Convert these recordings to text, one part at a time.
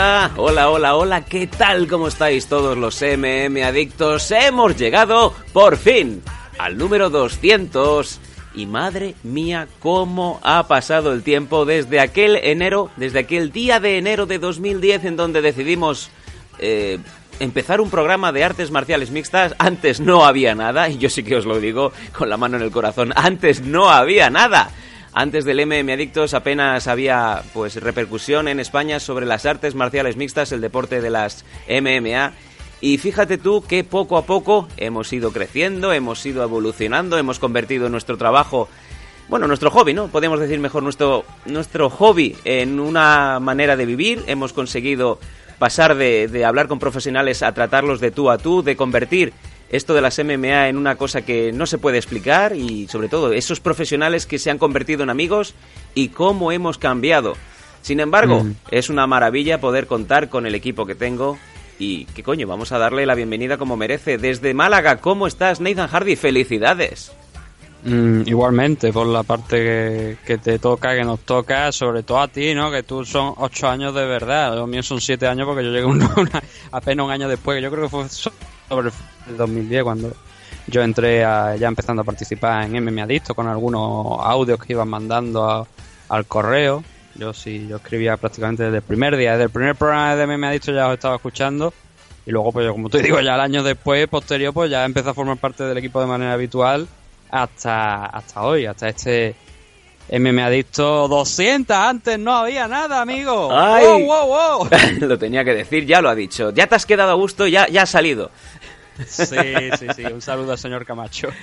Hola, hola, hola, ¿qué tal? ¿Cómo estáis todos los MM adictos? Hemos llegado, por fin, al número 200. Y madre mía, cómo ha pasado el tiempo desde aquel enero, desde aquel día de enero de 2010 en donde decidimos eh, empezar un programa de artes marciales mixtas. Antes no había nada, y yo sí que os lo digo con la mano en el corazón, antes no había nada. Antes del MM Adictos apenas había pues repercusión en España sobre las artes marciales mixtas, el deporte de las MMA. Y fíjate tú que poco a poco hemos ido creciendo, hemos ido evolucionando, hemos convertido nuestro trabajo, bueno, nuestro hobby, ¿no? Podemos decir mejor nuestro, nuestro hobby en una manera de vivir. Hemos conseguido pasar de, de hablar con profesionales a tratarlos de tú a tú, de convertir esto de las MMA en una cosa que no se puede explicar y sobre todo esos profesionales que se han convertido en amigos y cómo hemos cambiado. Sin embargo, Mm. es una maravilla poder contar con el equipo que tengo y que coño, vamos a darle la bienvenida como merece. Desde Málaga, ¿cómo estás, Nathan Hardy? Felicidades. Mm, igualmente, por la parte que, que te toca, que nos toca, sobre todo a ti, ¿no? Que tú son ocho años de verdad, los míos son siete años porque yo llegué un- una- apenas un año después, yo creo que fue sobre el 2010 cuando yo entré a- ya empezando a participar en MM Adicto con algunos audios que iban mandando a- al correo. Yo sí, yo escribía prácticamente desde el primer día, desde el primer programa de MM Adicto ya os estaba escuchando. Y luego, pues yo, como te digo, ya el año después, posterior, pues ya empecé a formar parte del equipo de manera habitual hasta, hasta hoy, hasta este MM Adicto 200. Antes no había nada, amigo. ¡Ay! ¡Wow, wow, wow! lo tenía que decir, ya lo ha dicho. Ya te has quedado a gusto, ya, ya ha salido. Sí, sí, sí. Un saludo al señor Camacho.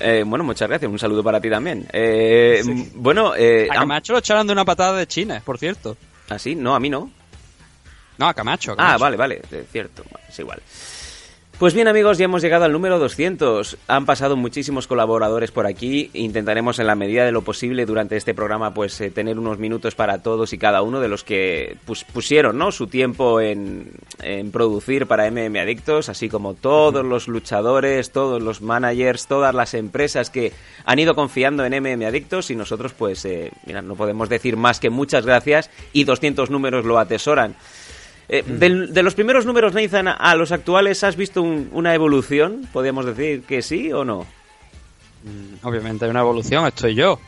Eh, bueno, muchas gracias. Un saludo para ti también. Eh, Bueno, eh, A am- Camacho lo echaron de una patada de China, por cierto. ¿Ah, sí? No, a mí no. No, a Camacho. a Ah, Camacho. vale, vale, es cierto, bueno, es igual. Pues bien amigos, ya hemos llegado al número 200. Han pasado muchísimos colaboradores por aquí. Intentaremos en la medida de lo posible durante este programa pues eh, tener unos minutos para todos y cada uno de los que pues, pusieron ¿no? su tiempo en, en producir para MM Adictos, así como todos los luchadores, todos los managers, todas las empresas que han ido confiando en MM Adictos y nosotros pues eh, mira, no podemos decir más que muchas gracias y 200 números lo atesoran. Eh, del- de los primeros números, Nathan, a los actuales, ¿has visto un- una evolución? ¿Podríamos decir que sí o no? Obviamente hay una evolución, estoy yo.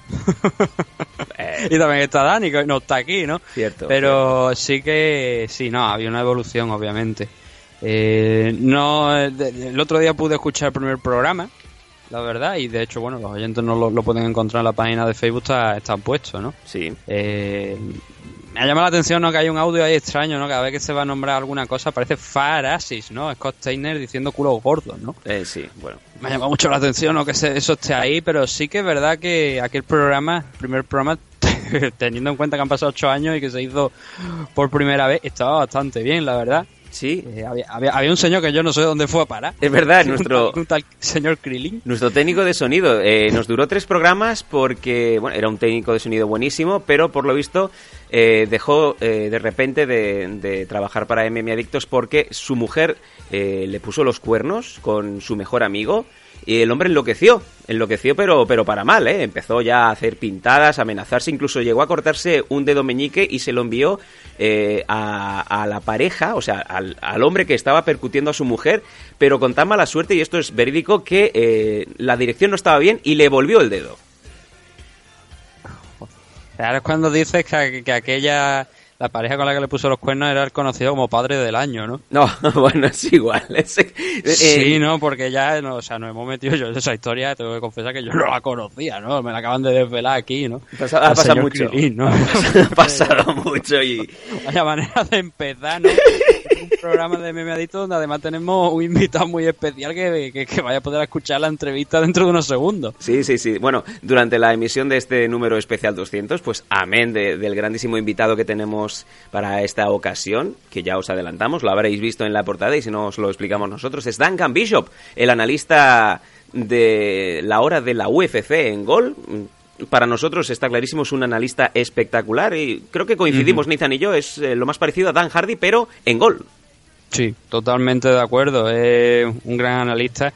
Eh, y también está Dani, que no está aquí, ¿no? Cierto, Pero sí que, sí, no, había una evolución, obviamente. Eh, no, eh, el otro día pude escuchar el primer programa, la verdad, y de hecho, bueno, los oyentes no lo, lo pueden encontrar en la página de Facebook, está, está puesto, ¿no? sí. Eh, me ha llamado la atención ¿no? que hay un audio ahí extraño, ¿no? Cada vez que se va a nombrar alguna cosa parece Farasis, ¿no? Scott Steiner diciendo culos gordos, ¿no? Eh, sí, bueno. Me ha llamado mucho la atención ¿no? que se- eso esté ahí, pero sí que es verdad que aquel programa, el primer programa, teniendo en cuenta que han pasado ocho años y que se hizo por primera vez, estaba bastante bien, la verdad. Sí, Eh, había, había- había un señor que yo no sé dónde fue a parar. es verdad, nuestro, tal- un tal señor Krillin. Nuestro técnico de sonido eh, nos duró tres programas porque, bueno, era un técnico de sonido buenísimo, pero por lo visto eh, dejó eh, de repente de, trabajar para MM Adictos porque su mujer eh, le puso los cuernos con su mejor amigo y el hombre enloqueció, enloqueció pero, pero para mal, ¿eh? Empezó ya a hacer pintadas, a amenazarse, incluso llegó a cortarse un dedo meñique y se lo envió eh, a, la pareja, o sea, al, hombre que estaba percutiendo a su mujer, pero con tan mala suerte, y esto es verídico, que la dirección no estaba bien y le volvió el dedo. Ahora es cuando dices que, que aquella, la pareja con la que le puso los cuernos era el conocido como padre del año, ¿no? No, bueno, es igual. es- eh, sí, no, porque ya, no, o sea, nos hemos metido yo en esa historia, tengo que confesar que yo no la conocía, ¿no? Me la acaban de desvelar aquí, ¿no? Pasa- ha pasado mucho. Krilin, ¿no? ha pasado mucho y... Vaya manera de empezar, ¿no? un programa de MMA Adicto donde además tenemos un invitado muy especial que, que, que vaya a poder escuchar la entrevista dentro de unos segundos. Sí, sí, sí. Bueno, durante la emisión de este número especial 200, pues amén de- del grandísimo invitado que tenemos para esta ocasión, que ya os adelantamos, lo habréis visto en la portada y si no os lo explicamos nosotros, es Duncan Bishop, el analista de la hora de la UFC en Gol. Para nosotros está clarísimo, es un analista espectacular y creo que coincidimos, Nathan y yo, es eh, lo más parecido a Dan Hardy, pero en Gol. Sí, totalmente de acuerdo. Es un gran analista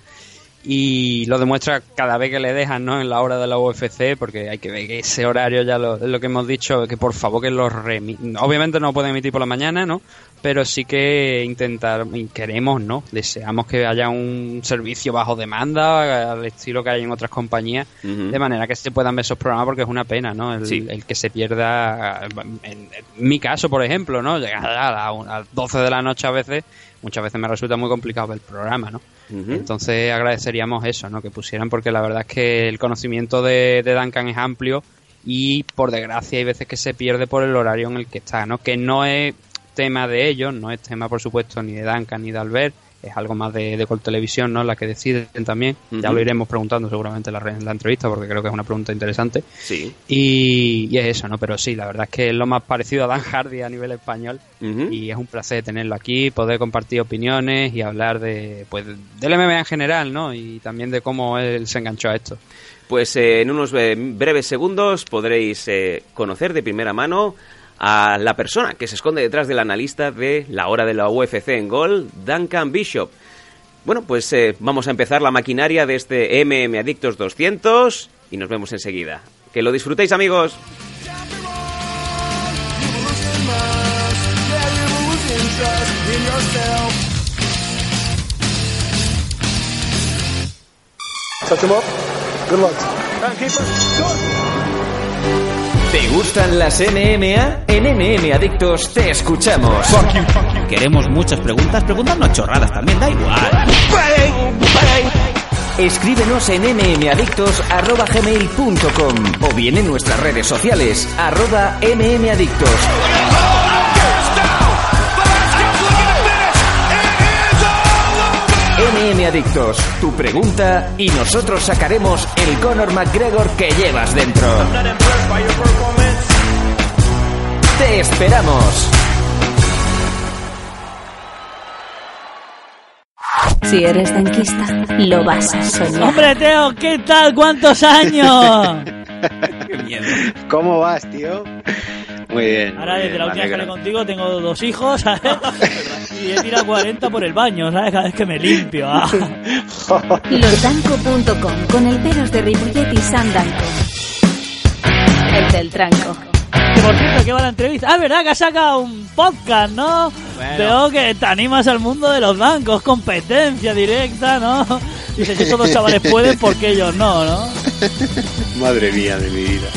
y lo demuestra cada vez que le dejan ¿no? en la hora de la UFC, porque hay que ver que ese horario ya lo, lo que hemos dicho, que por favor que lo remi Obviamente no pueden emitir por la mañana, ¿no? Pero sí que intentar, y queremos, ¿no? Deseamos que haya un servicio bajo demanda, al estilo que hay en otras compañías, de manera que se puedan ver esos programas porque es una pena, ¿no? El, Sí. el que se pierda, en, en mi caso, por ejemplo, ¿no? Llegar a, la- a las 12 de la noche a veces, muchas veces me resulta muy complicado ver el programa, ¿no? Entonces agradeceríamos eso, ¿no? Que pusieran, porque la verdad es que el conocimiento de, de Duncan es amplio y por desgracia hay veces que se pierde por el horario en el que está, ¿no? Que no es tema de ellos, no es tema por supuesto ni de Duncan ni de Albert, es algo más de, de Col Televisión, ¿no? La que deciden también. Ya lo iremos preguntando seguramente en la, en la entrevista porque creo que es una pregunta interesante. Sí. Y, y es eso, ¿no? Pero sí, la verdad es que es lo más parecido a Dan Hardy a nivel español y es un placer tenerlo aquí, poder compartir opiniones y hablar de pues del MMA en general, ¿no? Y también de cómo él se enganchó a esto. Pues eh, en unos eh, breves segundos podréis eh, conocer de primera mano a la persona que se esconde detrás del analista de la hora de la UFC en gol, Duncan Bishop. Bueno, pues eh, vamos a empezar la maquinaria de este MM Adictos 200 y nos vemos enseguida. Que lo disfrutéis amigos. ¿Te gustan las MMA? En MM Adictos te escuchamos. Queremos muchas preguntas, preguntarnos chorradas también, da igual. Escríbenos en mmadictos.gmail.com o bien en nuestras redes sociales, arroba mmadictos. MM Adictos, tu pregunta y nosotros sacaremos el Conor McGregor que llevas dentro. ¡Te esperamos! Si eres tanquista, lo vas a soñar. Hombre, Teo, ¿qué tal? ¿Cuántos años? ¿Cómo vas, tío? Muy bien. Ahora, muy desde bien, la última vez que hablé contigo, tengo dos hijos, ¿sabes? Y he tirado 40 por el baño, ¿sabes? Cada vez que me limpio. ah. Losdanco.com con el peros de Ripollet y Sam Danco. El del tranco. Que por cierto, ¿qué va la entrevista? Ah, ¿verdad? Que has sacado un podcast, ¿no? Bueno. Veo que te animas al mundo de los bancos, competencia directa, ¿no? Dices, si estos dos chavales pueden, ¿por qué ellos no, no? Madre mía de mi vida.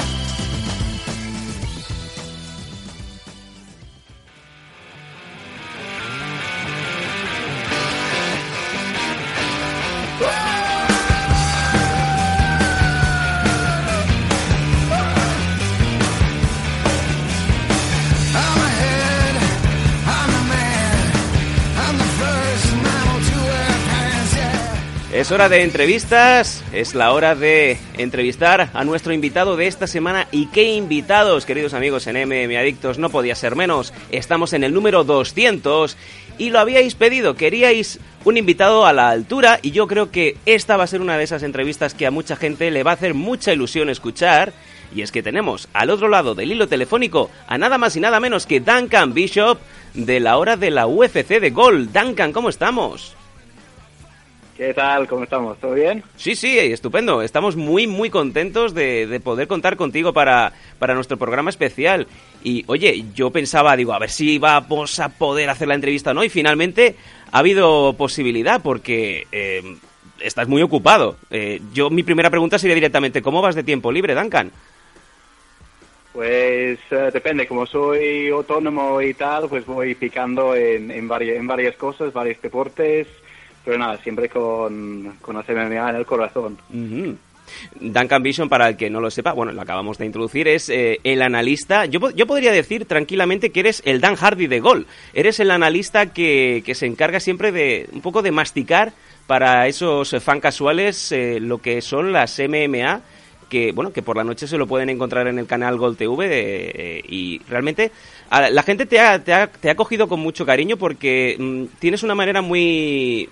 Hora de entrevistas, es la hora de entrevistar a nuestro invitado de esta semana. ¿Y qué invitados, queridos amigos en MM Adictos? No podía ser menos. Estamos en el número 200 y lo habíais pedido. Queríais un invitado a la altura y yo creo que esta va a ser una de esas entrevistas que a mucha gente le va a hacer mucha ilusión escuchar. Y es que tenemos al otro lado del hilo telefónico a nada más y nada menos que Duncan Bishop de la hora de la UFC de Gol. Duncan, ¿cómo estamos? ¿Qué tal? ¿Cómo estamos? ¿Todo bien? Sí, sí, estupendo. Estamos muy, muy contentos de, de poder contar contigo para, para nuestro programa especial. Y, oye, yo pensaba, digo, a ver si vamos a poder hacer la entrevista o no. Y finalmente ha habido posibilidad porque eh, estás muy ocupado. Eh, yo, mi primera pregunta sería directamente, ¿cómo vas de tiempo libre, Duncan? Pues eh, depende, como soy autónomo y tal, pues voy picando en, en, varias, en varias cosas, varios deportes, pero nada, siempre con, con MMA en el corazón. Ujú. Duncan Vision, para el que no lo sepa, bueno, lo acabamos de introducir, es eh, el analista. Yo, yo podría decir tranquilamente que eres el Dan Hardy de Gol. Eres el analista que, que se encarga siempre de un poco de masticar para esos fan casuales eh, lo que son las MMA que bueno que por la noche se lo pueden encontrar en el canal Gol TV eh, y realmente la gente te ha, te, ha, te ha cogido con mucho cariño porque mm, tienes una manera muy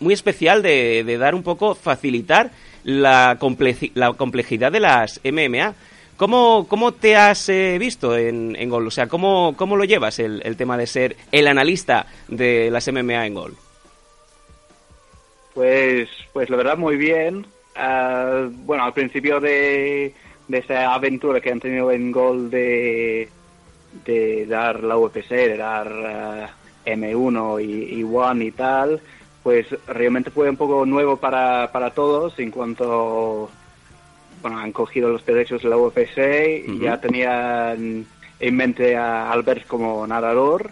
muy especial de, dar un poco facilitar la, complejidad de las MMA ¿Cómo, cómo te has eh, visto en, en Gol? O sea, ¿cómo, cómo lo llevas el, el tema de ser el analista de las MMA en Gol? Pues, pues la verdad muy bien. Ah, bueno, al principio de, de esa aventura que han tenido en Gol de, de dar la UFC, de dar ah, M1 y, y One y tal, pues realmente fue un poco nuevo para, para todos en cuanto bueno, han cogido los derechos de la UFC y ya tenían en mente a Albert como narrador.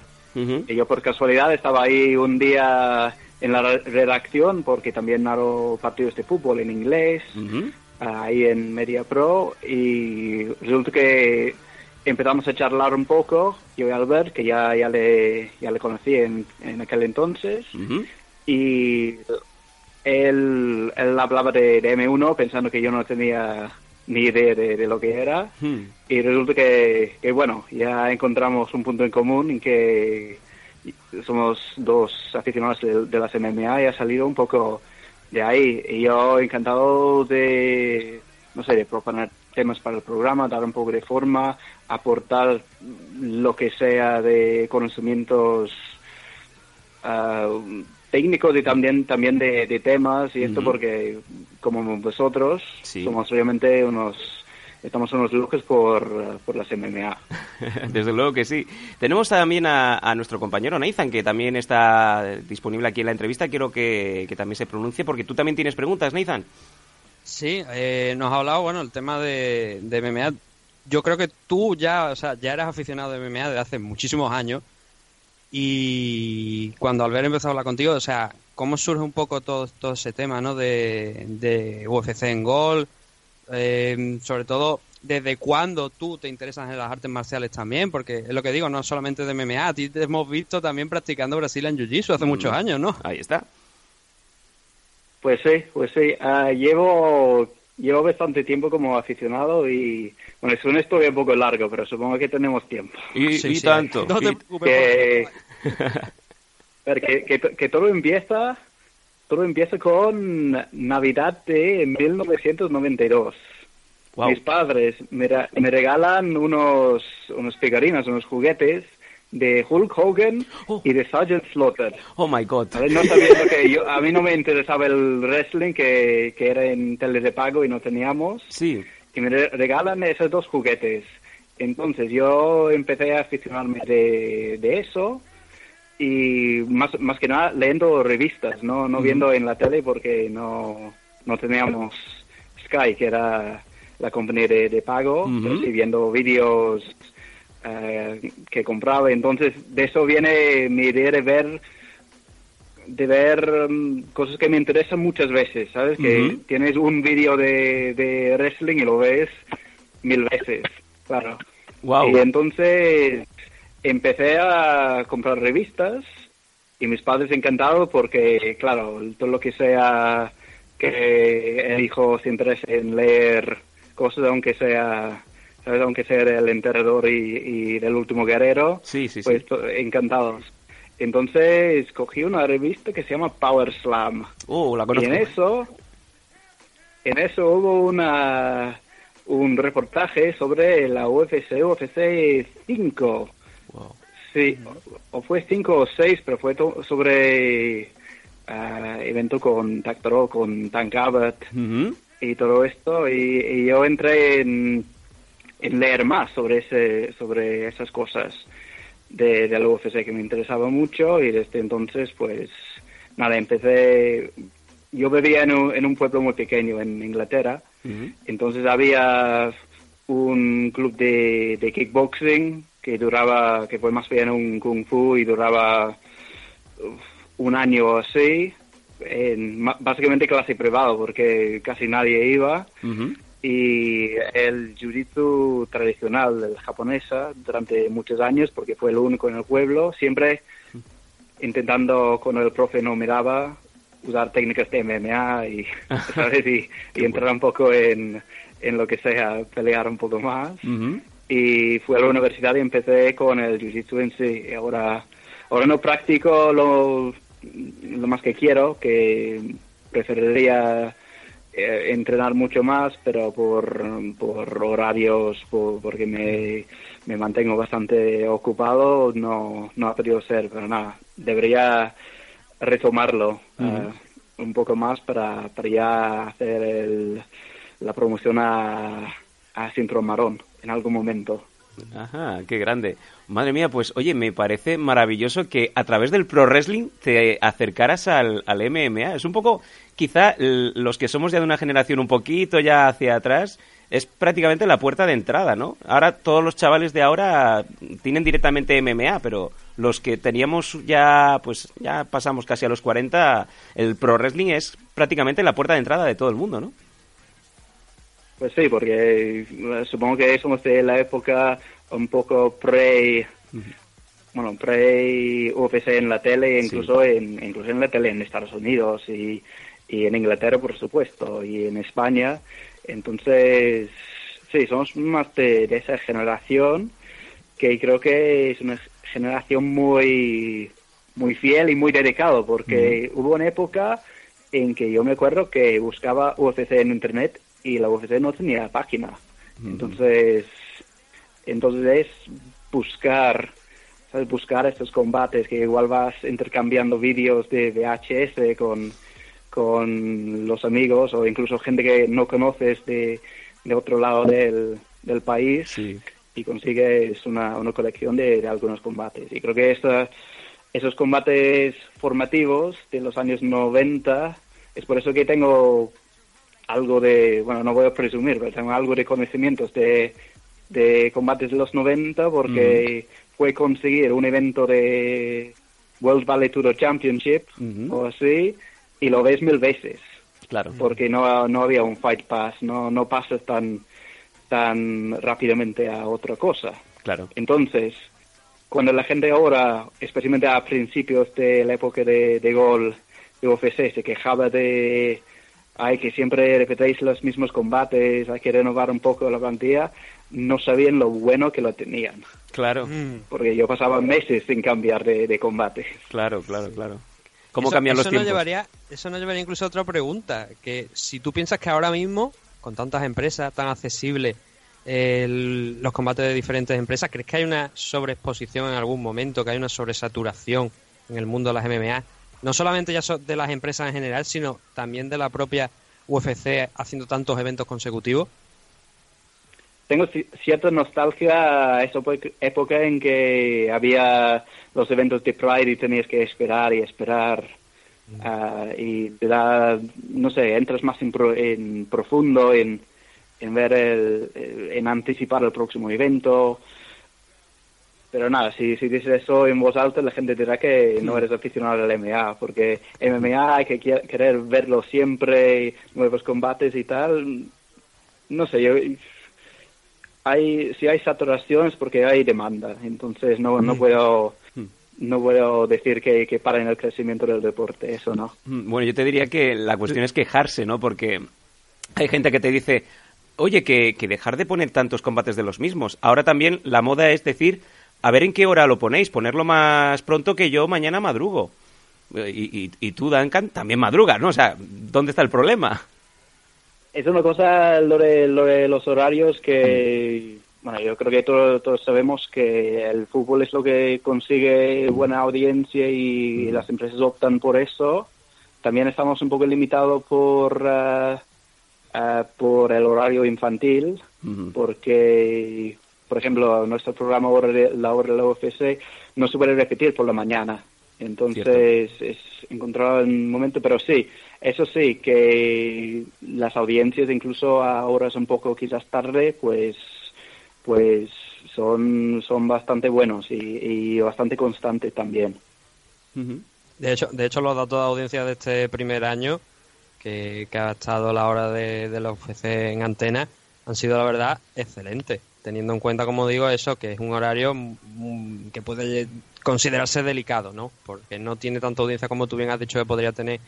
Y yo por casualidad estaba ahí un día en la re- redacción porque también narro partidos de fútbol en inglés ahí en Media Pro. Y resulta que empezamos a charlar un poco yo y Albert que ya ya le ya le conocí en, en aquel entonces y él, él hablaba de, de M1 pensando que yo no tenía ni idea de, de lo que era. Y resulta que, que, bueno ya encontramos un punto en común en que somos dos aficionados de, de las MMA y ha salido un poco de ahí. Y yo encantado de no sé de proponer temas para el programa dar un poco de forma aportar lo que sea de conocimientos ah, técnicos y también también de, de temas y esto porque como vosotros Sí. somos realmente unos estamos unos locos por, por las MMA Desde luego que sí. Tenemos también a, a nuestro compañero Nathan, que también está disponible aquí en la entrevista. Quiero que, que también se pronuncie, porque tú también tienes preguntas, Nathan. Sí, eh, nos ha hablado, bueno, el tema de, de MMA. Yo creo que tú ya, o sea, ya eras aficionado de MMA desde hace muchísimos años. Y cuando Albert empezó a hablar contigo, o sea, ¿cómo surge un poco todo, todo ese tema, ¿no? De, de UFC en Gol. Eh, sobre todo, ¿desde cuándo tú te interesas en las artes marciales también? Porque es lo que digo, no solamente de MMA, a ti te hemos visto también practicando Brazilian Jiu-Jitsu hace muchos años, ¿no? Ahí está. Pues sí, pues sí. Ah, llevo, llevo bastante tiempo como aficionado y, bueno, es una historia un poco larga, pero supongo que tenemos tiempo. Y, Sí, y sí. tanto. No te preocupes. Que, que, que, que todo empieza, todo empieza con Navidad de 1992. Guau. Mis padres me, me regalan unos, unos figurinas, unos juguetes de Hulk Hogan y de Sergeant Slaughter. Oh my god. A ver, no sabiendo que yo, a mí no me interesaba el wrestling, que, que era en tele de pago y no teníamos. Sí. Y me re- regalan esos dos juguetes. Entonces yo empecé a aficionarme de, de eso y más, más que nada leyendo revistas, no, no viendo en la tele porque no, no teníamos Sky, que era la compañía de, de pago, Ujú. pero sí viendo vídeos eh, que compraba. Entonces de eso viene mi idea de ver de ver mm, cosas que me interesan muchas veces, ¿sabes? Que tienes un vídeo de, de wrestling y lo ves mil veces, claro. Wow. Y entonces empecé a comprar revistas y mis padres encantados porque, claro, todo lo que sea que el hijo se interese en leer cosas, aunque sea. Aunque sea el enterrador y, y del último guerrero, Sí, sí, sí. pues to- encantados. Entonces cogí una revista que se llama Power Slam. Oh, la Y conozco. en eso, en eso hubo una un reportaje sobre la UFC, UFC 5. Wow. Sí, o, o fue 5 o 6, pero fue sobre ah, evento con Tactoro, con Tank Abbott Ujú. y todo esto. Y, y yo entré en, en leer más sobre, ese, sobre esas cosas de, de la UFC que me interesaba mucho y desde entonces pues nada, empecé, yo vivía en un, en un pueblo muy pequeño en Inglaterra, entonces había un club de, de kickboxing que duraba, que fue más bien un kung fu y duraba un año o así en básicamente clase privada porque casi nadie iba. Ujú. Y el jiu-jitsu tradicional del japonesa durante muchos años porque fue el único en el pueblo siempre intentando cuando el profe no miraba usar técnicas de MMA y, ¿sabes? y, y entrar un poco en, en lo que sea pelear un poco más y fui a la universidad y empecé con el jiu-jitsu en sí. Y ahora, ahora no practico lo, lo más que quiero, que preferiría eh, entrenar mucho más, pero por, por horarios, por- porque me, me mantengo bastante ocupado, no, no ha podido ser, pero nada, debería retomarlo eh, un poco más para, para ya hacer el, la promoción a, a marrón en algún momento. Ajá, qué grande. Madre mía, pues oye, me parece maravilloso que a través del pro wrestling te acercaras al, al MMA. Es un poco, quizá los que somos ya de una generación un poquito ya hacia atrás, es prácticamente la puerta de entrada, ¿no? Ahora todos los chavales de ahora tienen directamente MMA, pero los que teníamos ya, pues ya pasamos casi a los 40, el pro wrestling es prácticamente la puerta de entrada de todo el mundo, ¿no? Pues sí, porque eh, supongo que somos de la época un poco pre, bueno, pre UFC en la tele, Sí. incluso en incluso en la tele en Estados Unidos y, y en Inglaterra, por supuesto, y en España. Entonces, sí, somos más de, de esa generación que creo que es una generación muy muy fiel y muy dedicado, porque hubo una época en que yo me acuerdo que buscaba UFC en internet y la UFC no tenía página. Entonces, entonces es buscar, ¿sabes? buscar estos combates que igual vas intercambiando vídeos de VHS con, con los amigos o incluso gente que no conoces de, de otro lado del, del país Sí. y consigues una, una colección de, de algunos combates. Y creo que esta- esos combates formativos de los años 90, es por eso que tengo algo de, bueno, no voy a presumir, pero tengo algo de conocimientos de, de combates de los 90 porque fue conseguir un evento de World Valley Tour Championship o así y lo ves mil veces Claro. porque no, no había un fight pass, no, no pasas tan, tan rápidamente a otra cosa. Claro. Entonces, cuando la gente ahora, especialmente a principios de la época de, de gol de UFC, se quejaba de ay, que siempre repetéis los mismos combates, hay que renovar un poco la plantilla, no sabían lo bueno que lo tenían. Claro. Porque yo pasaba meses sin cambiar de, de combate. Claro, claro, claro. ¿Cómo Eso- cambian los eso tiempos? Nos llevaría, eso nos llevaría incluso a otra pregunta, que si tú piensas que ahora mismo, con tantas empresas, tan accesibles, el- los combates de diferentes empresas, ¿crees que hay una sobreexposición en algún momento, que hay una sobresaturación en el mundo de las MMA? No solamente ya de las empresas en general, sino también de la propia UFC haciendo tantos eventos consecutivos. Tengo ci- cierta nostalgia a esa época en que había los eventos de Pride y tenías que esperar y esperar. ah, y te da, no sé, entras más en, pro- en profundo en, en ver el, el- en anticipar el próximo evento. Pero nada, si, si dices eso en voz alta, la gente dirá que no eres aficionado al MMA, porque MMA hay que querer verlo siempre, nuevos combates y tal. No sé, yo, hay si hay saturación es porque hay demanda entonces no no puedo no puedo decir que, que paren el crecimiento del deporte eso no Mm, Bueno, yo te diría que la cuestión es quejarse, ¿no? Porque hay gente que te dice, oye, que, que dejar de poner tantos combates de los mismos. Ahora también la moda es decir, a ver en qué hora lo ponéis, ponerlo más pronto que yo mañana madrugo. Y, y, y tú, Duncan, también madrugas, ¿no? O sea, ¿dónde está el problema? es una cosa lo de, lo de los horarios que bueno yo creo que todos, todos sabemos que el fútbol es lo que consigue buena audiencia y las empresas optan por eso también estamos un poco limitados por ah, por el horario infantil porque, por ejemplo, nuestro programa de- La Hora de la UFC no se puede repetir por la mañana. Entonces, es encontrar un momento, pero sí, eso sí, que las audiencias, incluso a horas un poco quizás tarde, pues pues son, son bastante buenos y, y bastante constantes también. De hecho, de hecho los datos de audiencia de este primer año que, que ha estado la hora de, de la UFC en antena han sido, la verdad, excelentes. Teniendo en cuenta, como digo, eso, que es un horario mm, que puede considerarse delicado, ¿no? Porque no tiene tanta audiencia como tú bien has dicho que podría tener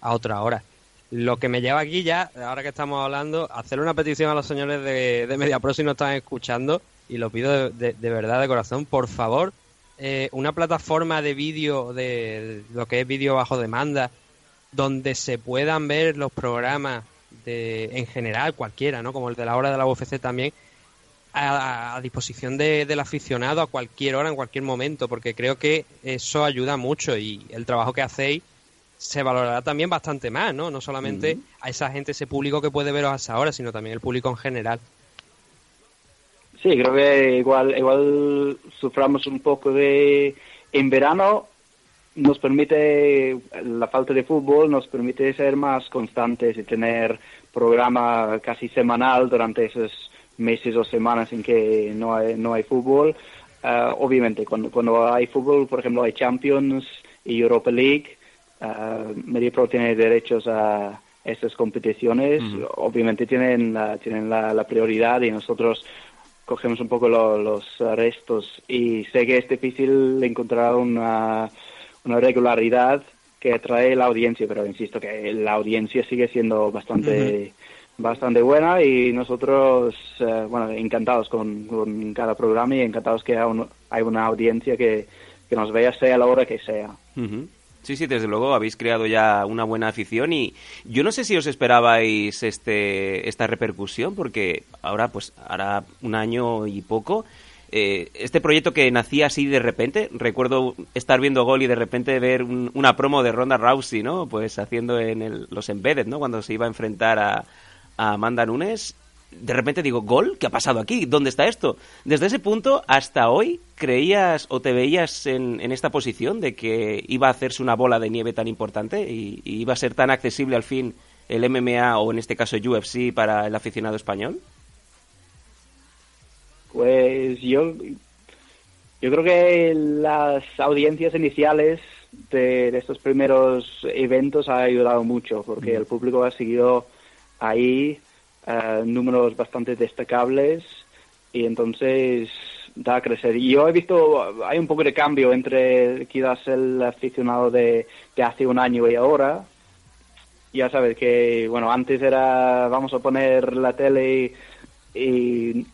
a otra hora. Lo que me lleva aquí ya, ahora que estamos hablando, hacer una petición a los señores de, de MediaPro si nos están escuchando, y lo pido de, de- de verdad, de corazón, por favor, eh, una plataforma de vídeo, de lo que es vídeo bajo demanda, donde se puedan ver los programas de, en general, cualquiera, ¿no? Como el de la hora de la UFC también, a, a disposición de- del aficionado a cualquier hora, en cualquier momento, porque creo que eso ayuda mucho y el trabajo que hacéis se valorará también bastante más, ¿no? No solamente a esa gente, ese público que puede veros a esa hora, sino también el público en general. Sí, creo que igual, igual suframos un poco de... En verano nos permite, la falta de fútbol nos permite ser más constantes y tener programa casi semanal durante esos meses o semanas en que no hay, no hay fútbol. Ah, obviamente, cuando, cuando hay fútbol, por ejemplo, hay Champions y Europa League, uh, MediaPro tiene derechos a estas competiciones. Obviamente tienen, la, tienen la, la prioridad y nosotros cogemos un poco lo- los restos y sé que es difícil encontrar una, una regularidad que atrae la audiencia, pero insisto que la audiencia sigue siendo bastante bastante buena y nosotros eh, bueno encantados con, cada programa y encantados que hay, un- hay una audiencia que, que nos vea sea la hora que sea. Ujú. Sí, sí, desde luego habéis creado ya una buena afición y yo no sé si os esperabais este esta repercusión porque ahora pues hará un año y poco eh, este proyecto que nacía así de repente recuerdo estar viendo Gol y de repente ver un- una promo de Ronda Rousey no pues haciendo en el- los embedded no cuando se iba a enfrentar a, a Amanda Nunes de repente digo, ¿gol? ¿Qué ha pasado aquí? ¿Dónde está esto? Desde ese punto hasta hoy, ¿creías o te veías en, en esta posición de que iba a hacerse una bola de nieve tan importante y, y iba a ser tan accesible al fin el MMA o en este caso UFC para el aficionado español? Pues yo, yo creo que las audiencias iniciales de, de estos primeros eventos ha ayudado mucho, porque el público ha seguido ahí eh, números bastante destacables y entonces da a crecer. Y yo he visto, hay un poco de cambio entre quizás el aficionado de, de hace un año y ahora. Ya sabes que, bueno, antes era, vamos a poner la tele y,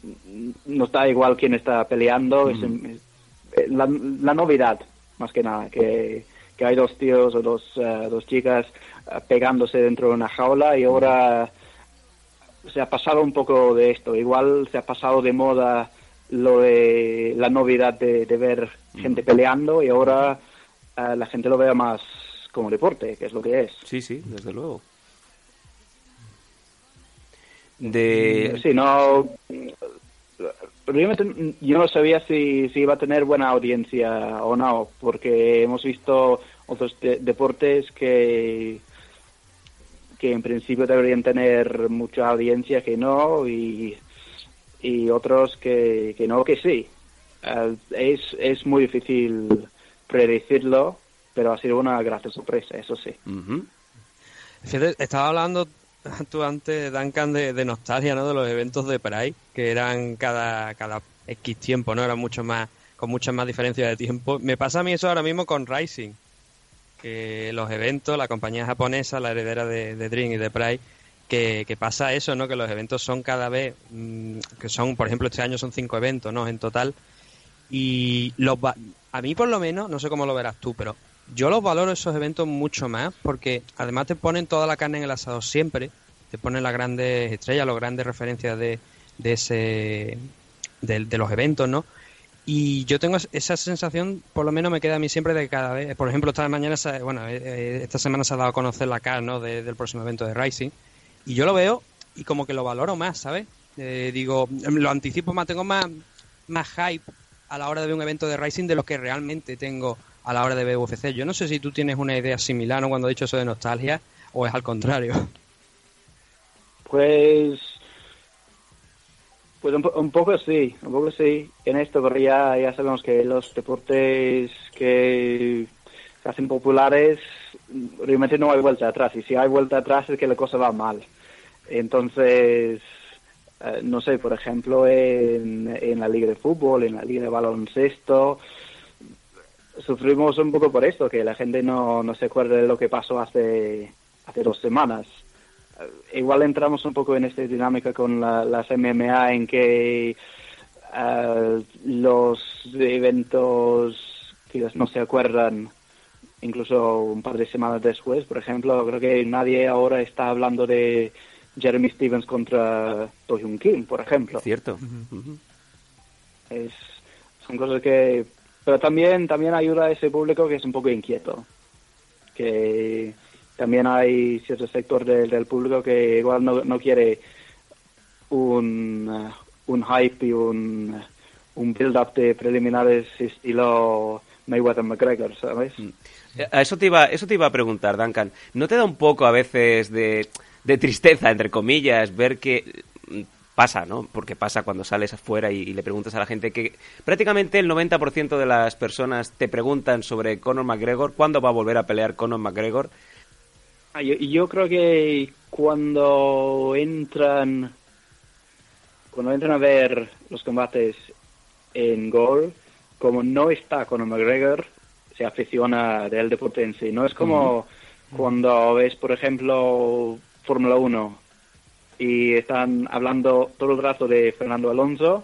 nos da igual quién está peleando. es- es la, la novedad, más que nada, que, que hay dos tíos o dos, eh, dos chicas eh, pegándose dentro de una jaula y ahora se ha pasado un poco de esto. Igual se ha pasado de moda lo de la novedad de, de ver gente peleando y ahora eh, la gente lo vea más como deporte, que es lo que es. Sí, sí, desde luego. De... Sí, no. Realmente yo no sabía si, si iba a tener buena audiencia o no, porque hemos visto otros de- deportes que que en principio deberían tener mucha audiencia que no y, y otros que, que no que sí. Eh, es, es muy difícil predecirlo, pero ha sido una grata sorpresa, eso sí. Fíjate, estaba hablando tú antes, Duncan, de, de nostalgia, ¿no? De los eventos de Pride, que eran cada, cada X tiempo, ¿no? Eran mucho más, con muchas más diferencias de tiempo. Me pasa a mí eso ahora mismo con Rising, que los eventos, la compañía japonesa, la heredera de, Dream y de Pride, que, pasa eso, ¿no? Que los eventos son cada vez, mm, que son, por ejemplo, este año son cinco eventos, ¿no? En total. Y los a mí por lo menos, no sé cómo lo verás tú, pero yo los valoro esos eventos mucho más porque además te ponen toda la carne en el asador siempre, te ponen las grandes estrellas, las grandes referencias de, de ese de los eventos, ¿no? Y yo tengo es- esa sensación, por lo menos me queda a mí siempre de cada vez. Por ejemplo, esta mañana, bueno, eh, eh, esta semana se ha dado a conocer la cara, ¿no? de- del próximo evento de Rising. Y yo lo veo y como que lo valoro más, ¿sabes? Eh, digo, em, lo anticipo más, tengo más, más hype a la hora de ver un evento de Rising de lo que realmente tengo a la hora de ver UFC. Yo no sé si tú tienes una idea similar, ¿no? Cuando he dicho eso de nostalgia, o es al contrario. Pues, pues un, un poco sí, un poco sí. En esto, pero ya, sabemos que los deportes que se hacen populares, realmente no hay vuelta atrás. Y si hay vuelta atrás es que la cosa va mal. Entonces, eh, no sé, por ejemplo, en, en la liga de fútbol, en la liga de baloncesto, sufrimos un poco por esto, que la gente no, no se acuerda de lo que pasó hace, hace dos semanas. Igual entramos un poco en esta dinámica con la- las MMA en que eh, los eventos quizás no se acuerdan incluso un par de semanas después. Por ejemplo, creo que nadie ahora está hablando de Jeremy Stevens contra Do Hyun Kim, por ejemplo. Cierto. Es, son cosas que... Pero también, también ayuda a ese público que es un poco inquieto. Que también hay cierto sector del, público que igual no, no quiere un, eh, un hype y un, un build-up de preliminares estilo Mayweather-McGregor, ¿sabes? Eh, A eso te iba, eso te iba a preguntar, Duncan. ¿No te da un poco a veces de, de tristeza, entre comillas, ver que mm, pasa, ¿no? Porque pasa cuando sales afuera y, y le preguntas a la gente que prácticamente el 90% de las personas te preguntan sobre Conor McGregor, ¿cuándo va a volver a pelear Conor McGregor? Ah, yo, yo creo que cuando entran cuando entran a ver los combates en Gol, como no está Conor McGregor, se aficiona del deporte en sí. No es como cuando ves, por ejemplo, Fórmula 1 y están hablando todo el rato de Fernando Alonso,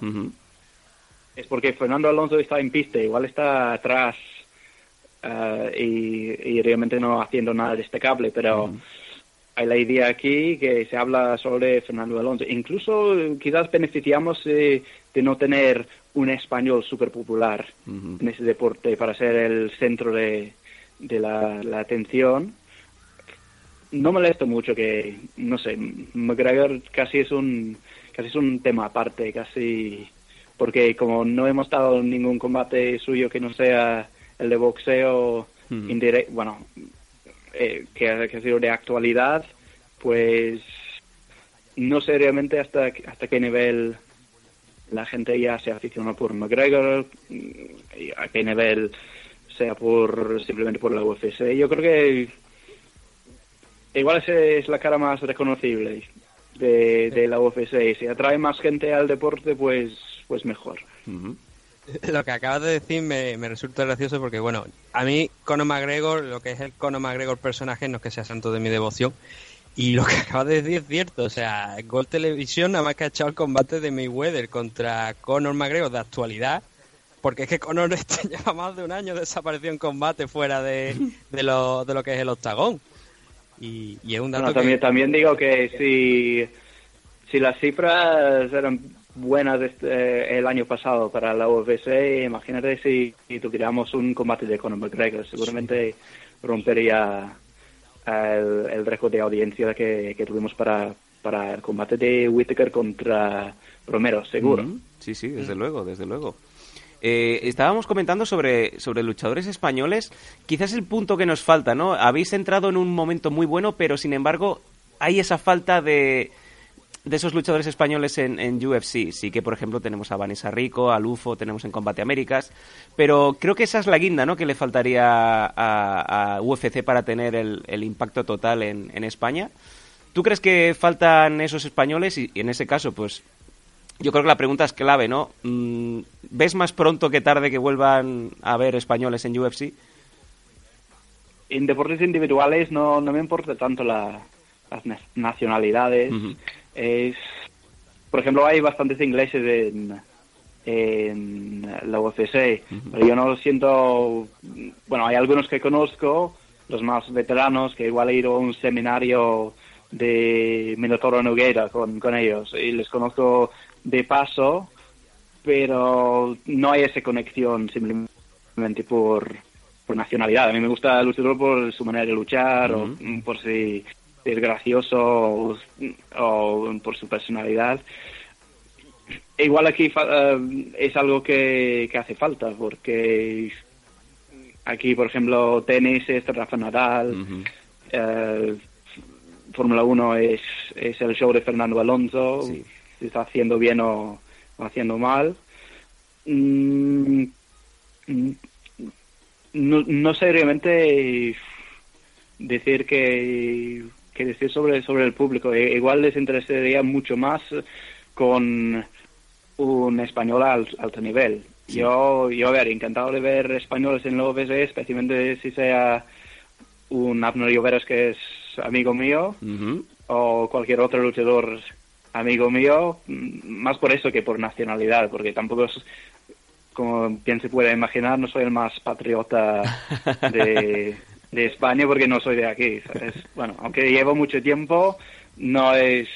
es porque Fernando Alonso está en pista, igual está atrás eh, y, y realmente no haciendo nada destacable, pero hay la idea aquí que se habla sobre Fernando Alonso. Incluso eh, quizás beneficiamos eh, de no tener un español súper popular en ese deporte para ser el centro de, de la, la atención. No molesto mucho que, no sé, McGregor casi es un casi es un tema aparte, casi porque como no hemos dado ningún combate suyo que no sea el de boxeo indirecto, bueno, eh, que, ha- que ha sido de actualidad, pues no sé realmente hasta, hasta qué nivel la gente ya se aficionó por McGregor, mm, y a qué nivel sea por simplemente por la UFC. Yo creo que igual esa es la cara más reconocible de, de la UFC. Y si atrae más gente al deporte, pues, pues mejor. Lo que acabas de decir me, me resulta gracioso porque, bueno, a mí Conor McGregor, lo que es el Conor McGregor personaje, no es que sea santo de mi devoción. Y lo que acabas de decir es cierto, o sea, Gol Televisión nada más que ha echado el combate de Mayweather contra Conor McGregor de actualidad, porque es que Conor este lleva más de un año desaparecido en combate fuera de, de, lo, de lo que es el octagón. Y, y es un dato Bueno, que- también, también digo que si, si las cifras eran buenas este- el año pasado para la UFC, imagínate si, si tuviéramos un combate de Conor McGregor, seguramente rompería el, el récord de audiencia que, que tuvimos para, para el combate de Whittaker contra Romero, seguro. Sí, sí, desde luego, desde luego. Eh, estábamos comentando sobre, sobre luchadores españoles. Quizás el punto que nos falta, ¿no? Habéis entrado en un momento muy bueno, pero sin embargo hay esa falta de, de esos luchadores españoles en, en UFC. Sí que, por ejemplo, tenemos a Vanessa Rico, a Lufo, tenemos en Combate Américas. Pero creo que esa es la guinda, ¿no? Que le faltaría a, a UFC para tener el, el impacto total en, en España. ¿Tú crees que faltan esos españoles? Y, y en ese caso, pues yo creo que la pregunta es clave, ¿no? Mm, ¿Ves más pronto que tarde que vuelvan a haber españoles en UFC? En deportes individuales no, no me importa tanto la- las na- nacionalidades. Es, por ejemplo, hay bastantes ingleses en, en la UFC, pero yo no lo siento. Bueno, hay algunos que conozco, los más veteranos, que igual he ido a un seminario de Minotauro Nogueira con, con ellos y les conozco de paso, pero no hay esa conexión simplemente por, por nacionalidad. A mí me gusta el luchador por su manera de luchar o por si es gracioso o, o por su personalidad. E Igual aquí eh, es algo que, que hace falta porque aquí, por ejemplo, tenis es Rafa Nadal, eh, Fórmula 1 es, es el show de Fernando Alonso, si está haciendo bien o, o haciendo mal. Mm, mm, no, no sé realmente decir que, que decir sobre, sobre el público. E- Igual les interesaría mucho más con un español al alto nivel. Yo, yo, a ver, encantado de ver españoles en la OVSE, especialmente si sea un Abner Lloveras que es amigo mío o cualquier otro luchador amigo mío, mm, más por eso que por nacionalidad, porque tampoco es, como bien se puede imaginar, no soy el más patriota de, de España porque no soy de aquí. ¿sabes? Bueno, aunque llevo mucho tiempo, no es,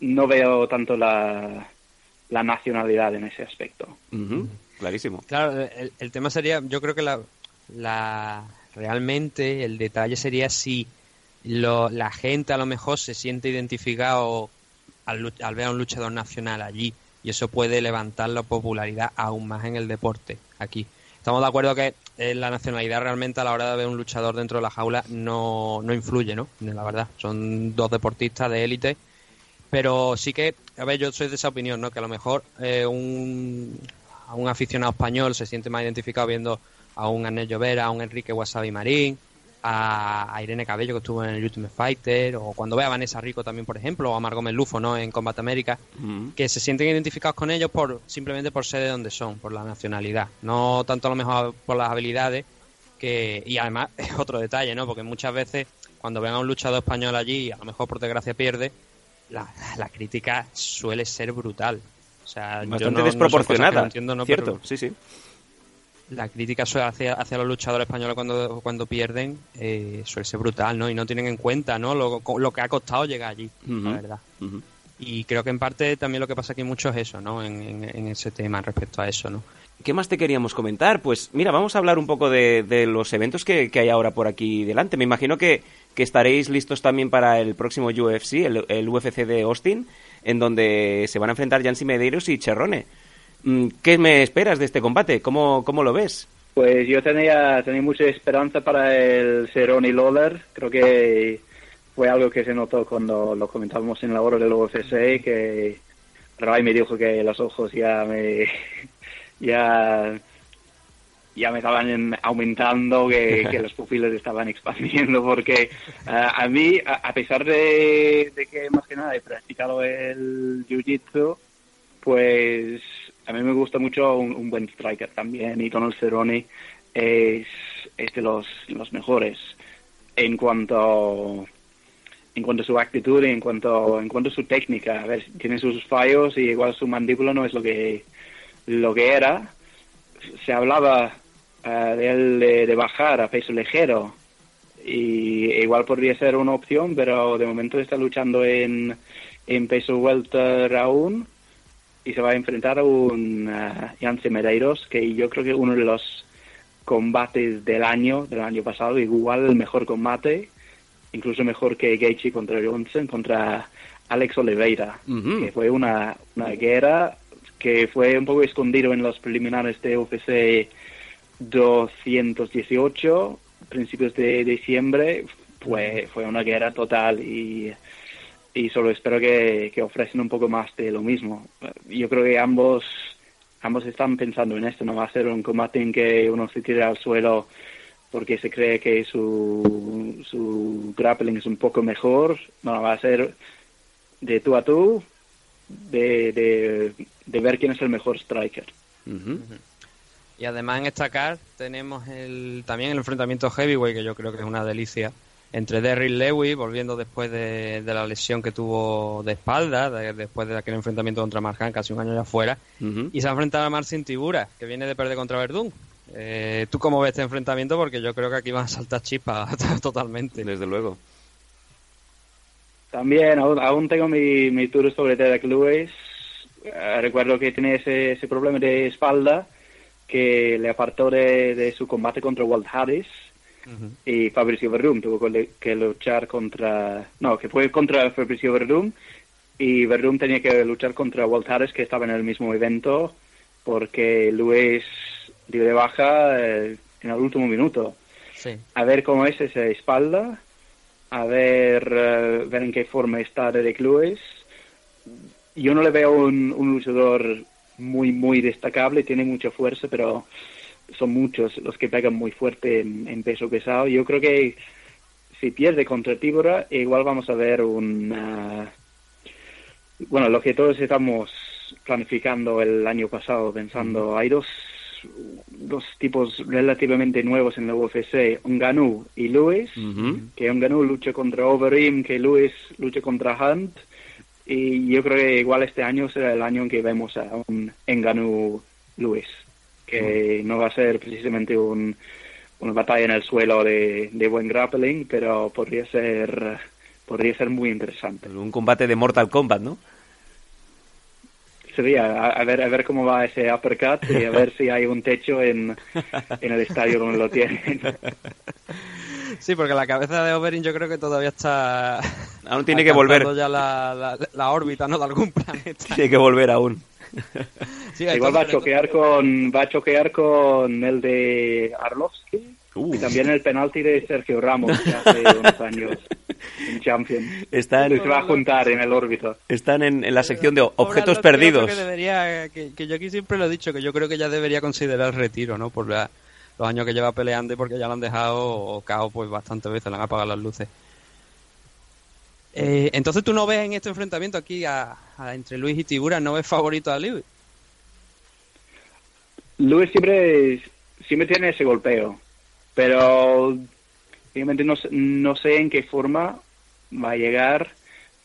no veo tanto la, la nacionalidad en ese aspecto. Clarísimo. Claro, el, el tema sería, yo creo que la, la realmente el detalle sería si lo, la gente a lo mejor se siente identificado al, al ver a un luchador nacional allí y eso puede levantar la popularidad aún más en el deporte aquí. Estamos de acuerdo que eh, la nacionalidad realmente a la hora de ver un luchador dentro de la jaula no, no influye, ¿no? La verdad, son dos deportistas de élite pero sí que, a ver, yo soy de esa opinión, ¿no? Que a lo mejor eh, un, un aficionado español se siente más identificado viendo a un Anel Llovera, a un Enrique Wasabi Marín, a, a Irene Cabello que estuvo en el Ultimate Fighter, o cuando ve a Vanessa Rico también, por ejemplo, o a Margot Melufo, ¿no? En Combat América, que se sienten identificados con ellos por simplemente por ser de donde son, por la nacionalidad, no tanto a lo mejor por las habilidades que y además es otro detalle, ¿no? Porque muchas veces cuando ven a un luchador español allí y a lo mejor por desgracia pierde, la, la crítica suele ser brutal. O sea, Bastante no desproporcionada. no entiendo, ¿no? Cierto, Pero sí, sí. La crítica hacia, hacia los luchadores españoles cuando, cuando pierden eh, suele ser brutal, ¿no? Y no tienen en cuenta, ¿no? Lo, lo que ha costado llegar allí, la verdad. Y creo que en parte también lo que pasa aquí mucho es eso, ¿no? En, en- en ese tema respecto a eso, ¿no? ¿Qué más te queríamos comentar? Pues mira, vamos a hablar un poco de, de los eventos que, que hay ahora por aquí delante. Me imagino que, que estaréis listos también para el próximo UFC, el, el UFC de Austin, en donde se van a enfrentar Jansi Medeiros y Cherrone. Mm, ¿Qué me esperas de este combate? ¿Cómo, cómo lo ves? Pues yo tenía, tenía mucha esperanza para el Cerrone Lawler. Creo que fue algo que se notó cuando lo comentábamos en la hora del UFC, que Ray me dijo que los ojos ya me ya ya me estaban en- aumentando, que, los pupilos estaban expandiendo, porque ah, a mí, a, a pesar de, de que más que nada he practicado el jiu-jitsu, pues a mí me gusta mucho un, buen striker también, y Donald Cerrone es, es de los, los mejores en cuanto en cuanto a su actitud y en cuanto en cuanto a su técnica. A ver, tiene sus fallos y igual su mandíbula no es lo que lo que era. Se hablaba eh, de él de, de bajar a peso ligero y igual podría ser una opción, pero de momento está luchando en, en peso welter aún y se va a enfrentar a un uh, Yance Medeiros, que yo creo que uno de los combates del año, del año pasado, igual el mejor combate, incluso mejor que Gaethje contra Johnson, contra Alex Oliveira, que fue una, una guerra que fue un poco escondido en los preliminares de UFC 218, principios de diciembre, fue, fue una guerra total y, y solo espero que, que ofrecen un poco más de lo mismo. Yo creo que ambos ambos están pensando en esto, no va a ser un combate en que uno se tire al suelo porque se cree que su, su grappling es un poco mejor, no, va a ser de tú a tú, de, de, de ver quién es el mejor striker. Ujú. Y además en esta card tenemos el, también el enfrentamiento heavyweight, que yo creo que es una delicia, entre Derrick Lewis, volviendo después de, de la lesión que tuvo de espalda, de- después de aquel enfrentamiento contra Marjan, casi un año ya fuera, y se ha enfrentado a Marcin Tibura, que viene de perder contra Verdún. Eh, ¿Tú cómo ves este enfrentamiento? Porque yo creo que aquí van a saltar chispas totalmente. Desde luego. También aún, aún tengo mi, mi tour sobre Derek Lewis. Eh, recuerdo que tiene ese, ese problema de espalda que le apartó de, de su combate contra Walt Harris Y Fabricio Verdum tuvo que, luchar contra... No, que fue contra Fabricio Verdum y Verdum tenía que luchar contra Walt Harris que estaba en el mismo evento porque Lewis dio de baja eh, en el último minuto Sí. a ver cómo es esa espalda, a ver, eh, ver en qué forma está Derek Lewis. Yo no le veo un, un luchador muy, muy destacable, tiene mucha fuerza, pero, son muchos los que pegan muy fuerte en, en peso pesado. Yo creo que si pierde contra Tíbora, igual vamos a ver un... bueno, lo que todos estamos planificando el año pasado, pensando, hay dos, dos tipos relativamente nuevos en la UFC, Ngannou y Lewis, que Ngannou lucha contra Overeem, que Lewis lucha contra Hunt, y yo creo que igual este año será el año en que vemos a un Ngannou Lewis, que no va a ser precisamente un, una batalla en el suelo de, de buen grappling, pero podría ser podría ser muy interesante. Un combate de Mortal Kombat, ¿no? Sería a, a ver a ver cómo va ese uppercut y a ver si hay un techo en, en el estadio donde lo tienen. Sí, porque la cabeza de Oberyn yo creo que todavía está... Aún tiene que volver. ya la, la- la órbita, ¿no? De algún planeta. Tiene que volver aún. Sí, Igual va a choquear con va a choquear con el de Arlovsky Uh. y también el penalti de Sergio Ramos que hace unos años en Champions. Están, Se va a juntar en el órbito. están en, en la sección de objetos perdidos. Que, debería, que, que yo aquí siempre lo he dicho, que yo creo que ya debería considerar el retiro, ¿no? Por la- los años que lleva peleando y porque ya lo han dejado cao pues bastantes veces, le han apagado las luces. Eh, entonces tú no ves en este enfrentamiento aquí a, a- entre Luis y Tibura, no ves favorito a Luis. Luis siempre siempre tiene ese golpeo, pero obviamente no, sé- no sé en qué forma va a llegar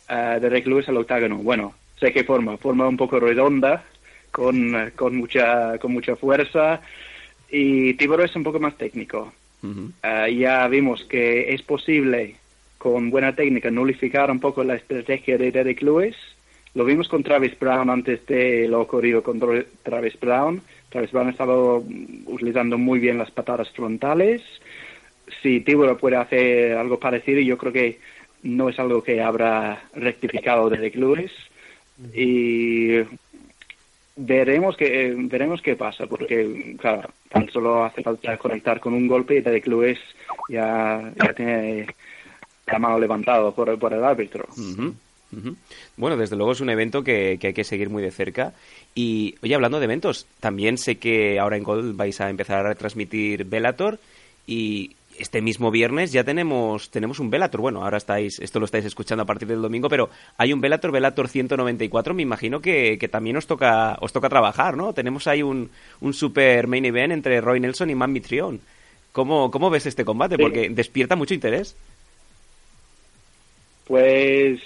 uh, Derek Lewis al octágono. Bueno, sé qué forma, forma un poco redonda, con, eh, con mucha con mucha fuerza y Tiboro es un poco más técnico. Ah, ya vimos que es posible con buena técnica nulificar un poco la estrategia de Derek Lewis. Lo vimos con Travis Brown antes de lo ocurrido con Tra- Travis Brown. Travis Brown estaba mm, utilizando muy bien las patadas frontales. Si Tiburo puede hacer algo parecido, yo creo que no es algo que habrá rectificado Derek Lewis. Y veremos que veremos qué pasa porque claro tan solo hace falta conectar con un golpe y Derek Lewis ya, ya tiene la mano levantado por, por el árbitro. Bueno, desde luego es un evento que, que hay que seguir muy de cerca. Y, oye, hablando de eventos, también sé que ahora en Gold vais a empezar a retransmitir Bellator y este mismo viernes ya tenemos tenemos un Bellator. Bueno, ahora estáis esto lo estáis escuchando a partir del domingo, pero hay un Bellator, Bellator 194. Me imagino que, que también os toca os toca trabajar, ¿no? Tenemos ahí un, un super main event entre Roy Nelson y Man Mitrione. ¿Cómo, ¿Cómo ves este combate? Sí. Porque despierta mucho interés. Pues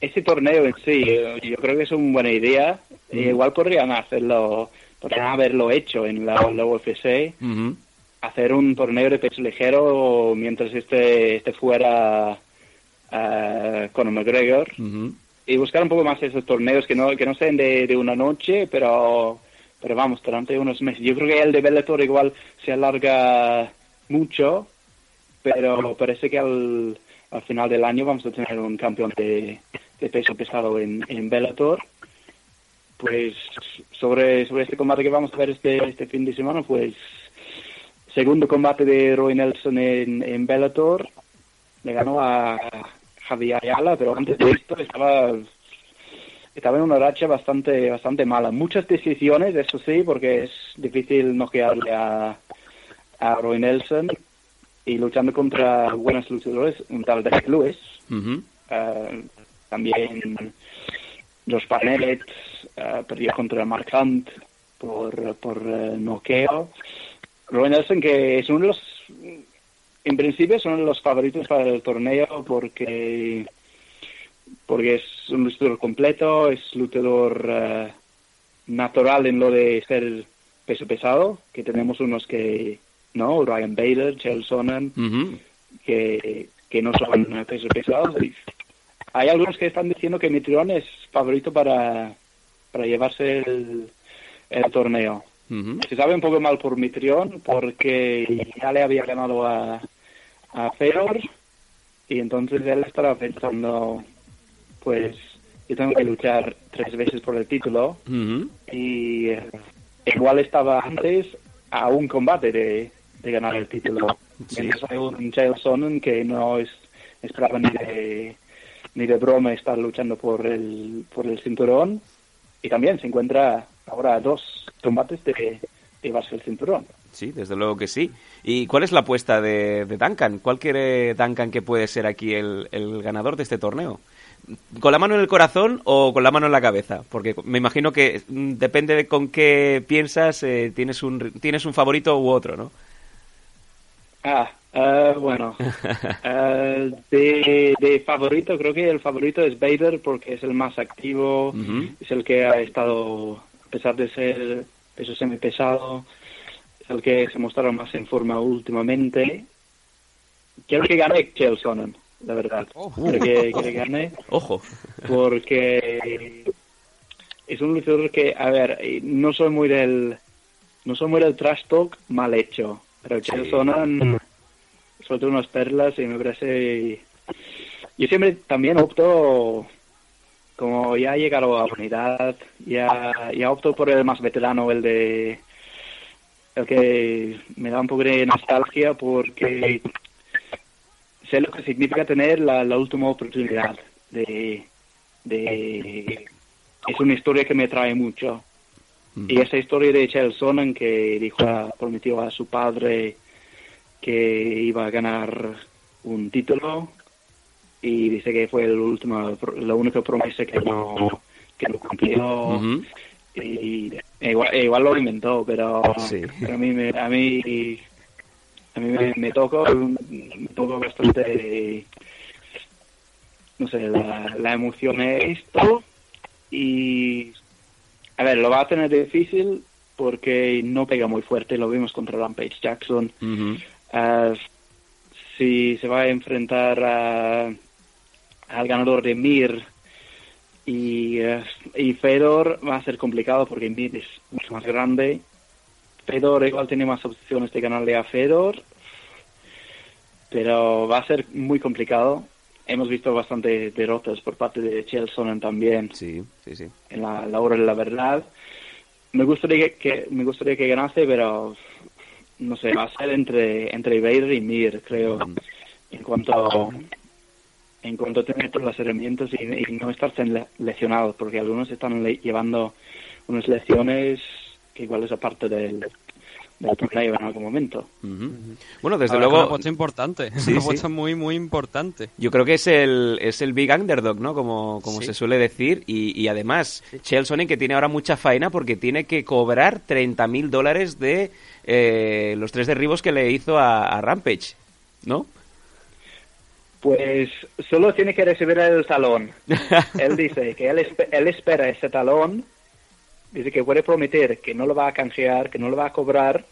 ese torneo en sí eh, yo creo que es una buena idea. Eh, igual podrían hacerlo podrían haberlo hecho en la, la UFC hacer un torneo de peso ligero mientras este, este fuera uh, Conor McGregor. Y buscar un poco más esos torneos que no que no sean de, de una noche pero pero vamos durante unos meses. Yo creo que el de Bellator igual se alarga mucho pero parece que al, al final del año vamos a tener un campeón de, peso pesado en, en Bellator. Pues sobre sobre este combate que vamos a ver este este fin de semana pues segundo combate de Roy Nelson en, en Bellator. Le ganó a Javier Ayala pero antes de esto estaba estaba en una racha bastante bastante mala. Muchas decisiones eso sí porque es difícil noquearle a a Roy Nelson y luchando contra buenos luchadores un tal Derek Lewis eh, también los Panelets eh, perdió contra Mark Hunt por, por eh, noqueo. Roy Nelson, que es uno de los, en principio es uno de los favoritos para el torneo porque, porque es un luchador completo, es luchador natural en lo de ser peso pesado, que tenemos unos que, ¿no? Ryan Bader, Chael Sonnen, que, que no son pesos pesados. Hay algunos que están diciendo que Mitrión es favorito para, para llevarse el, el torneo. Se sabe un poco mal por Mitrión porque ya le había ganado a, a Feor y entonces él estará pensando, pues yo tengo que luchar tres veces por el título y eh, igual estaba antes a un combate de, de ganar el título. Sí. Mientras hay un Chael Sonnen que no es, esperaba ni de, ni de broma estar luchando por el, por el cinturón y también se encuentra ahora dos combates de, de el cinturón. Sí, desde luego que sí. ¿Y cuál es la apuesta de, de Duncan? ¿Cuál quiere Duncan que puede ser aquí el, el ganador de este torneo? ¿Con la mano en el corazón o con la mano en la cabeza? Porque me imagino que mm, depende de con qué piensas, eh, tienes, un, tienes un favorito u otro, ¿no? Ah, eh, bueno. Eh, de, de favorito, creo que el favorito es Bader porque es el más activo, es el que ha estado, a pesar de ser peso semipesado, es el que se mostrado más en forma últimamente. Quiero que gane Chael Sonnen, la verdad. Quiero que, que gane Ojo. porque es un luchador que, a ver, no soy muy del no soy muy del trash talk mal hecho, pero Chael Sonnen suelta unas perlas y me parece yo siempre también opto como ya ha llegado a la unidad ya, ya opto por el más veterano el de el que me da un poco de nostalgia porque sé lo que significa tener la, la última oportunidad de, de es una historia que me trae mucho y esa historia de Chael Sonnen que dijo a- prometió a su padre que iba a ganar un título y dice que fue el último, la única promesa que no, que no cumplió. Y e igual, e igual lo inventó pero, Sí. pero a mí me, a mí a mí me, me tocó me tocó bastante no sé la, la emoción de esto y a ver lo va a tener difícil porque no pega muy fuerte lo vimos contra Rampage Jackson. Ah, si se va a enfrentar a- al ganador de Mir y, eh, y Fedor va a ser complicado porque Mir es mucho más grande. Fedor igual tiene más opciones de ganarle a Fedor, pero va a ser muy complicado. Hemos visto bastante derrotas por parte de Chelson también Sí, sí, sí. en la, la hora de la verdad. Me gustaría que, que- me gustaría que ganase, pero no sé, va a ser entre entre Vader y Mir, creo. En cuanto en cuanto a tener todas las herramientas y, y no estar tan lesionados, porque algunos están le- llevando unas lesiones que igual es aparte del, del torneo en algún momento. Bueno, desde La verdad que Una luego, apuesta importante. Sí, una sí. apuesta muy, muy importante. yo creo que es el, es el big underdog, ¿no? Como, como Sí. se suele decir. Y, y además, Chael Sonnen que tiene ahora mucha faena porque tiene que cobrar 30 mil dólares de eh, los tres derribos que le hizo a, a Rampage, ¿no? Pues solo tiene que recibir el talón. él dice que él, espe- él espera ese talón, dice que puede prometer que no lo va a canjear, que no lo va a cobrar,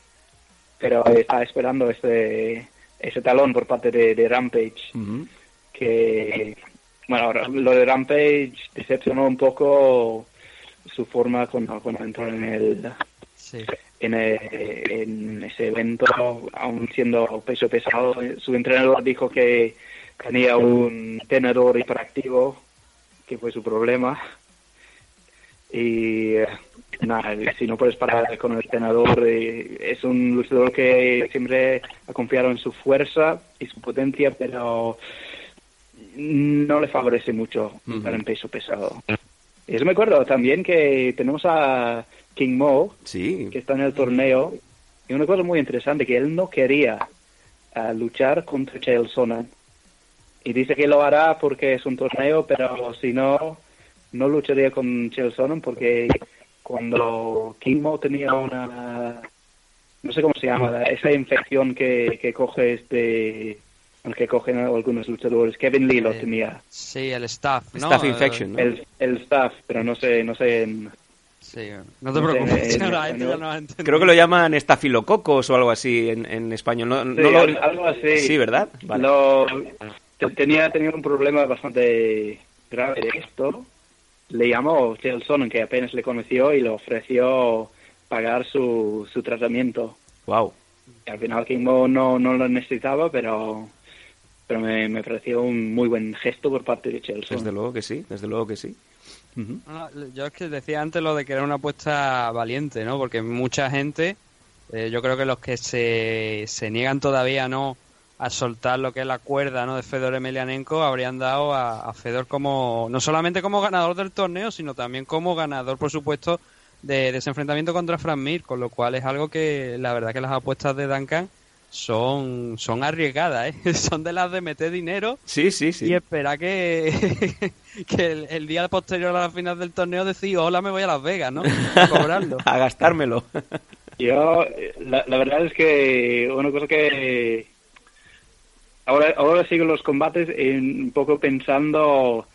pero está esperando ese, ese talón por parte de, de Rampage, que, bueno, lo de Rampage decepcionó un poco su forma cuando, cuando entró en el, Sí. en, eh, en ese evento, aún siendo peso pesado. Su entrenador dijo que tenía un tenedor hiperactivo, que fue su problema. Y nada, si no puedes parar con el eh, es un luchador que siempre ha confiado en su fuerza y su potencia, pero no le favorece mucho Ujú. para el peso pesado. Y eso me acuerdo también que tenemos a King Mo, Sí. que está en el torneo. Y una cosa muy interesante, que él no quería ah, luchar contra Chael Sonnen. Y dice que lo hará porque es un torneo, pero si no, no lucharía con Chael Sonnen porque cuando King Mo tenía una... No sé cómo se llama, la- esa infección que, que coge este... El que cogen algunos luchadores. Kevin Lee lo Eh, tenía. Sí, el staff, ¿no? Staff infection, ¿no? El, el staff, pero no sé, no sé en- Sí, no te preocupes. en no. Creo que lo llaman estafilococos o algo así en, en español. No, lo- algo así. Sí, ¿verdad? Vale. Lo- te- tenía, tenía un problema bastante grave de esto. Le llamó Sonnen, que apenas le conoció, y le ofreció pagar su, su tratamiento. Wow. Y al final King Mo no, no lo necesitaba, pero, pero me, me pareció un muy buen gesto por parte de Chael Sonnen. Desde luego que sí, desde luego que sí. Yo es que decía antes lo de que era una apuesta valiente, ¿no? Porque mucha gente, eh, yo creo que los que se, se niegan todavía no a soltar lo que es la cuerda ¿no? de Fedor Emelianenko habrían dado a, a Fedor como no solamente como ganador del torneo sino también como ganador por supuesto de, de ese enfrentamiento contra Frank Mir, con lo cual es algo que la verdad que las apuestas de Duncan son, son arriesgadas, ¿eh? son de las de meter dinero Sí, sí, sí. y esperar que, que el, el día posterior a la final del torneo decir, hola, me voy a Las Vegas, ¿no? A cobrarlo. A gastármelo. Yo, la, la verdad es que una cosa que ahora, ahora sigo los combates en- un poco pensando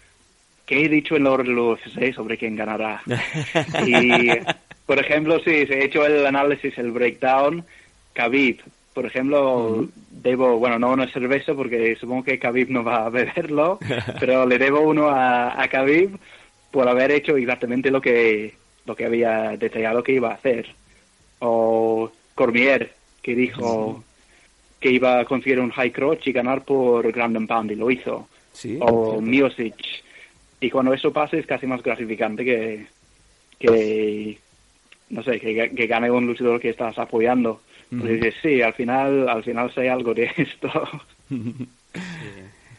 qué he dicho en la UFC sobre quién ganará. Y, por ejemplo, si he hecho el análisis, el breakdown, Khabib, por ejemplo, debo, bueno, no una cerveza porque supongo que Khabib no va a beberlo, pero le debo uno a, a Khabib por haber hecho exactamente lo que, lo que había detallado que iba a hacer. O Cormier, que dijo que iba a conseguir un high crotch y ganar por ground and pound y lo hizo. Sí, o. Miosic. Y cuando eso pasa es casi más gratificante que, que no sé, que, que gane un luchador que estás apoyando. Porque dices, sí, al final, al final sé algo de esto.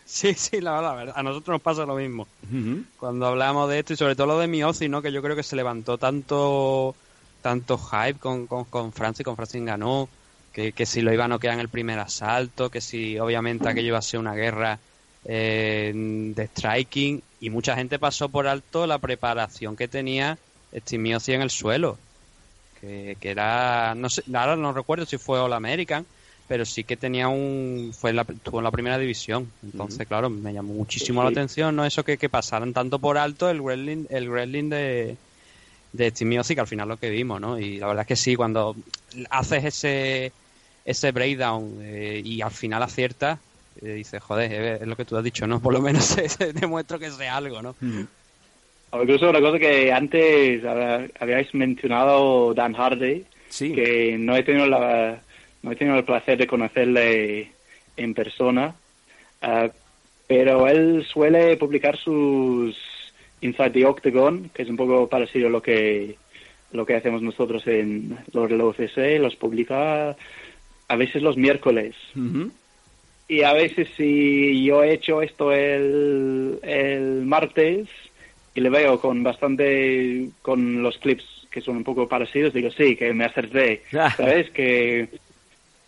Sí, sí, la, verdad, a nosotros nos pasa lo mismo. Cuando hablamos de esto y sobre todo lo de Miozzi, ¿no? Que yo creo que se levantó tanto tanto hype con, con, con Francis, con Francis ganó, que, que si lo iba a noquear en el primer asalto, que si obviamente aquello iba a ser una guerra eh, de striking y mucha gente pasó por alto la preparación que tenía Steve Miozzi en el suelo, que, que era, no sé, ahora no recuerdo si fue All American, pero sí que tenía un, fue en la, estuvo en la primera división, entonces claro, me llamó muchísimo la atención, no eso que, que pasaran tanto por alto el wrestling, el wrestling de de Steve que al final lo que vimos, ¿no? Y la verdad es que sí, cuando haces ese ese breakdown eh, y al final aciertas, eh, dices, joder, es, es lo que tú has dicho, ¿no? Por lo menos se, se demuestra que sé algo, ¿no? O incluso una cosa que antes hab- habíais mencionado Dan Hardy, Sí. que no he tenido la no he tenido el placer de conocerle en persona, ah, pero él suele publicar sus Inside the Octagon, que es un poco parecido a lo que lo que hacemos nosotros en los UFC, los publica a veces los miércoles. Y a veces si yo he hecho esto el, el martes y le veo con bastante, con los clips que son un poco parecidos, digo, sí, que me acerté, ¿sabes? Que,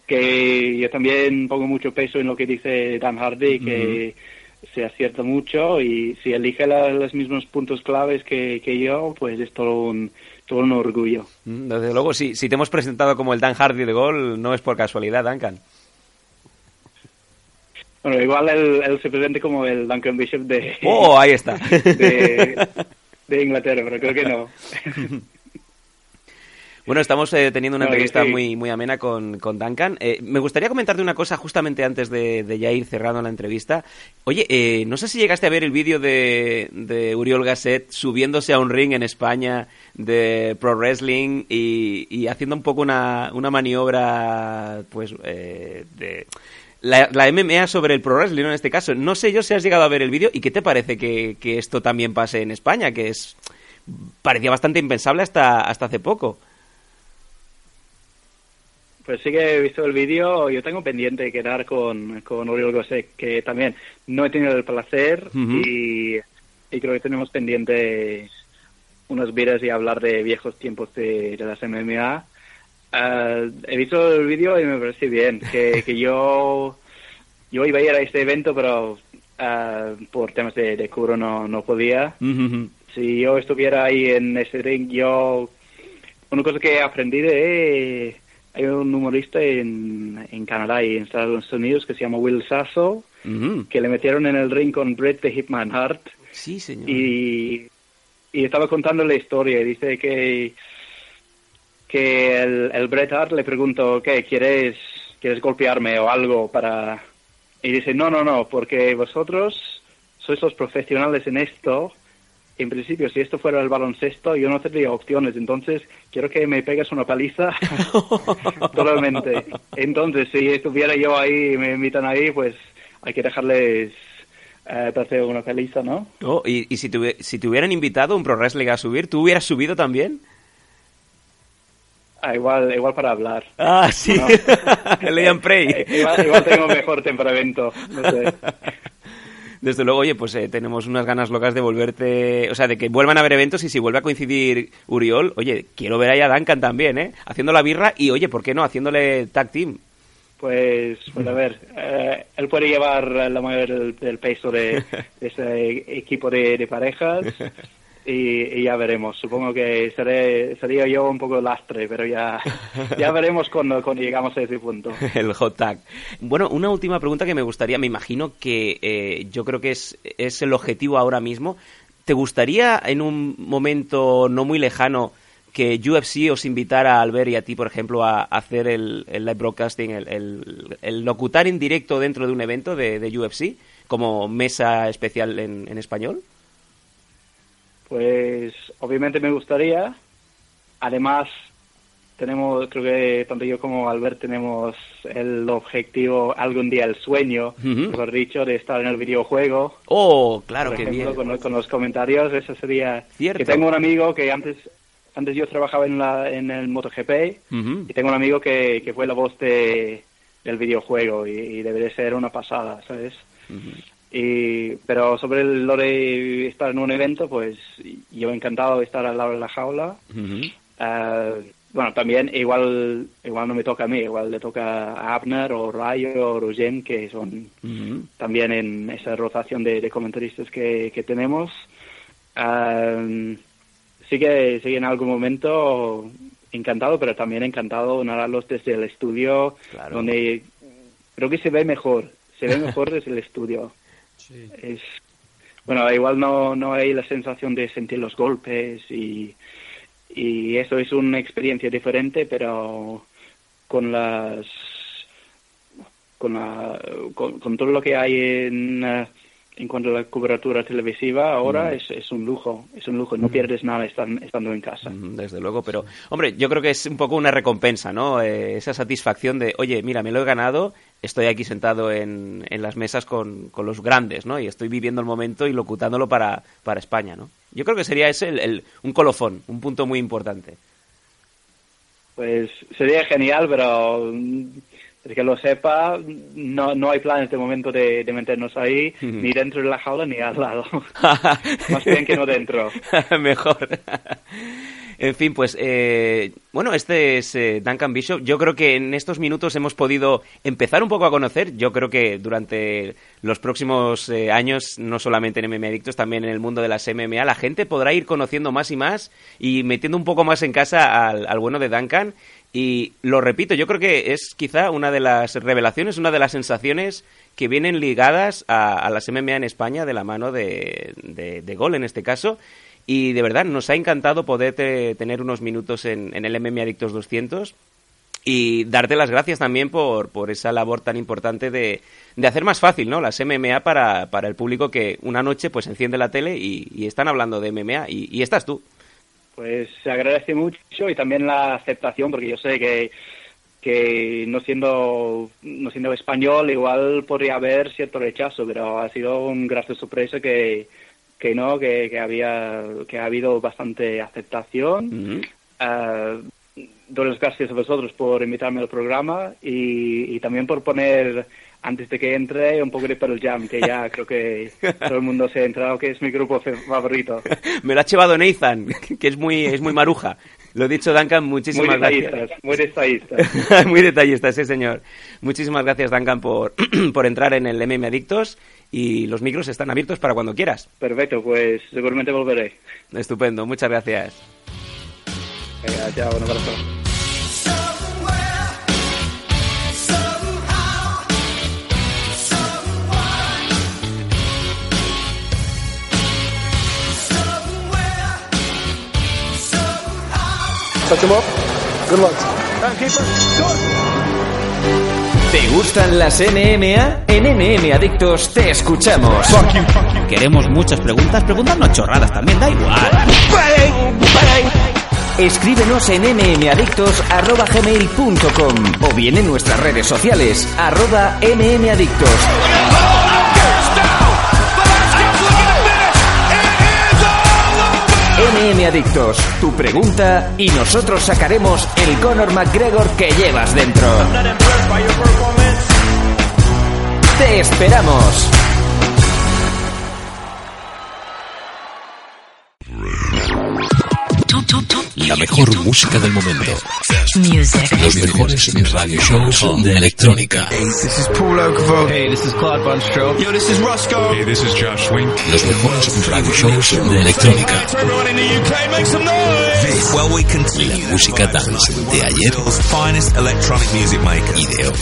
que yo también pongo mucho peso en lo que dice Dan Hardy, que se acierta mucho y si elige la- los mismos puntos claves que, que yo, pues es todo un, todo un orgullo. Mm, Desde luego, si, si te hemos presentado como el Dan Hardy de gol, no es por casualidad, Duncan. Bueno, igual él, él se presente como el Duncan Bishop de... ¡Oh, ahí está! de, de Inglaterra, pero creo que no. Bueno, estamos eh, teniendo una No, entrevista sí. muy, muy amena con, con Duncan. Eh, me gustaría comentarte una cosa justamente antes de, de ya ir cerrando la entrevista. Oye, eh, no sé si llegaste a ver el vídeo de, de Uriol Gasset subiéndose a un ring en España de pro wrestling y, y haciendo un poco una, una maniobra, pues, eh, de... La, la MMA sobre el pro wrestling, en este caso. No sé yo si has llegado a ver el vídeo y qué te parece que, que esto también pase en España, que es parecía bastante impensable hasta, hasta hace poco. Pues sí que he visto el vídeo, yo tengo pendiente de quedar con, con Oriol Gosek, que también no he tenido el placer y, y creo que tenemos pendientes unas vidas y hablar de viejos tiempos de, de las MMA. Ah, he visto el vídeo y me parece bien, que, que yo, yo iba a ir a este evento, pero ah, por temas de, de curo no, no podía. Si yo estuviera ahí en ese ring, yo... Una cosa que aprendí de... Hay un humorista en, en Canadá y en Estados Unidos que se llama Will Sasso, que le metieron en el ring con Bret the Hitman Hart Sí, señor. y, y estaba contando la historia y dice que que el, el Bret Hart le preguntó, ¿qué? ¿Quieres, ¿Quieres golpearme o algo para...? Y dice, no, no, no, porque vosotros sois los profesionales en esto. En principio, si esto fuera el baloncesto, yo no tendría opciones. Entonces, quiero que me pegues una paliza totalmente. Entonces, si estuviera yo ahí y me invitan ahí, pues hay que dejarles eh, hacer una paliza, ¿no? Oh, y y si, te, si te hubieran invitado un pro wrestling a subir, ¿tú hubieras subido también? Ah, igual, igual para hablar. Ah, sí. No. Prey. Eh, igual, igual tengo mejor temperamento, no sé. Desde luego, oye, pues eh, tenemos unas ganas locas de volverte, o sea, de que vuelvan a haber eventos y si vuelve a coincidir Uriol, oye, quiero ver ahí a Duncan también, ¿eh? Haciendo la birra y, oye, ¿por qué no? Haciéndole tag team. Pues, pues a ver, eh, él puede llevar la mayor del, del peso de, de ese equipo de, de parejas y, y ya veremos. Supongo que seré, sería yo un poco lastre, pero ya, ya veremos cuando, cuando llegamos a ese punto. el hot tag. Bueno, una última pregunta que me gustaría, me imagino que eh, yo creo que es, es el objetivo ahora mismo. ¿Te gustaría en un momento no muy lejano que UFC os invitara a Albert y a ti, por ejemplo, a hacer el, el live broadcasting, el, el, el locutar en directo dentro de un evento de, de UFC, como mesa especial en, en español? Pues obviamente me gustaría. Además, tenemos, creo que tanto yo como Albert tenemos el objetivo, algún día el sueño, Ujú. mejor dicho, de estar en el videojuego. Oh, claro, que bien. Con, con los comentarios, eso sería... Cierto. Que tengo un amigo que antes antes yo trabajaba en, la, en el MotoGP Ujú. y tengo un amigo que, que fue la voz de, del videojuego y, y debería ser una pasada, ¿sabes? Y, pero sobre el- lo de estar en un evento, pues yo encantado de estar al lado de la jaula. Ah, bueno, también igual igual no me toca a mí, igual le toca a Abner o Rayo o Rugen, que son también en esa rotación de, de comentaristas que, que tenemos. Ah, sí que sí en algún momento encantado, pero también encantado narrarlos desde el estudio, Claro. donde creo que se ve mejor, se ve mejor desde el estudio. Es bueno, igual no, no hay la sensación de sentir los golpes y, y eso es una experiencia diferente, pero con las con, la, con, con todo lo que hay en, eh, en cuanto a la cobertura televisiva ahora Mm. es, es un lujo, es un lujo, no pierdes nada estan- estando en casa. Mm, Desde luego, pero hombre, yo creo que es un poco una recompensa, ¿no? Eh, esa satisfacción de, oye, mira, me lo he ganado, estoy aquí sentado en, en las mesas con, con los grandes, ¿no? Y estoy viviendo el momento y locutándolo para, para España, ¿no? Yo creo que sería ese el, el- un colofón, un punto muy importante. Pues sería genial, pero mm, el que lo sepa, no, no hay planes de momento de, de meternos ahí, ni dentro de la jaula ni al lado. Más bien que no dentro. Mejor. En fin, pues eh, bueno, este es eh, Duncan Bishop. Yo creo que en estos minutos hemos podido empezar un poco a conocer. Yo creo que durante los próximos eh, años, no solamente en MMA Adictos, también en el mundo de las MMA, la gente podrá ir conociendo más y más y metiendo un poco más en casa al, al bueno de Duncan. Y lo repito, yo creo que es quizá una de las revelaciones, una de las sensaciones que vienen ligadas a, las MMA en España de la mano de, de Gol en este caso. Y de verdad, nos ha encantado poder te- tener unos minutos en, el MMA Adictos 200 y darte las gracias también por, por esa labor tan importante de, de hacer más fácil ¿no? las MMA para, para el público que una noche pues enciende la tele y, están hablando de MMA y, estás tú. Pues se agradece mucho y también la aceptación, porque yo sé que, que no siendo no siendo español igual podría haber cierto rechazo, pero ha sido un grato sorpresa que, que no, que, que había que ha habido bastante aceptación. Ah, doy las gracias a vosotros por invitarme al programa y, y también por poner antes de que entre un poco de Pearl Jam, que ya creo que todo el mundo se ha enterado que es mi grupo favorito. Me lo ha llevado Nathan, que es muy, es muy maruja. Lo dicho, Duncan, muchísimas Muy gracias. detallistas, muy detallistas. Muy detallista, sí, señor. Muchísimas gracias, Duncan, por, por entrar en el MM Adictos y los micros están abiertos para cuando quieras. Perfecto, pues seguramente volveré. Estupendo, muchas gracias. Venga, chao, un abrazo. Touch him up. Good luck. ¿Te gustan las MMA? En NM Adictos te escuchamos. Queremos muchas preguntas, preguntarnos chorradas también, da igual. Escríbenos en mmadictos.gmail.com o bien en nuestras redes sociales, arroba mmadictos. Mm Adictos, tu pregunta y nosotros sacaremos el Conor McGregor que llevas dentro. ¡Te esperamos! La mejor música del momento. Los mejores radio shows de electrónica. This is Paul Oakenfold. Hey, this is Clyde Von Stroke. Yo, this is Roscoe. Hey, this is Josh Wink. Los mejores radio shows de electrónica. La música dance de ayer finest electronic music maker. y de hoy.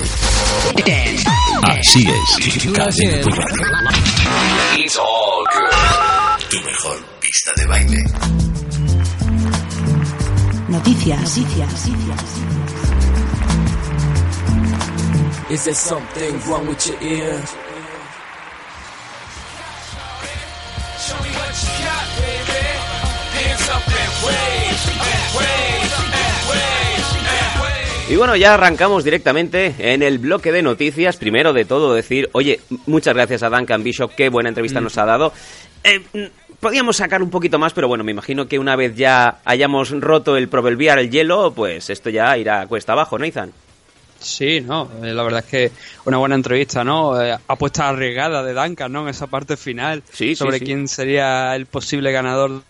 Así es. Cadena tu radio. It's all good. Tu mejor pista de baile. Noticias. Noticias. Is there something wrong with your ear? Show me what you got, baby. Hands up and wave, and wave, and wave, and wave. Y bueno, ya arrancamos directamente en el bloque de noticias. Primero de todo decir, oye, muchas gracias a Duncan Bishop, qué buena entrevista nos ha dado. Eh, mm, podíamos sacar un poquito más, pero bueno, me imagino que una vez ya hayamos roto el proverbial el hielo, pues esto ya irá cuesta abajo, Nathan. Sí, no, eh, la verdad es que una buena entrevista, ¿no? Eh, apuesta arriesgada de Duncan, ¿no? En esa parte final Sí, sobre sí. quién sería el posible ganador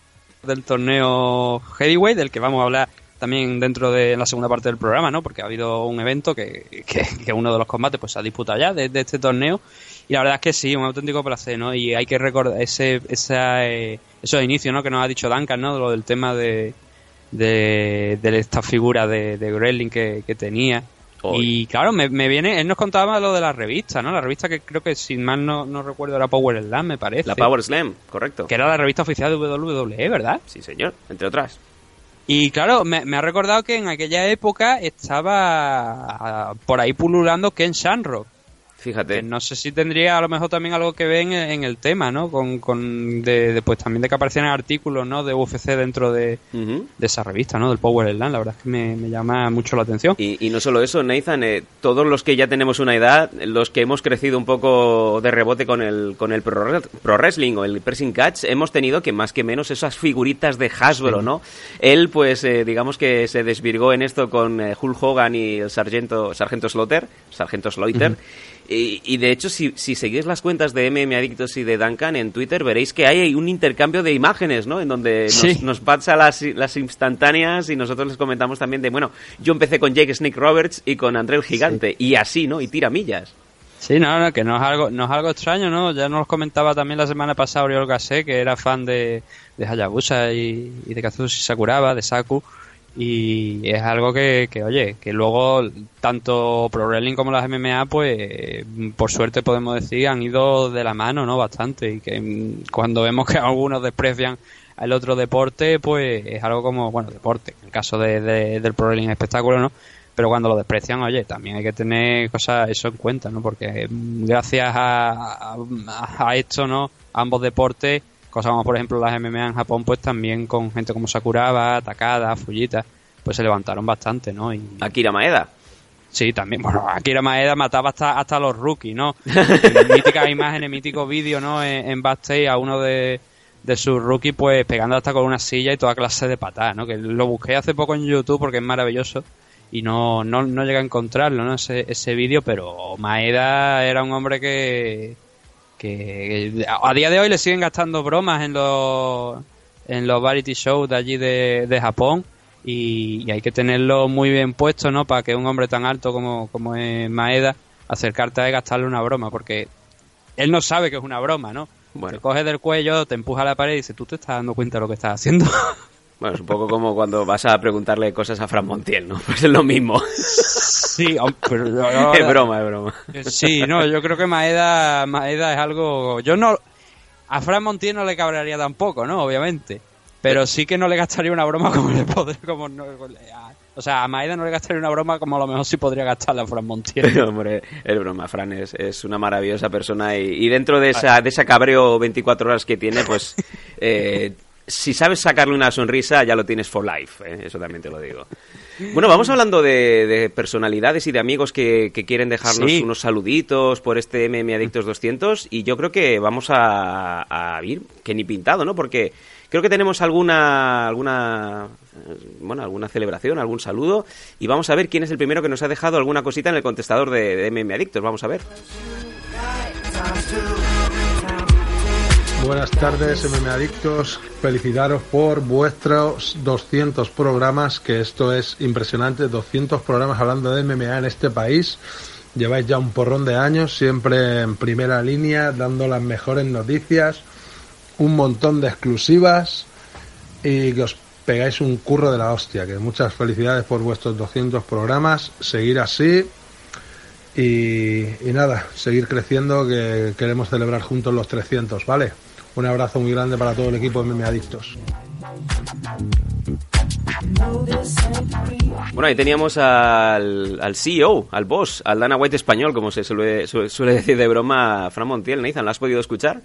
del torneo Heavyweight, del que vamos a hablar también dentro de la segunda parte del programa, ¿no? Porque ha habido un evento que, que, que uno de los combates pues se ha disputado ya de, de este torneo y la verdad es que sí, un auténtico placer, ¿no? Y hay que recordar ese, esa, eh, esos inicios, ¿no? Que nos ha dicho Duncan, ¿no? Lo del tema de, de, de esta figura de, de Gremlin que, que tenía. Y claro, me, me viene, él nos contaba lo de la revista, ¿no? La revista que creo que, sin más no, no recuerdo, era Power Slam, me parece. La Power Slam, correcto. Que era la revista oficial de WWE, ¿verdad? Sí, señor, entre otras. Y claro, me, me ha recordado que en aquella época estaba ah, por ahí pululando Ken Shamrock. Fíjate. Que no sé si tendría a lo mejor también algo que ver en, en el tema, ¿no? Con, con de, de, pues también de que aparecieran artículos, ¿no? De UFC dentro de, esa revista, ¿no? Del Power Slam. La verdad es que me, me llama mucho la atención. Y, y no solo eso, Nathan, eh, todos los que ya tenemos una edad, los que hemos crecido un poco de rebote con el, con el pro, re- pro wrestling o el pressing catch, hemos tenido que más que menos esas figuritas de Hasbro, Sí. ¿no? Él, pues, eh, digamos que se desvirgó en esto con eh, Hulk Hogan y el sargento, sargento Slaughter, sargento Slaughter. Y, y de hecho, si, si seguís las cuentas de MM Adictos y de Duncan en Twitter, veréis que hay un intercambio de imágenes, ¿no? En donde Sí. nos pasa las, las instantáneas y nosotros les comentamos también de, bueno, yo empecé con Jake Snake Roberts y con André el Gigante, y así, ¿no? Y tira millas. Sí, no, no, que no es algo, no es algo extraño, ¿no? Ya nos comentaba también la semana pasada Oriol Gasset, que era fan de, de Hayabusa y, y de Kazushi Sakuraba, de Saku, y es algo que, que, oye, que luego tanto Pro Wrestling como las MMA, pues, por suerte podemos decir, han ido de la mano, ¿no? Bastante, y que mm, cuando vemos que algunos desprecian al otro deporte, pues es algo como, bueno, deporte, en el caso de, de- del Pro Wrestling espectáculo, ¿no? pero cuando lo desprecian, oye, también hay que tener cosas eso en cuenta, ¿no? Porque mm, gracias a, a, esto, ¿no? Ambos deportes, cosas como por ejemplo las MMA en Japón, pues también con gente como Sakuraba, Takada, Fujita, pues se levantaron bastante, ¿no? Y, Akira Maeda. Sí, también. Bueno, Akira Maeda mataba hasta, hasta los rookies, ¿no? Míticas imágenes, míticos vídeos, ¿no? En, en backstage a uno de, de sus rookies, pues pegando hasta con una silla y toda clase de patadas, ¿no? Que lo busqué hace poco en YouTube porque es maravilloso y no, no, no llegué a encontrarlo, ¿no? Ese, ese vídeo, pero Maeda era un hombre que, que a día de hoy le siguen gastando bromas en los, en los variety shows de allí de, de Japón y, y hay que tenerlo muy bien puesto, ¿no? Para que un hombre tan alto como, como es Maeda acercarte a él gastarle una broma, porque él no sabe que es una broma, ¿no? Te coge del cuello, te empuja a la pared y dice, ¿tú te estás dando cuenta de lo que estás haciendo? Bueno, es un poco como cuando vas a preguntarle cosas a Fran Montiel, ¿no? Pues es lo mismo. Sí, pero es broma, es broma. Sí, no, yo creo que Maeda, Maeda es algo... Yo no... A Fran Montiel no le cabrearía tampoco, ¿no? Obviamente. Pero sí que no le gastaría una broma como le podría... Como no- o sea, a Maeda no le gastaría una broma como a lo mejor sí podría gastarla a Fran Montiel. Pero, hombre, es broma, Fran es, es una maravillosa persona y, y dentro de esa, de ese cabreo 24 horas que tiene, pues eh, si sabes sacarle una sonrisa ya lo tienes for life, ¿eh? eso también te lo digo. Bueno, vamos hablando de, de personalidades y de amigos que, que quieren dejarnos Sí. unos saluditos por este MM Adictos 200 y yo creo que vamos a, a ir que ni pintado, ¿no? Porque creo que tenemos alguna alguna eh, bueno, alguna celebración, algún saludo y vamos a ver quién es el primero que nos ha dejado alguna cosita en el contestador de, de MM Adictos, vamos a ver. Buenas tardes, MM Adictos. Felicitaros por vuestros 200 programas, que esto es impresionante. 200 programas hablando de MMA en este país. Lleváis ya un porrón de años, siempre en primera línea, dando las mejores noticias, un montón de exclusivas y que os pegáis un curro de la hostia. Que muchas felicidades por vuestros 200 programas. Seguir así. Y, y nada, seguir creciendo, que queremos celebrar juntos los 300, ¿vale? Un abrazo muy grande para todo el equipo de MMA Adictos. Bueno, ahí teníamos al, al CEO, al boss, al Dana White español, como se suele, suele, suele decir de broma Fran Montiel. Nathan, ¿lo has podido escuchar?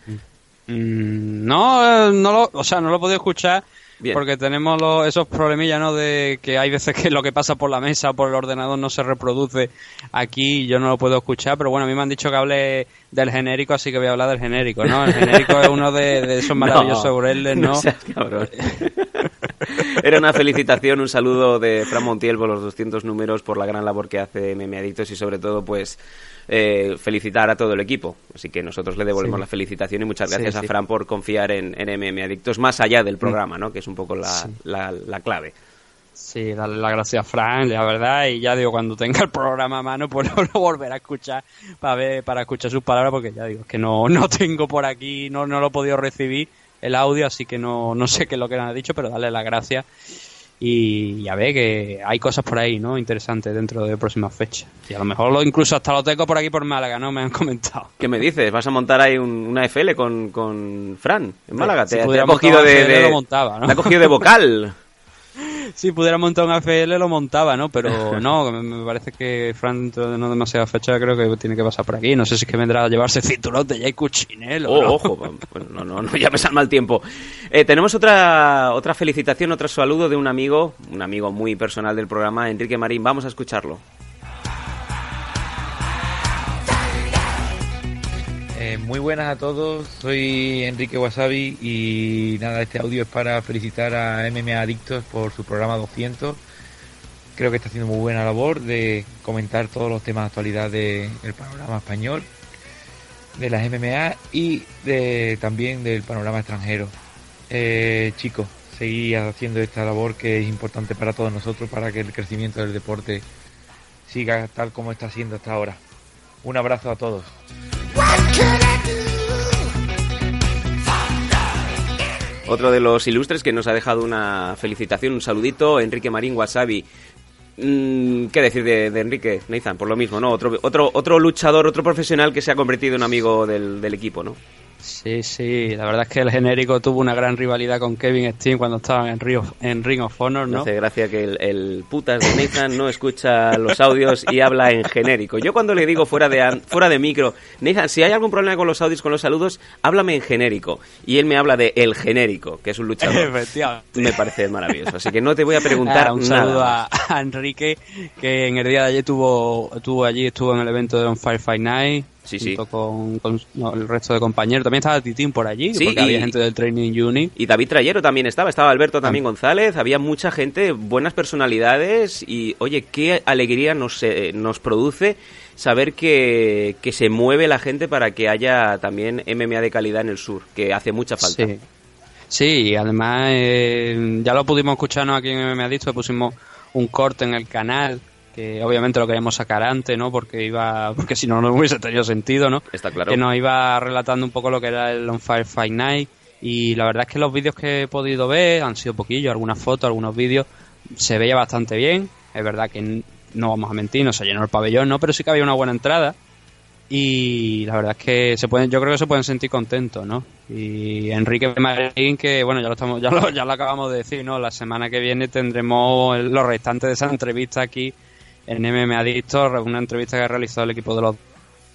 Mm, no, eh, no lo, o sea, no lo he podido escuchar porque tenemos los- esos problemillas, ¿no? De que hay veces que lo que pasa por la mesa o por el ordenador no se reproduce aquí y yo no lo puedo escuchar, pero bueno, a mí me han dicho que hable del genérico, así que voy a hablar del genérico, ¿no? El genérico es uno de, de esos maravillosos No, ¿no? no seas cabrón. Era una felicitación, un saludo de Fran Montiel por los 200 números, por la gran labor que hace Adictos y sobre todo, pues, eh, felicitar a todo el equipo. Así que nosotros le devolvemos Sí. la felicitación y muchas Sí, gracias a sí. Fran por confiar en, en MM Adictos más allá del Mm. programa, ¿no? Que es un poco la, Sí. la, la clave. Sí, darle las gracias a Fran, la verdad, y ya digo, cuando tenga el programa a mano, pues lo, lo volveré a escuchar para ver, para escuchar sus palabras, porque ya digo, es que no, no tengo por aquí, no, no lo he podido recibir el audio, así que no, no sé qué es lo que le han dicho, pero darle las gracias y ya ve que hay cosas por ahí, ¿no? Interesantes dentro de próximas fechas. Y a lo mejor lo, incluso hasta lo tengo por aquí por Málaga, ¿no? Me han comentado. ¿Qué me dices? ¿Vas a montar ahí un- una FL con, con Fran en Málaga? Si te, ha cogido de, de- lo montaba, ¿no? te ha cogido de vocal. Si pudiera montar un AFL lo montaba, ¿no? Pero no, me- parece que Fran dentro de no demasiada fecha creo que tiene que pasar por aquí. No sé si es que vendrá a llevarse cinturón de Jay Cuchinelo. Oh, ¿no? ojo, bueno, no, no, no, ya me sale mal tiempo. Eh, tenemos otra, otra felicitación, otro saludo de un amigo, un amigo muy personal del programa, Enrique Marín. Vamos a escucharlo. Eh, muy buenas a todos, soy Enrique Wasabi y nada, este audio es para felicitar a MMA Adictos por su programa 200. Creo que está haciendo muy buena labor de comentar todos los temas de actualidad del panorama español, de las MMA y de, también del panorama extranjero. Eh, chicos, seguid haciendo esta labor que es importante para todos nosotros para que el crecimiento del deporte siga tal como está siendo hasta ahora. Un abrazo a todos. Otro de los ilustres que nos ha dejado una felicitación, un saludito, Enrique Marín Wasabi. Mm, ¿Qué decir de, Enrique Nathan? Por lo mismo, ¿no? Otro, otro, otro luchador, otro profesional que se ha convertido en amigo del equipo, ¿no? Sí, sí, la verdad es que el genérico tuvo una gran rivalidad con Kevin Steen cuando estaban en, Ring of- en Ring of Honor, Me ¿no? hace gracia que el, el putas de Nathan no escucha los audios y habla en genérico. Yo cuando le digo fuera de, fuera de micro, Nathan, si hay algún problema con los audios, con los saludos, háblame en genérico. Y él me habla de el genérico, que es un luchador. Efectivamente. Me parece maravilloso. Así que no te voy a preguntar Ah, un nada. saludo a, a Enrique, que en el día de ayer tuvo, tuvo allí, estuvo en el evento de On Fire Fight Night. Sí, sí. con, con, no, el resto de compañeros. También estaba Titín por allí, Sí, porque y- había gente del Training Unit. Y David Trayero también estaba, estaba Alberto también González, había mucha gente, buenas personalidades y oye, qué alegría nos, eh, nos produce saber que, que se mueve la gente para que haya también MMA de calidad en el sur, que hace mucha falta. Sí. Sí, además eh, ya lo pudimos escucharnos aquí en MMA Adicto, pusimos un corte en el canal que obviamente lo queríamos sacar antes, ¿no? Porque iba, porque si no no hubiese tenido sentido, ¿no? Está claro. Que nos iba relatando un poco lo que era el On Fire Fight Night y la verdad es que los vídeos que he podido ver han sido poquillos, algunas fotos, algunos vídeos, se veía bastante bien, es verdad que no vamos a mentir, no se llenó el pabellón, ¿no? Pero sí que había una buena entrada y la verdad es que se pueden, yo creo que se pueden sentir contentos, ¿no? Y Enrique Marín, que bueno, ya lo estamos, ya lo, ya lo acabamos de decir, ¿no? La semana que viene tendremos los restantes de esa entrevista aquí en MM Adictos, una entrevista que ha realizado el equipo de los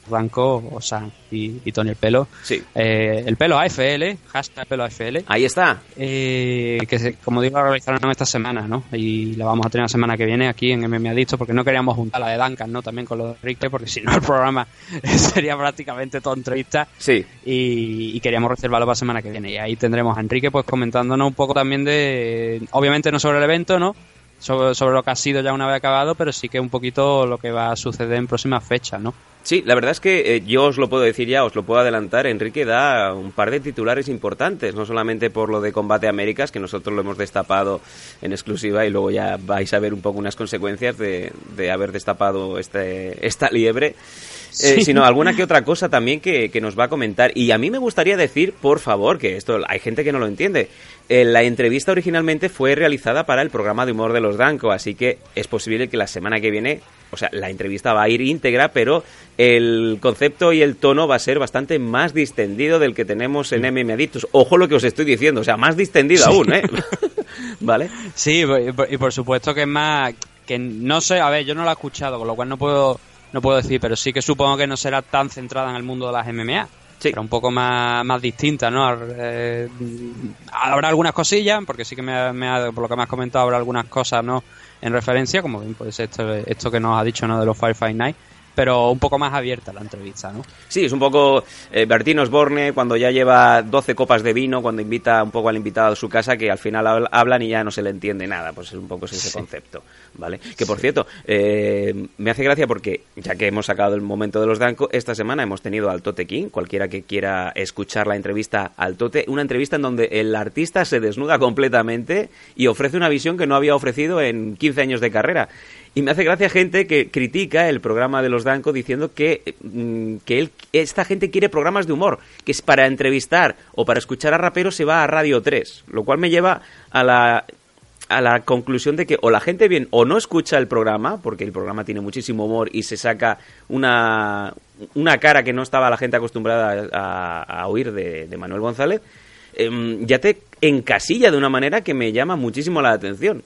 Blancos, Osan y, y Tony el Pelo. Sí. Eh, el Pelo AFL, hashtag Pelo AFL. Ahí está. Eh, que se- como digo, la realizaron esta semana, ¿no? Y la vamos a tener la semana que viene aquí en MM Adictos, porque no queríamos juntar la de Duncan, ¿no? También con lo de Enrique, porque si no el programa sería prácticamente todo entrevista. Sí. Y, y queríamos reservarlo para la semana que viene. Y ahí tendremos a Enrique pues comentándonos un poco también de, obviamente no sobre el evento, ¿no? Sobre, sobre lo que ha sido ya una vez acabado, pero sí que un poquito lo que va a suceder en próximas fechas, ¿no? Sí, la verdad es que eh, yo os lo puedo decir ya, os lo puedo adelantar. Enrique da un par de titulares importantes, no solamente por lo de Combate Américas, que nosotros lo hemos destapado en exclusiva y luego ya vais a ver un poco unas consecuencias de, de haber destapado este, esta liebre. eh, sino alguna que otra cosa también que, que nos va a comentar. Y a mí me gustaría decir, por favor, que esto hay gente que no lo entiende. Eh, la entrevista originalmente fue realizada para el programa de humor de los Danco, así que es posible que la semana que viene, o sea, la entrevista va a ir íntegra, pero el concepto y el tono va a ser bastante más distendido del que tenemos en MM Adictos. Ojo lo que os estoy diciendo, o sea, más distendido Sí. aún, ¿eh? ¿Vale? Sí, y por- y por supuesto que es más. que No sé, a ver, yo no la he escuchado, con lo cual no puedo no puedo decir, pero sí que supongo que no será tan centrada en el mundo de las MMA. Será un poco más, más distinta, ¿no? Eh, habrá algunas cosillas, porque sí que me, ha- me ha- por lo que me has comentado, habrá algunas cosas, ¿no? En referencia, como bien puede ser esto, que nos ha dicho, ¿no? De los Firefight Night, pero un poco más abierta la entrevista, ¿no? Sí, es un poco eh, Bertín Osborne cuando ya lleva 12 copas de vino, cuando invita un poco al invitado a su casa, que al final habl- hablan y ya no se le entiende nada. Pues es un poco ese concepto, ¿vale? Que por cierto, eh, me hace gracia porque ya que hemos sacado el momento de los Danco, esta semana hemos tenido al Tote King, cualquiera que quiera escuchar la entrevista al Tote, una entrevista en donde el artista se desnuda completamente y ofrece una visión que no había ofrecido en 15 años de carrera. Y me hace gracia gente que critica el programa de los Danco diciendo que, mm, que él, esta gente quiere programas de humor, que es para entrevistar o para escuchar a raperos se va a Radio 3, lo cual me lleva a la a la conclusión de que o la gente bien o no escucha el programa, porque el programa tiene muchísimo humor y se saca una, una cara que no estaba la gente acostumbrada a, a oír de, Manuel González, em, ya te encasilla de una manera que me llama muchísimo la atención.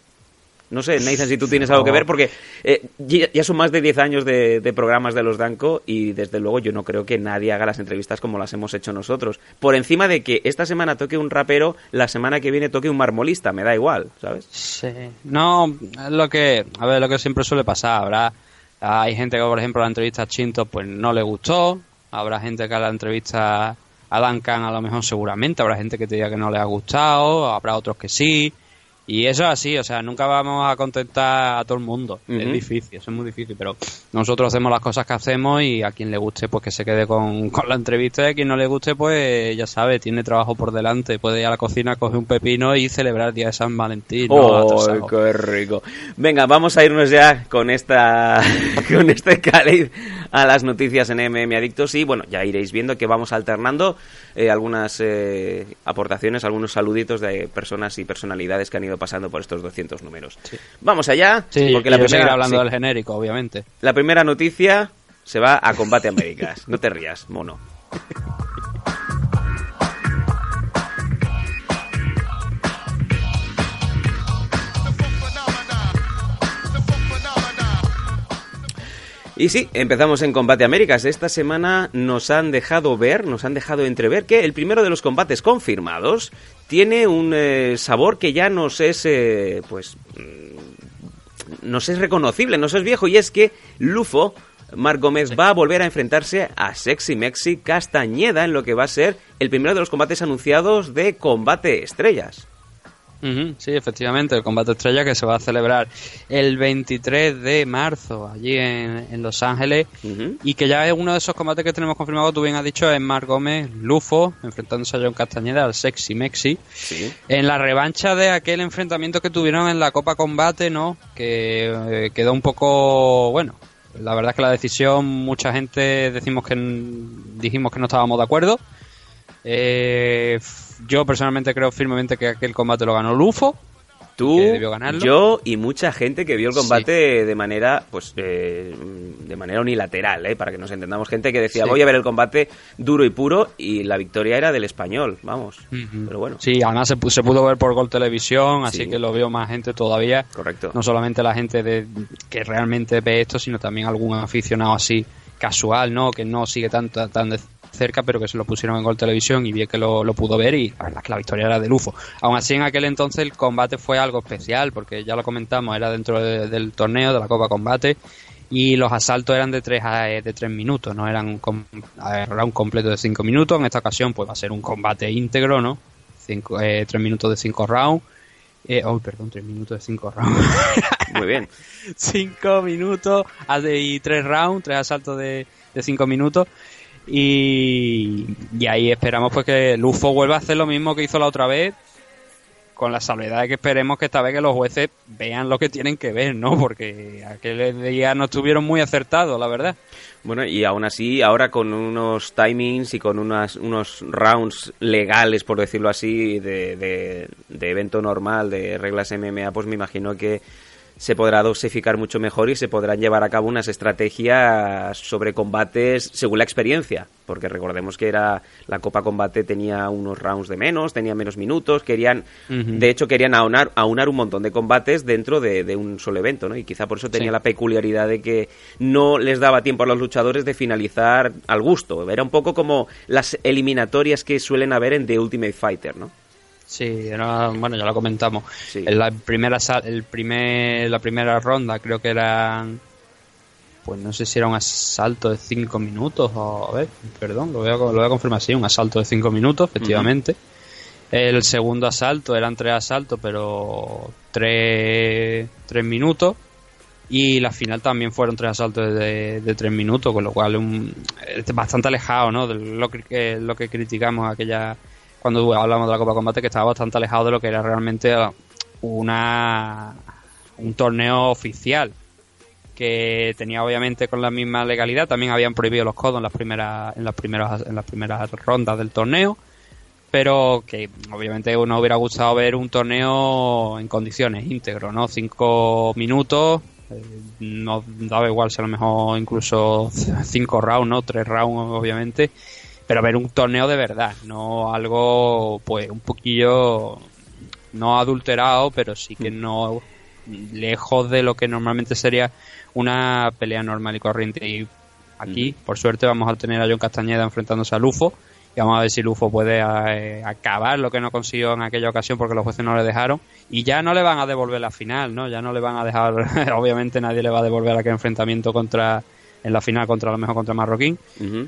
No sé, Nathan, si tú tienes algo que ver, porque eh, ya son más de 10 años de, de programas de los Danco y desde luego yo no creo que nadie haga las entrevistas como las hemos hecho nosotros. Por encima de que esta semana toque un rapero, la semana que viene toque un marmolista, me da igual, ¿sabes? Sí. No, es lo que, a ver, lo que siempre suele pasar, habrá, hay gente que, por ejemplo, la entrevista a Chinto, pues no le gustó, habrá gente que a la entrevista a Duncan a lo mejor seguramente, habrá gente que te diga que no le ha gustado, habrá otros que sí, y eso es así, o sea, nunca vamos a contentar a todo el mundo, es difícil, eso es muy difícil, pero nosotros hacemos las cosas que hacemos y a quien le guste, pues que se quede con, con la entrevista, y a quien no le guste, pues ya sabe, tiene trabajo por delante, puede ir a la cocina, coger un pepino y celebrar el día de San Valentín. ¡Oh, qué rico! Venga, vamos a irnos ya con esta con este cáliz a las noticias en MM Adictos y bueno, ya iréis viendo que vamos alternando eh, algunas eh, aportaciones, algunos saluditos de personas y personalidades que han ido pasando por estos 200 números. Vamos allá, Sí, porque la primera, hablando sí, del genérico, obviamente. la primera noticia se va a Combate Américas. No te rías, mono. Y sí, empezamos en Combate Américas. Esta semana nos han dejado ver, nos han dejado entrever que el primero de los combates confirmados tiene un eh, sabor que ya nos es, eh, pues, mm, nos es reconocible, nos es viejo, y es que Lufo, Marc Gómez, va a volver a enfrentarse a Sexy Mexi Castañeda en lo que va a ser el primero de los combates anunciados de Combate Estrellas. Sí, efectivamente, el combate estrella que se va a celebrar el 23 de marzo allí en, en Los Ángeles y que ya es uno de esos combates que tenemos confirmado, tú bien has dicho, es Marc Gómez, Lufo, enfrentándose a John Castañeda, al Sexy Mexi, en la revancha de aquel enfrentamiento que tuvieron en la Copa Combate, ¿no? Que eh, quedó un poco, bueno, la verdad es que la decisión, mucha gente decimos que dijimos que no estábamos de acuerdo. Eh, yo personalmente creo firmemente que aquel combate lo ganó Lufo. Tú, que debió ganarlo. yo y mucha gente que vio el combate de manera, pues, eh, de manera unilateral, ¿eh? para que nos entendamos. Gente que decía, Sí. voy a ver el combate duro y puro, y la victoria era del español, vamos. Pero bueno. Sí, además se, se pudo ver por Gol Televisión, así Sí. que lo vio más gente todavía. Correcto. No solamente la gente de, que realmente ve esto, sino también algún aficionado así casual, ¿no? Que no sigue tan, tan, tan de cerca, pero que se lo pusieron en Gol Televisión y vi que lo, lo pudo ver y la verdad es que la victoria era de Lufo. Aún así, en aquel entonces el combate fue algo especial, porque ya lo comentamos, era dentro de- del torneo, de la Copa Combate, y los asaltos eran de tres, a- de tres minutos, no eran un, era un completo de cinco minutos. En esta ocasión, pues va a ser un combate íntegro, ¿no? Cinco, eh, tres minutos de cinco rounds. Eh, oh, perdón, tres minutos de cinco rounds. Muy bien. cinco minutos ah, de- y tres rounds, tres asaltos de, de 5 minutos. Y, y ahí esperamos pues que Lufo vuelva a hacer lo mismo que hizo la otra vez, con la salvedad de que esperemos que esta vez que los jueces vean lo que tienen que ver, ¿no? Porque aquel día no estuvieron muy acertados, la verdad. Bueno, y aún así, ahora con unos timings y con unas, unos rounds legales, por decirlo así, de, de, de evento normal, de reglas MMA, pues me imagino que se podrá dosificar mucho mejor y se podrán llevar a cabo unas estrategias sobre combates según la experiencia, porque recordemos que era la Copa Combate tenía unos rounds de menos, tenía menos minutos, querían, de hecho querían aunar, aunar un montón de combates dentro de, de un solo evento, ¿no? Y quizá por eso tenía Sí. la peculiaridad de que no les daba tiempo a los luchadores de finalizar al gusto, era un poco como las eliminatorias que suelen haber en The Ultimate Fighter, ¿no? Sí, era- bueno, ya lo comentamos. En la primera, el primer, la primera ronda creo que eran, pues no sé si era un asalto de 5 minutos o, a ver, perdón, lo voy a, lo voy a confirmar, sí, un asalto de 5 minutos, efectivamente. El segundo asalto eran tres asaltos, pero tres, tres minutos. Y la final también fueron tres asaltos de, de tres minutos, con lo cual un, es bastante alejado ¿no? de lo que, lo que criticamos aquella cuando hablamos de la Copa Combate, que estaba bastante alejado de lo que era realmente una un torneo oficial que tenía obviamente con la misma legalidad. También habían prohibido los codos en las primeras en las primeras en las primeras rondas del torneo pero que obviamente uno hubiera gustado ver un torneo en condiciones íntegro no cinco minutos eh, no daba igual si a lo mejor incluso cinco rounds no tres rounds obviamente pero ver un torneo de verdad no algo pues un poquillo no adulterado pero sí que no lejos de lo que normalmente sería una pelea normal y corriente. Y aquí por suerte vamos a tener a John Castañeda enfrentándose a Lufo y vamos a ver si Lufo puede eh, acabar lo que no consiguió en aquella ocasión porque los jueces no le dejaron. Y ya no le van a devolver la final no ya no le van a dejar obviamente nadie le va a devolver aquel enfrentamiento contra en la final contra a lo mejor contra Marroquín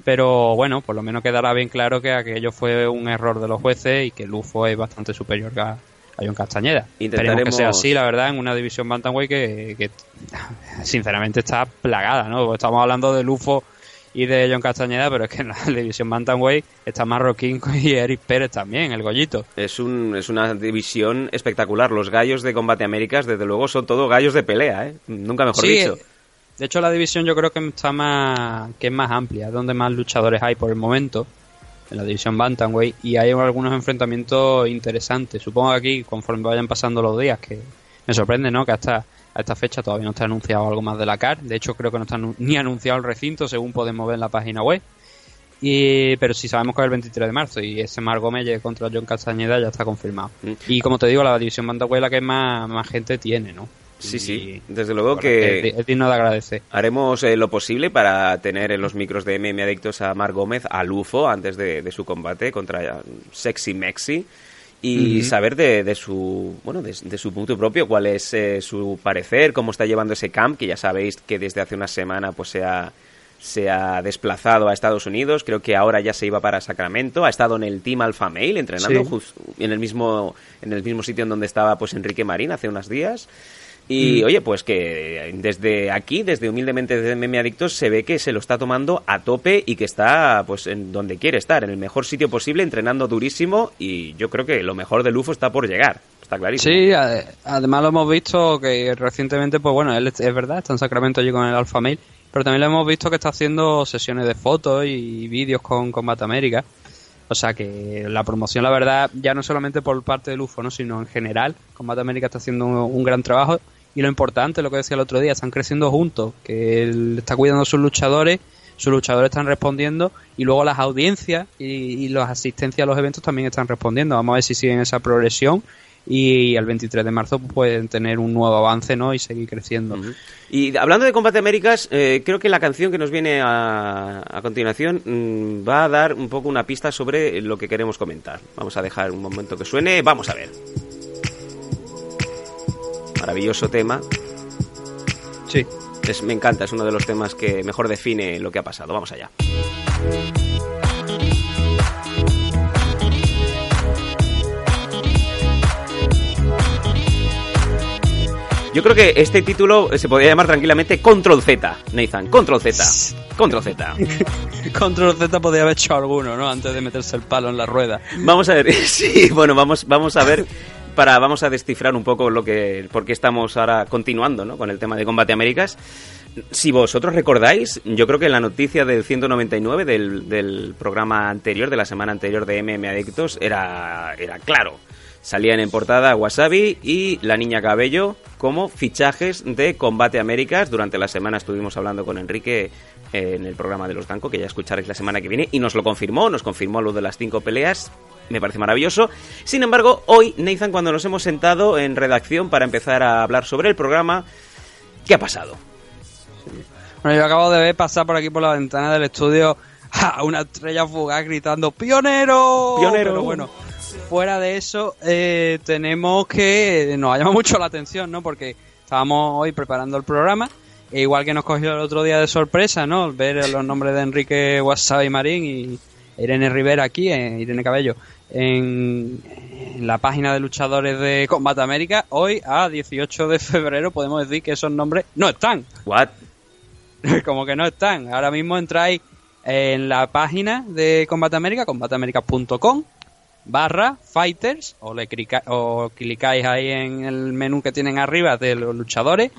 pero bueno por lo menos quedará bien claro que aquello fue un error de los jueces y que Lufo es bastante superior a, a John Castañeda Esperemos que sea Intentaremos- así la verdad en una división bantamweight que, que sinceramente está plagada no Porque estamos hablando de Lufo y de John Castañeda, pero es que en la división Bantamweight está Marroquín y Eric Pérez también, el gollito. Es, un, es una división espectacular. Los gallos de Combate Américas, desde luego, son todo gallos de pelea, ¿eh? Nunca mejor Sí, dicho. De hecho, la división yo creo que está más que es más amplia, es donde más luchadores hay por el momento, en la división Bantamweight, y hay algunos enfrentamientos interesantes. Supongo que aquí, conforme vayan pasando los días, que me sorprende, ¿no? Que hasta a esta fecha todavía no está anunciado algo más de la CAR. De hecho, creo que no está ni anunciado el recinto, según podemos ver en la página web. Y, pero sí sabemos que es el 23 de marzo y ese Mar Gómez contra John Castañeda ya está confirmado. Mm. Y como te digo, la división Bantamweight es la que más, más gente tiene, ¿no? Sí, sí. Desde luego Bueno, que es, es digno de agradecer. haremos eh, lo posible para tener en los micros de MM Adictos a Mar Gómez, a Lufo, antes de, de su combate contra Sexy Mexi. Y saber de, de su bueno de, de su punto propio cuál es eh, su parecer cómo está llevando ese camp que ya sabéis que desde hace una semana pues se ha se ha desplazado a Estados Unidos, creo que ahora ya se iba para Sacramento, ha estado en el Team Alpha Male entrenando Sí. en el mismo en el mismo sitio en donde estaba pues Enrique Marín hace unos días. Y Mm. oye, pues que desde aquí, desde humildemente desde MM Adictos, se ve que se lo está tomando a tope y que está pues en donde quiere estar, en el mejor sitio posible, entrenando durísimo y yo creo que lo mejor de Lufo está por llegar, está clarísimo. Sí, ade- además lo hemos visto que recientemente, pues bueno, él es es verdad, está en Sacramento allí con el Alpha Mail, pero también lo hemos visto que está haciendo sesiones de fotos y vídeos con Combate América. O sea que la promoción, la verdad, ya no solamente por parte del UFO, ¿no? sino en general, Combate América está haciendo un, un gran trabajo. Y lo importante, lo que decía el otro día, están creciendo juntos, que él está cuidando a sus luchadores, sus luchadores están respondiendo, y luego las audiencias y, y las asistencias a los eventos también están respondiendo. Vamos a ver si siguen esa progresión y el 23 de marzo pueden tener un nuevo avance ¿no? y seguir creciendo. Y hablando de Combate Américas, eh, creo que la canción que nos viene a, a continuación mm, va a dar un poco una pista sobre lo que queremos comentar. Vamos a dejar un momento que suene, vamos a ver. Maravilloso tema. Sí. Es, me encanta, es uno de los temas que mejor define lo que ha pasado. Vamos allá. Yo creo que este título se podría llamar tranquilamente Control Z, Nathan. Control Z. Control Z. Control Z podría haber hecho alguno, ¿no? Antes de meterse el palo en la rueda. Vamos a ver, sí, bueno, vamos, vamos a ver para vamos a descifrar un poco lo que por qué estamos ahora continuando, ¿no? Con el tema de Combate Américas. Si vosotros recordáis, yo creo que la noticia del 199 del, del programa anterior, de la semana anterior de MM Adictos, era, era claro. Salían en portada Wasabi y la Niña Cabello como fichajes de Combate Américas. Durante la semana estuvimos hablando con Enrique eh, en el programa de los Danco, que ya escucharéis la semana que viene, y nos lo confirmó, nos confirmó lo de las cinco peleas. Me parece maravilloso. Sin embargo, hoy, Nathan, cuando nos hemos sentado en redacción para empezar a hablar sobre el programa, ¿qué ha pasado? Bueno, yo acabo de ver pasar por aquí por la ventana del estudio a una estrella fugaz gritando ¡Pionero! ¡Pionero! Pero bueno, fuera de eso, eh, tenemos que. Nos ha llamado mucho la atención, ¿no? Porque estábamos hoy preparando el programa. E igual que nos cogió el otro día de sorpresa, ¿no? Ver los nombres de Enrique Wasabi Marín y Irene Rivera aquí, eh, Irene Cabello, en, en la página de luchadores de Combate América. Hoy, a 18 de febrero, podemos decir que esos nombres no están. ¿What? Como que no están. Ahora mismo entráis en la página de Combate América, combateamerica.com barra fighters o, le clica- o clicáis ahí en el menú que tienen arriba de los luchadores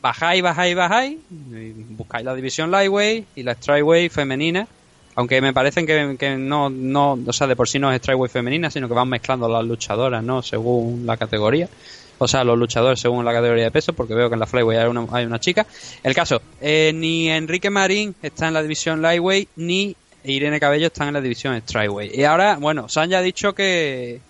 bajáis, bajáis, bajáis y buscáis la división lightweight y la strikeweight femenina aunque me parecen que, que no, no, o sea, de por sí no es strikeweight femenina, sino que van mezclando las luchadoras, ¿no? Según la categoría. O sea, los luchadores según la categoría de peso, porque veo que en la flyweight hay una, hay una chica. El caso, eh, ni Enrique Marín está en la división lightweight, ni Irene Cabello está en la división strikeweight. Y ahora, bueno, San ya ha dicho que,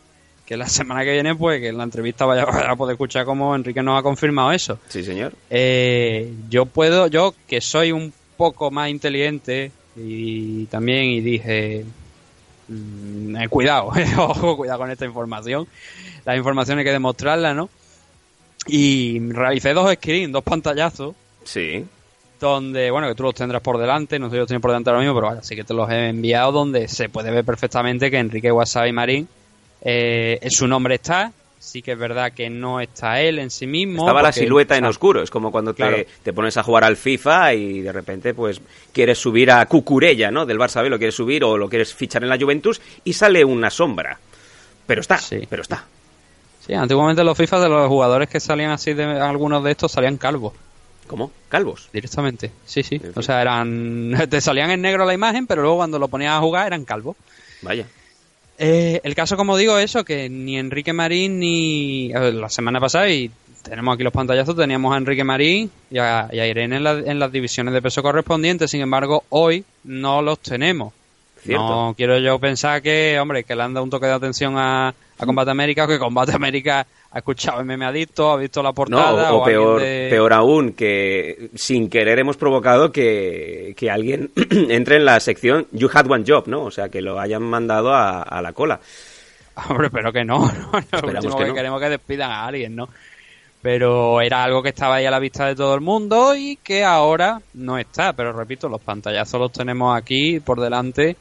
que la semana que viene, pues, que en la entrevista vaya, vaya a poder escuchar cómo Enrique nos ha confirmado eso. Sí, señor. Eh, yo puedo, yo que soy un poco más inteligente y también y dije, mm, eh, cuidado, ojo, cuidado con esta información. Las informaciones hay que demostrarlas, ¿no? Y realicé dos screens, dos pantallazos, Sí. Donde, bueno, que tú los tendrás por delante, no sé si los tienes por delante ahora mismo, pero vaya, sí que te los he enviado, donde se puede ver perfectamente que Enrique Wasabi Marín, eh, su nombre está, sí que es verdad que no está él en sí mismo. Estaba la silueta en o sea, oscuro. Es como cuando te, Claro. te pones a jugar al FIFA y de repente pues quieres subir a Cucurella, ¿no? Del Barça B lo quieres subir o lo quieres fichar en la Juventus y sale una sombra. Pero está, pero está. Sí, antiguamente los FIFA de los jugadores que salían así de algunos de estos salían calvos. ¿Cómo? ¿Calvos? Directamente, sí, sí. O sea, eran te salían en negro la imagen, pero luego cuando lo ponías a jugar eran calvos. Vaya. Eh, el caso, como digo, eso, que ni Enrique Marín ni... ver, La semana pasada, y tenemos aquí los pantallazos, teníamos a Enrique Marín y a, y a Irene en, la- en las divisiones de peso correspondientes, sin embargo, hoy no los tenemos. Cierto. No quiero yo pensar que, hombre, que le han dado un toque de atención a, a Combate América o que Combate América ha escuchado MM Adicto, ha visto la No, portada o, o, peor, de- peor aún, que sin querer hemos provocado que, que alguien entre en la sección You Had One Job, ¿no? O sea, que lo hayan mandado a, a la cola. Hombre, pero que no, no, lo Esperamos último que que, no. queremos que despidan a alguien, ¿no? Pero era algo que estaba ahí a la vista de todo el mundo y que ahora no está. Pero repito, los pantallazos los tenemos aquí por delante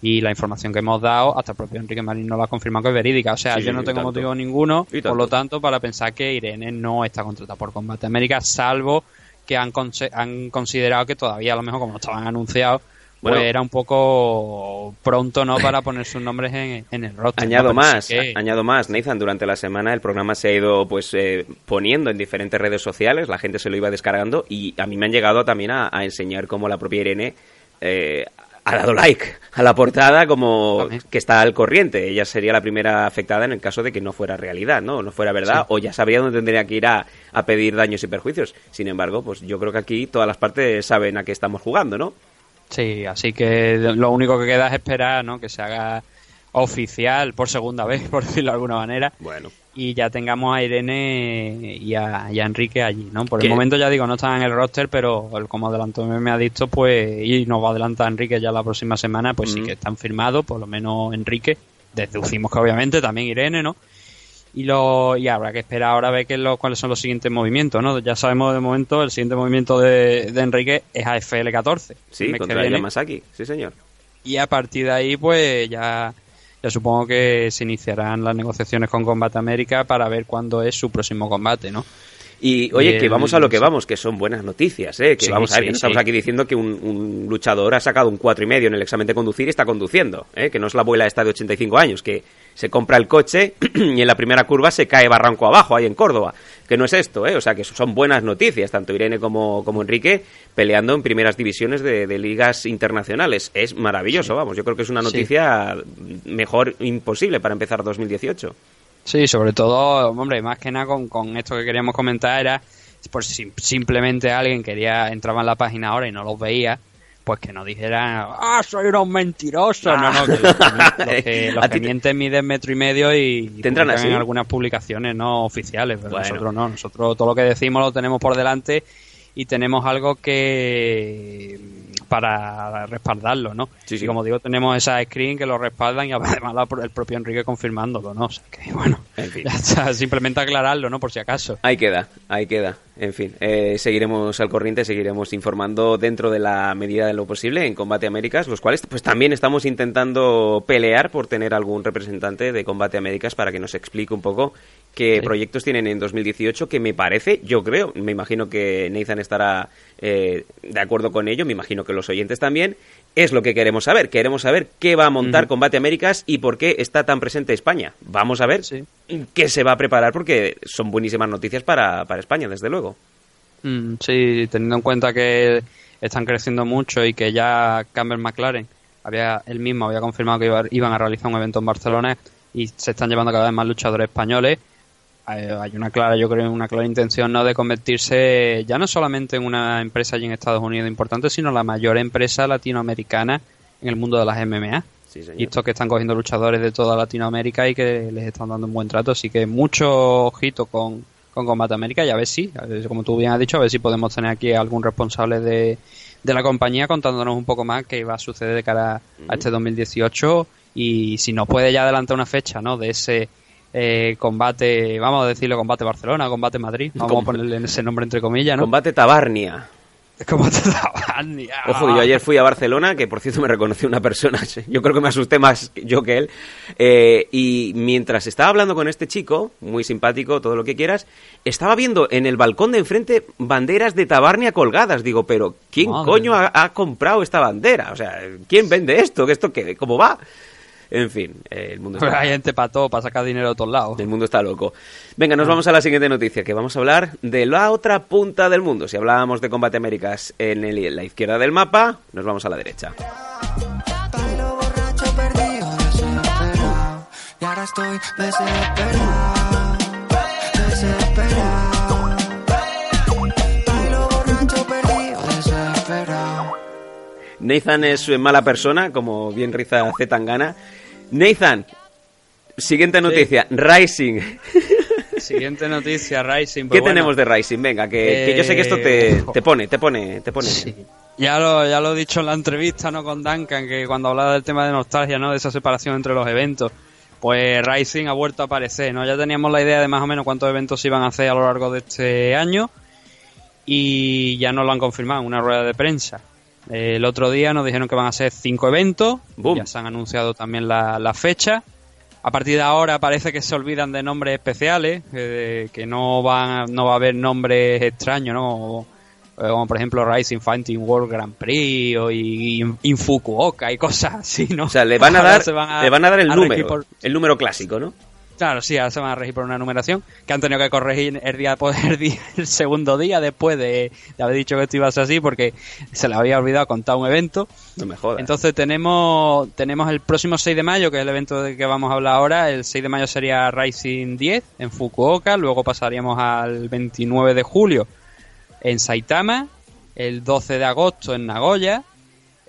y la información que hemos dado, hasta el propio Enrique Marín nos la ha confirmado que es verídica. O sea, Sí, yo no tengo tanto. motivo ninguno, por lo tanto. para pensar que Irene no está contratada por Combate América, salvo que han, conse- han considerado que todavía, a lo mejor como no estaban anunciados, Bueno. pues era un poco pronto, ¿no? Para poner sus nombres en, en el roster. ¿no? Añado sí más, que- añado más, Nathan, durante la semana el programa se ha ido pues eh, poniendo en diferentes redes sociales, la gente se lo iba descargando y a mí me han llegado también a, a enseñar cómo la propia Irene eh, ha dado like a la portada como que está al corriente. Ella sería la primera afectada en el caso de que no fuera realidad, ¿no? No fuera verdad Sí. o ya sabría dónde tendría que ir a, a pedir daños y perjuicios. Sin embargo, pues yo creo que aquí todas las partes saben a qué estamos jugando, ¿no? Sí, así que lo único que queda es esperar, ¿no? Que se haga oficial por segunda vez, por decirlo de alguna manera. Bueno. Y ya tengamos a Irene y a, y a Enrique allí, ¿no? Por ¿Qué? el momento ya digo, no están en el roster, pero como adelantó me ha dicho, pues, y nos va a adelantar Enrique ya la próxima semana, pues sí que están firmados, por lo menos Enrique. Deducimos que obviamente también Irene, ¿no? Y, lo, y habrá que esperar ahora a ver qué lo, cuáles son los siguientes movimientos, ¿no? Ya sabemos de momento, el siguiente movimiento de, de Enrique es AFL 14. Sí, contra. Yamasaki, sí señor. Y a partir de ahí, pues ya, ya supongo que se iniciarán las negociaciones con Combate América para ver cuándo es su próximo combate, ¿no? Y oye, que vamos a lo que vamos, que son buenas noticias, ¿eh? Que Sí, vamos a ver, sí, que no estamos sí. aquí diciendo que un, un luchador ha sacado un cuatro y medio en el examen de conducir y está conduciendo, ¿eh? Que no es la abuela esta de 85 años, que se compra el coche y en la primera curva se cae barranco abajo, ahí en Córdoba. Que no es esto, ¿eh? O sea, que son buenas noticias, tanto Irene como, como Enrique peleando en primeras divisiones de, de ligas internacionales. Es maravilloso, vamos. Yo creo que es una Sí. noticia mejor imposible para empezar 2018. Sí, sobre todo, hombre, más que nada con, con esto que queríamos comentar era, por si simplemente alguien quería, entraba en la página ahora y no los veía, pues que no dijera, ah, soy unos mentirosos. No, no, que los, que, los que mienten miden metro y medio y, y ¿Tendrán en algunas publicaciones no oficiales, pero Bueno. nosotros no, nosotros todo lo que decimos lo tenemos por delante y tenemos algo que para respaldarlo, ¿no? Sí, sí. Y como digo, tenemos esa screen que lo respaldan y además el propio Enrique confirmándolo, ¿no? O sea que, bueno, En fin. ya está, simplemente aclararlo, ¿no? Por si acaso. Ahí queda, ahí queda. En fin, eh, seguiremos al corriente, seguiremos informando dentro de la medida de lo posible en Combate Américas, los cuales pues también estamos intentando pelear por tener algún representante de Combate Américas para que nos explique un poco qué Sí. proyectos tienen en 2018, que me parece, yo creo, me imagino que Nathan estará eh, de acuerdo con ello, me imagino que los oyentes también, es lo que queremos saber. Queremos saber qué va a montar. Combate Américas y por qué está tan presente España. Vamos a ver qué se va a preparar porque son buenísimas noticias para, para España, desde luego. Mm, sí, teniendo en cuenta que están creciendo mucho y que ya Campbell McLaren había él mismo había confirmado que iba- iban a realizar un evento en Barcelona y se están llevando cada vez más luchadores españoles. Hay hay una clara, yo creo, una clara intención no de convertirse ya no solamente en una empresa allí en Estados Unidos importante, sino la mayor empresa latinoamericana en el mundo de las MMA. Sí. Y estos que están cogiendo luchadores de toda Latinoamérica y que les están dando un buen trato. Así que mucho ojito con, con Combate América y a ver si, a ver, como tú bien has dicho, a ver si podemos tener aquí algún responsable de, de la compañía contándonos un poco más qué va a suceder de cara a este 2018 y si nos puede ya adelantar una fecha ¿no? de ese eh, combate, vamos a decirlo combate Barcelona, combate Madrid, vamos Com- a ponerle ese nombre entre comillas, ¿no? Combate Tabarnia. Combate Tabarnia. Ojo, yo ayer fui a Barcelona, que por cierto me reconoció una persona, yo creo que me asusté más yo que él, eh, y mientras estaba hablando con este chico, muy simpático, todo lo que quieras, estaba viendo en el balcón de enfrente banderas de Tabarnia colgadas. Digo, pero ¿quién Madre coño ha, ha comprado esta bandera? O sea, ¿quién vende esto? ¿Qué esto qué? ¿Cómo va? En fin, eh, el mundo está... hay gente para todo, para sacar dinero de todos lados. El mundo está loco. Venga, Ah. nos vamos a la siguiente noticia, que vamos a hablar de la otra punta del mundo. Si hablábamos de Combate Américas en el- la izquierda del mapa, nos vamos a la derecha. borracho perdido, desesperado. Y ahora estoy desesperado. Nathan es eh, mala persona, como bien riza Z Tangana. Nathan, siguiente noticia, Rising. Siguiente noticia, Rising. ¿Qué pues bueno, tenemos de Rising? Venga, que, que yo sé que esto te, te pone, te pone, te pone. Ya lo, ya lo he dicho en la entrevista ¿no? con Duncan, que cuando hablaba del tema de nostalgia, ¿no? de esa separación entre los eventos, pues Rising ha vuelto a aparecer. ¿no? Ya teníamos la idea de más o menos cuántos eventos se iban a hacer a lo largo de este año y ya nos lo han confirmado en una rueda de prensa. El otro día nos dijeron que van a ser cinco eventos, ya se han anunciado también la, la fecha. A partir de ahora parece que se olvidan de nombres especiales, eh, que no van, no va a haber nombres extraños, ¿no? Eh, como por ejemplo Rising Fighting World Grand Prix o y, y- y Fukuoka y cosas así, ¿no? O sea, le van a dar, le van a dar el a número, el número clásico, ¿no? Claro, sí, ahora se van a regir por una numeración que han tenido que corregir el día el, día- el segundo día después de, de haber dicho que esto iba a ser así porque se le había olvidado contar un evento. No me jodas. Entonces tenemos tenemos el próximo 6 de mayo, que es el evento del que vamos a hablar ahora. El 6 de mayo sería Rising 10 en Fukuoka, luego pasaríamos al 29 de julio en Saitama, el 12 de agosto en Nagoya,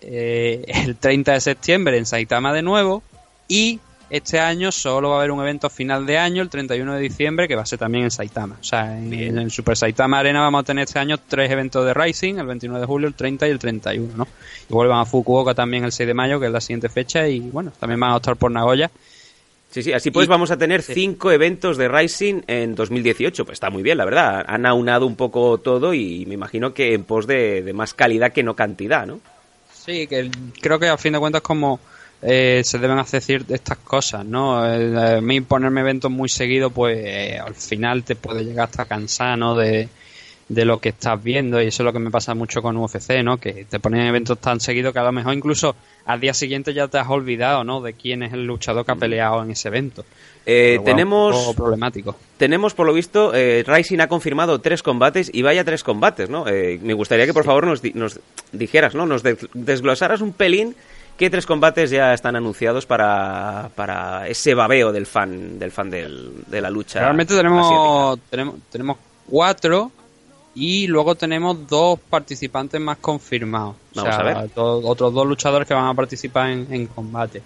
eh, el 30 de septiembre en Saitama de nuevo y este año solo va a haber un evento final de año, el 31 de diciembre, que va a ser también en Saitama. O sea, en, en el Super Saitama Arena vamos a tener este año tres eventos de Rising, el 29 de julio, el 30 y el 31, ¿no? Y vuelvan a Fukuoka también el 6 de mayo, que es la siguiente fecha, y bueno, también van a optar por Nagoya. Sí, sí, así pues Y- vamos a tener sí. cinco eventos de Rising en 2018. Pues está muy bien, la verdad. Han aunado un poco todo y me imagino que en pos de, de más calidad que no cantidad, ¿no? Sí, que creo que a fin de cuentas como eh, se deben hacer estas cosas, ¿no? Eh, a mí ponerme eventos muy seguidos, pues eh, al final te puede llegar hasta cansar, ¿no? De, de lo que estás viendo y eso es lo que me pasa mucho con UFC, ¿no? Que te ponen eventos tan seguidos que a lo mejor incluso al día siguiente ya te has olvidado, ¿no? De quién es el luchador que ha peleado en ese evento. Eh, bueno, tenemos problemático. Tenemos, por lo visto, eh, Rising ha confirmado tres combates y vaya tres combates, ¿no? Eh, me gustaría que por favor nos, di- nos dijeras, ¿no? Nos des- desglosaras un pelín qué tres combates ya están anunciados para, para ese babeo del fan del fan del- de la lucha. Realmente tenemos, tenemos, tenemos cuatro y luego tenemos dos participantes más confirmados. Vamos o sea, a ver. otros dos luchadores que van a participar en, en combate.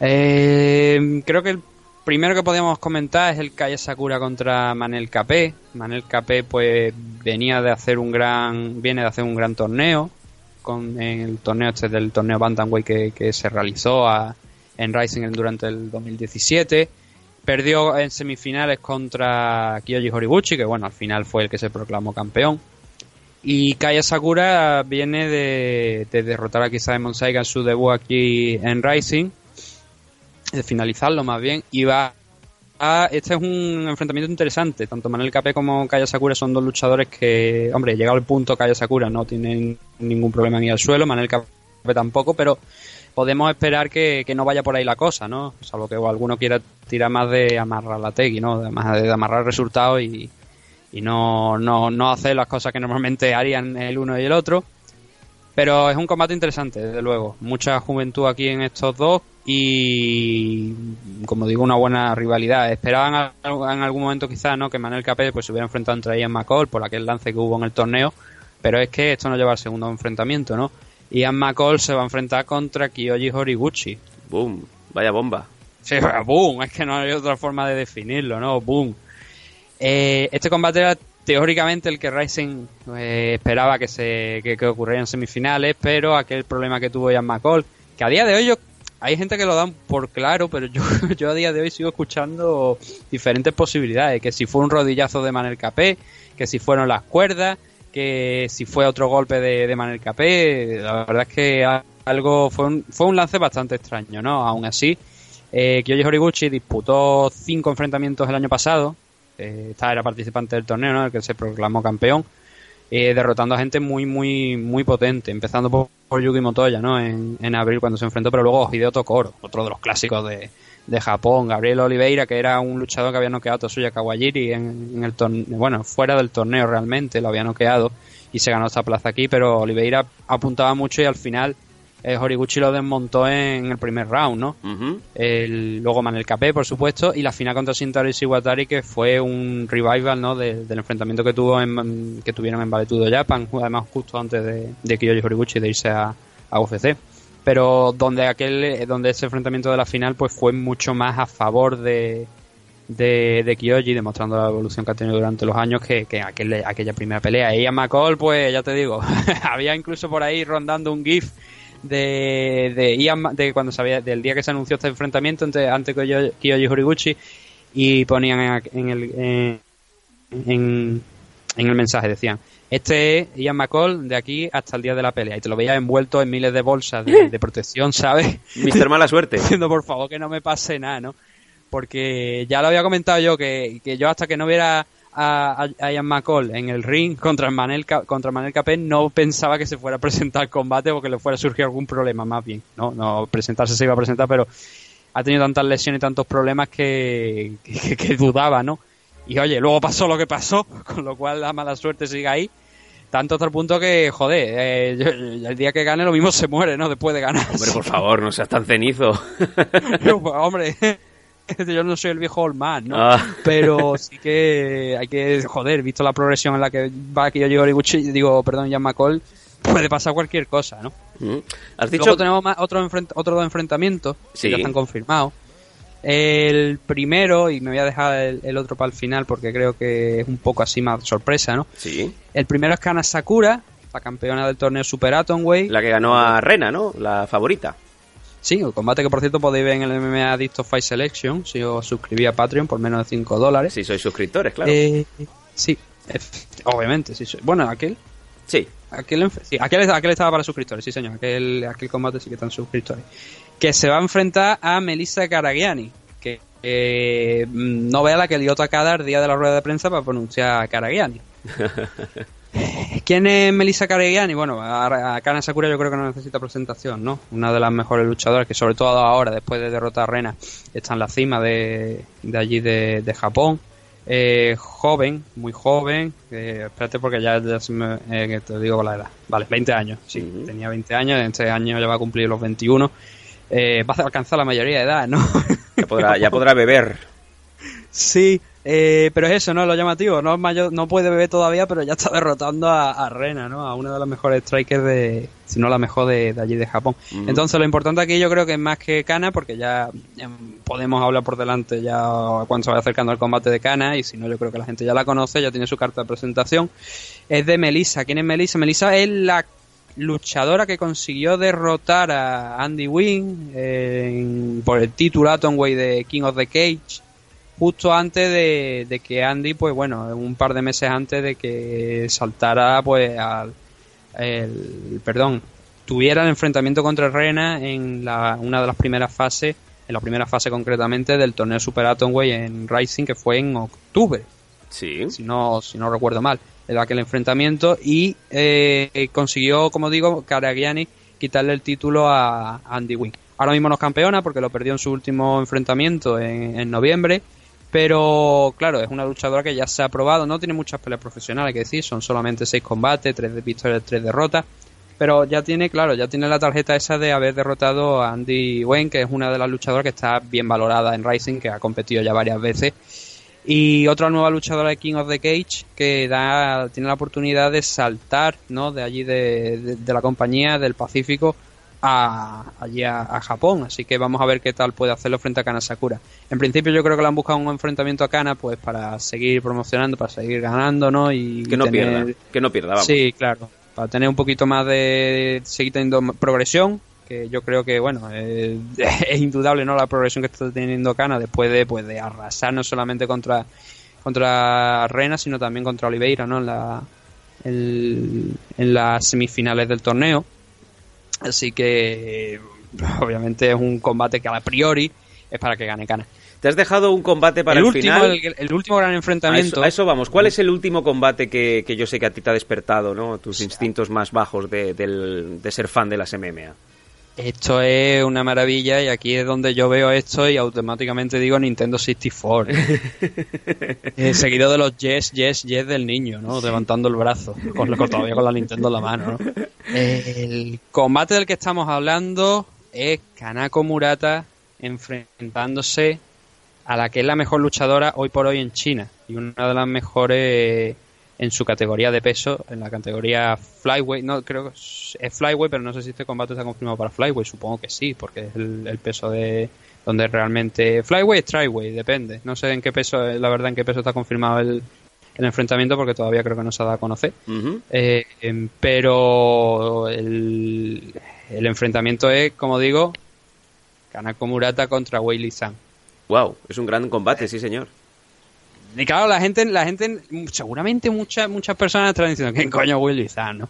Eh, creo que el primero que podríamos comentar es el Calle Sakura contra Manel Capé. Manel Capé pues venía de hacer un gran, viene de hacer un gran torneo con en el torneo este del torneo Bantamweight que, que se realizó a- en Rising durante el 2017. Perdió en semifinales contra Kyoji Horiguchi, que bueno, al final fue el que se proclamó campeón. Y Kaya Sakura viene de, de derrotar a Simon Saiga en su debut aquí en Rising, de finalizarlo más bien, y va a, este es un enfrentamiento interesante, tanto Manuel Capé como Kaya Sakura son dos luchadores que, hombre, llegado el punto Kaya Sakura no tienen ningún problema en ir al suelo, Manuel Capé tampoco, pero podemos esperar que, que no vaya por ahí la cosa, ¿no? Salvo que alguno quiera tirar más de amarrar la tegui, ¿no? Más de amarrar resultados y, y no, no, no hacer las cosas que normalmente harían el uno y el otro. Pero es un combate interesante, desde luego. Mucha juventud aquí en estos dos y, como digo, una buena rivalidad. Esperaban a- en algún momento quizás ¿no? que Manuel Capé pues, se hubiera enfrentado entre Ian McCall por aquel lance que hubo en el torneo, pero es que esto no lleva al segundo enfrentamiento, ¿no? Ian McCall se va a enfrentar contra Kyoji Horiguchi. Boom, vaya bomba. Sí, boom, es que no hay otra forma de definirlo, ¿no? Boom. Eh, este combate era teóricamente el que Rising eh, esperaba que se que, que en semifinales, pero aquel problema que tuvo Ian McCall, que a día de hoy yo hay gente que lo dan por claro, pero yo, yo a día de hoy sigo escuchando diferentes posibilidades, que si fue un rodillazo de Manel Capé, que si fueron las cuerdas, que si fue otro golpe de, de Manel Capé, la verdad es que algo fue un, fue un lance bastante extraño, ¿no? Aún así, eh, Kyoji Horiguchi disputó cinco enfrentamientos el año pasado. Eh, era participante del torneo, ¿no? El que se proclamó campeón. eh, derrotando a gente muy, muy, muy potente. Empezando por, por Yuki Motoya, ¿no? En, en abril cuando se enfrentó, pero luego Hideo Tokoro, otro de los clásicos de, de Japón. Gabriel Oliveira, que era un luchador que había noqueado a Tosuya Kawajiri en, en el torneo, bueno, fuera del torneo realmente, lo había noqueado y se ganó esta plaza aquí, pero Oliveira apuntaba mucho y al final eh, Horiguchi lo desmontó en el primer round, ¿no? El, luego Manel Capé, por supuesto, y la final contra Shintaro Ishiwatari, que fue un revival, ¿no? de- del enfrentamiento que tuvo en, que tuvieron en Valetudo Japan, además justo antes de, de Kyoji Horiguchi de irse a, a UFC. Pero donde aquel, eh, donde ese enfrentamiento de la final, pues fue mucho más a favor de, de, de Kyoji, demostrando la evolución que ha tenido durante los años que, que aquel- aquella primera pelea. Y Ian McCall, pues ya te digo, había incluso por ahí rondando un GIF de, de Ian de cuando sabía del día que se anunció este enfrentamiento entre ante Kyoji Horiguchi y ponían en, en el en, en, en el mensaje decían este es Ian McCall de aquí hasta el día de la pelea y te lo veías envuelto en miles de bolsas de, de protección ¿sabes? Mister Mala Suerte. diciendo por favor que no me pase nada ¿no? porque ya lo había comentado yo que, que yo hasta que no viera a, a Ian McCall en el ring contra Manel, contra Manel Capé no pensaba que se fuera a presentar combate o que le fuera a surgir algún problema más bien no no presentarse se iba a presentar pero ha tenido tantas lesiones y tantos problemas que, que, que dudaba no y oye luego pasó lo que pasó con lo cual la mala suerte sigue ahí. Tanto hasta el punto que joder eh, yo- el día que gane lo mismo se muere no después de ganar. Hombre, por favor, no seas tan cenizo. yo, pues, hombre, yo no soy el viejo Old Man, ¿no? Ah. Pero sí que hay que, joder, visto la progresión en la que va aquí yo llego Horiguchi, digo, perdón, Jan McCall, puede pasar cualquier cosa, ¿no? Mm. Has dicho... Luego tenemos más, otro, enfrent- otro dos enfrentamientos Sí. que ya están confirmados. El primero, y me voy a dejar el, el otro para el final porque creo que es un poco así más sorpresa, ¿no? Sí. El primero es Kana Sakura, la campeona del torneo Super Atomweight. La que ganó a Rena, ¿no? La favorita. Sí, el combate que por cierto podéis ver en el MMA Addict of Fight Selection si os suscribís a Patreon por menos de 5 dólares. Si sois suscriptores, claro. Eh, sí, obviamente, sí. soy- Bueno, aquel. Sí. Aquel, sí, aquel, aquel estaba para suscriptores, sí señor. Aquel, aquel combate sí que están suscriptores. que se va a enfrentar a Melissa Caragiani, que eh, no vea la que lió tacada el día de la rueda de prensa para pronunciar Caragiani. ¿Quién es Melissa Caragiani? Bueno, a, a Kana Sakura yo creo que no necesita presentación, ¿no? Una de las mejores luchadoras que sobre todo ahora, después de derrotar a Rena, está en la cima de, de allí de, de Japón. Eh, joven, muy joven, eh, espérate porque ya, ya me- eh, te digo la edad. Vale, 20 años, sí, tenía 20 años, este año ya va a cumplir los 21. Eh, va a alcanzar la mayoría de edad, ¿no? Ya podrá, ya podrá beber. Sí, eh, pero es eso, ¿no? Lo llamativo. No, es mayor, no puede beber todavía, pero ya está derrotando a, a Rena, ¿no? A una de las mejores strikers de, si no la mejor de, de allí de Japón. Entonces, lo importante aquí yo creo que es más que Kana, porque ya em, podemos hablar por delante ya cuando se vaya acercando al combate de Kana, y si no, yo creo que la gente ya la conoce, ya tiene su carta de presentación. Es de Melissa. ¿Quién es Melissa? Melissa es la luchadora que consiguió derrotar a Andy Wynn eh, por el título Atomweight de King of the Cage justo antes de, de que Andy, pues bueno, un par de meses antes de que saltara, pues al, el, perdón, tuviera el enfrentamiento contra Rena en la, una de las primeras fases, en la primera fase concretamente del torneo Super Atomweight en Rising, que fue en octubre. Sí. Si no, si no recuerdo mal, en aquel enfrentamiento y eh, consiguió, como digo, Karagiani quitarle el título a Andy Wynn. Ahora mismo no es campeona porque lo perdió en su último enfrentamiento en, en noviembre. Pero claro, es una luchadora que ya se ha probado, no tiene muchas peleas profesionales, hay que decir, son solamente seis combates, tres victorias, tres derrotas. Pero ya tiene, claro, ya tiene la tarjeta esa de haber derrotado a Andy Wayne, que es una de las luchadoras que está bien valorada en Rising, que ha competido ya varias veces. Y otra nueva luchadora de King of the Cage que da, tiene la oportunidad de saltar ¿no? de allí de- de la compañía del Pacífico a, allí a, a Japón. Así que vamos a ver qué tal puede hacerlo frente a Kana Sakura. En principio yo creo que le han buscado un enfrentamiento a Kana pues para seguir promocionando, para seguir ganando, ¿no? Y Que no tener- pierda. Que no pierda, vamos. Sí, claro. Para tener un poquito más de. seguir teniendo progresión. Que yo creo que, bueno, eh, es indudable, ¿no? La progresión que está teniendo Cana después de, pues, de arrasar no solamente contra, contra Rena, sino también contra Oliveira, ¿no? En, la, en las semifinales del torneo. Así que, obviamente, es un combate que a priori es para que gane Cana. Te has dejado un combate para el, el, último, final. el, el último gran A enfrentamiento. eso, a eso vamos. ¿Cuál es el último combate que, que yo sé que a ti te ha despertado, ¿no? Tus instintos más bajos de, del- de ser fan de las MMA. Esto es una maravilla y aquí es donde yo veo esto y automáticamente digo Nintendo 64. Eh, seguido de los yes, yes, yes del niño, ¿no? Levantando el brazo, con, con- todavía con la Nintendo en la mano, ¿no? El combate del que estamos hablando es Kanako Murata enfrentándose a la que es la mejor luchadora hoy por hoy en China y una de las mejores en su categoría de peso, en la categoría flyweight, no creo que es flyweight, pero no sé si este combate está confirmado para flyweight, supongo que sí, porque es el, el peso de donde realmente flyweight, tryweight, depende, no sé en qué peso, la verdad en qué peso está confirmado el, el enfrentamiento porque todavía creo que no se ha dado a conocer. Eh, em, pero el, el enfrentamiento es, como digo, Kanako Murata contra Wei Li Zhang. Wow, es un gran combate, sí, señor. Y claro, la gente, la gente, seguramente muchas muchas personas estarán diciendo, ¿quién coño Willy Zan, no?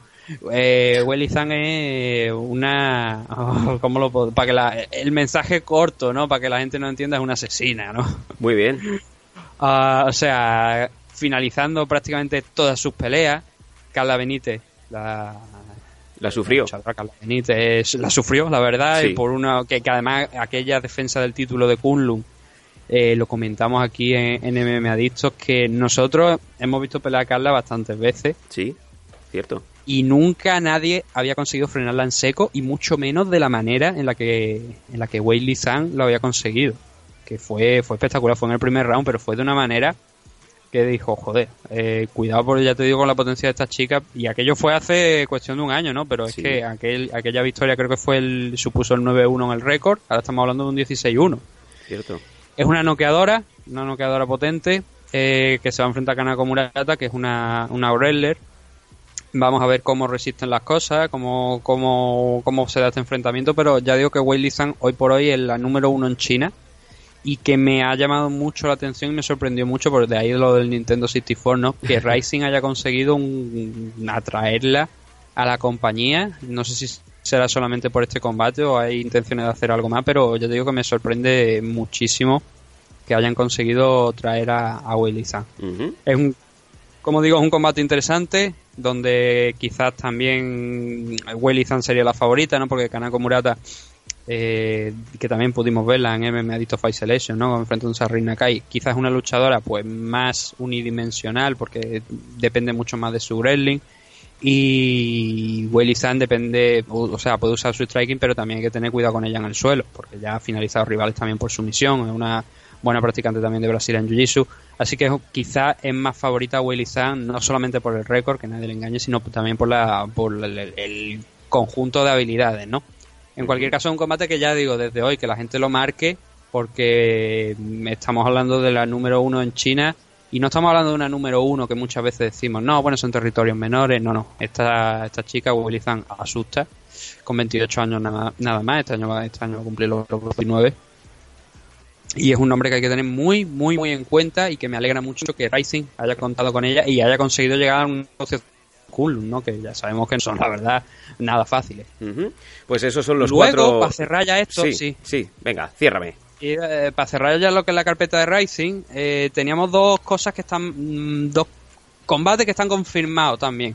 Eh, Willy Zan es una, ¿cómo lo puedo? Para que la, el mensaje corto, ¿no? Para que la gente no entienda, es una asesina, ¿no? Muy bien. Ah, o sea, finalizando prácticamente todas sus peleas, Carla Benítez, la, La sufrió. la sufrió, la verdad, Sí. y por una que, que además aquella defensa del título de Kunlun eh, lo comentamos aquí en, en MM Adictos que nosotros hemos visto pelear a Carla bastantes veces. Sí, cierto. Y nunca nadie había conseguido frenarla en seco y mucho menos de la manera en la que en la que Wei Li Zhang lo había conseguido. Que fue, fue espectacular, fue en el primer round, pero fue de una manera que dijo, joder, eh, cuidado porque ya te digo con la potencia de esta chica. Y aquello fue hace cuestión de un año, ¿no? Pero es Sí. que aquel, aquella victoria creo que fue el, supuso el 9-1 en el récord. Ahora estamos hablando de un 16-1. Cierto. Es una noqueadora, una noqueadora potente, eh, que se va a enfrentar a Kanako Murata, que es una, una wrestler. Vamos a ver cómo resisten las cosas, cómo, cómo, cómo se da este enfrentamiento, pero ya digo que Wei Li Zhang hoy por hoy es la número uno en China y que me ha llamado mucho la atención y me sorprendió mucho, por de ahí lo del Nintendo 64, ¿no? Que Rising haya conseguido un- atraerla a la compañía. No sé si será solamente por este combate o hay intenciones de hacer algo más, pero yo te digo que me sorprende muchísimo que hayan conseguido traer a, a Zhang. Es un, como digo, es un combate interesante donde quizás también Weili Zhang sería la favorita, ¿no? Porque Kanako Murata, eh, que también pudimos verla en MMA Adicto Fight Selection, ¿no? Enfrentándose a Rina Kai, quizás es una luchadora pues más unidimensional porque depende mucho más de su wrestling y Weili Zhang depende, o sea, puede usar su striking, pero también hay que tener cuidado con ella en el suelo, porque ya ha finalizado rivales también por sumisión, es una buena practicante también de Brasil en Jiu-Jitsu, así que quizá es más favorita Weili Zhang, no solamente por el récord, que nadie le engañe, sino también por, la, por el, el conjunto de habilidades, ¿no? En cualquier caso, es un combate que ya digo desde hoy, que la gente lo marque, porque estamos hablando de la número uno en China y no estamos hablando de una número uno que muchas veces decimos, no, bueno, son territorios menores. No, no. Esta, esta chica, Willy asusta. Con 28 años nada, nada más. Este año, va, este año va a cumplir los, los 29. Y es un nombre que hay que tener muy, muy, muy en cuenta y que me alegra mucho que Rising haya contado con ella y haya conseguido llegar a un negocio cool, ¿no? Que ya sabemos que no son, la verdad, nada fáciles. Ujú. Pues esos son los Luego, cuatro... para cerrar ya esto, sí, sí. sí, venga, ciérrame. Y eh, para cerrar ya lo que es la carpeta de Rising, eh, teníamos dos cosas que están. mm, dos combates que están confirmados también.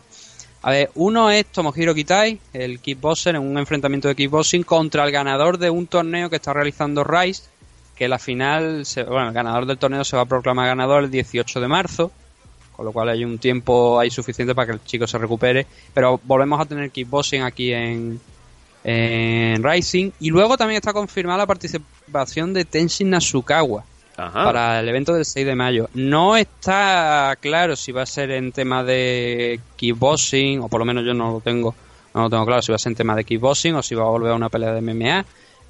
A ver, uno es Tomohiro Kitai, el kickboxer, en un enfrentamiento de kickboxing contra el ganador de un torneo que está realizando Rise, que la final, se- bueno, el ganador del torneo se va a proclamar ganador el 18 de marzo, con lo cual hay un tiempo ahí suficiente para que el chico se recupere. Pero volvemos a tener kickboxing aquí en, en Rising. Y luego también está confirmada la participación de Tenshin Nasukawa para el evento del 6 de mayo. No está claro si va a ser en tema de kickboxing, o por lo menos yo no lo tengo, no lo tengo claro si va a ser en tema de kickboxing o si va a volver a una pelea de MMA.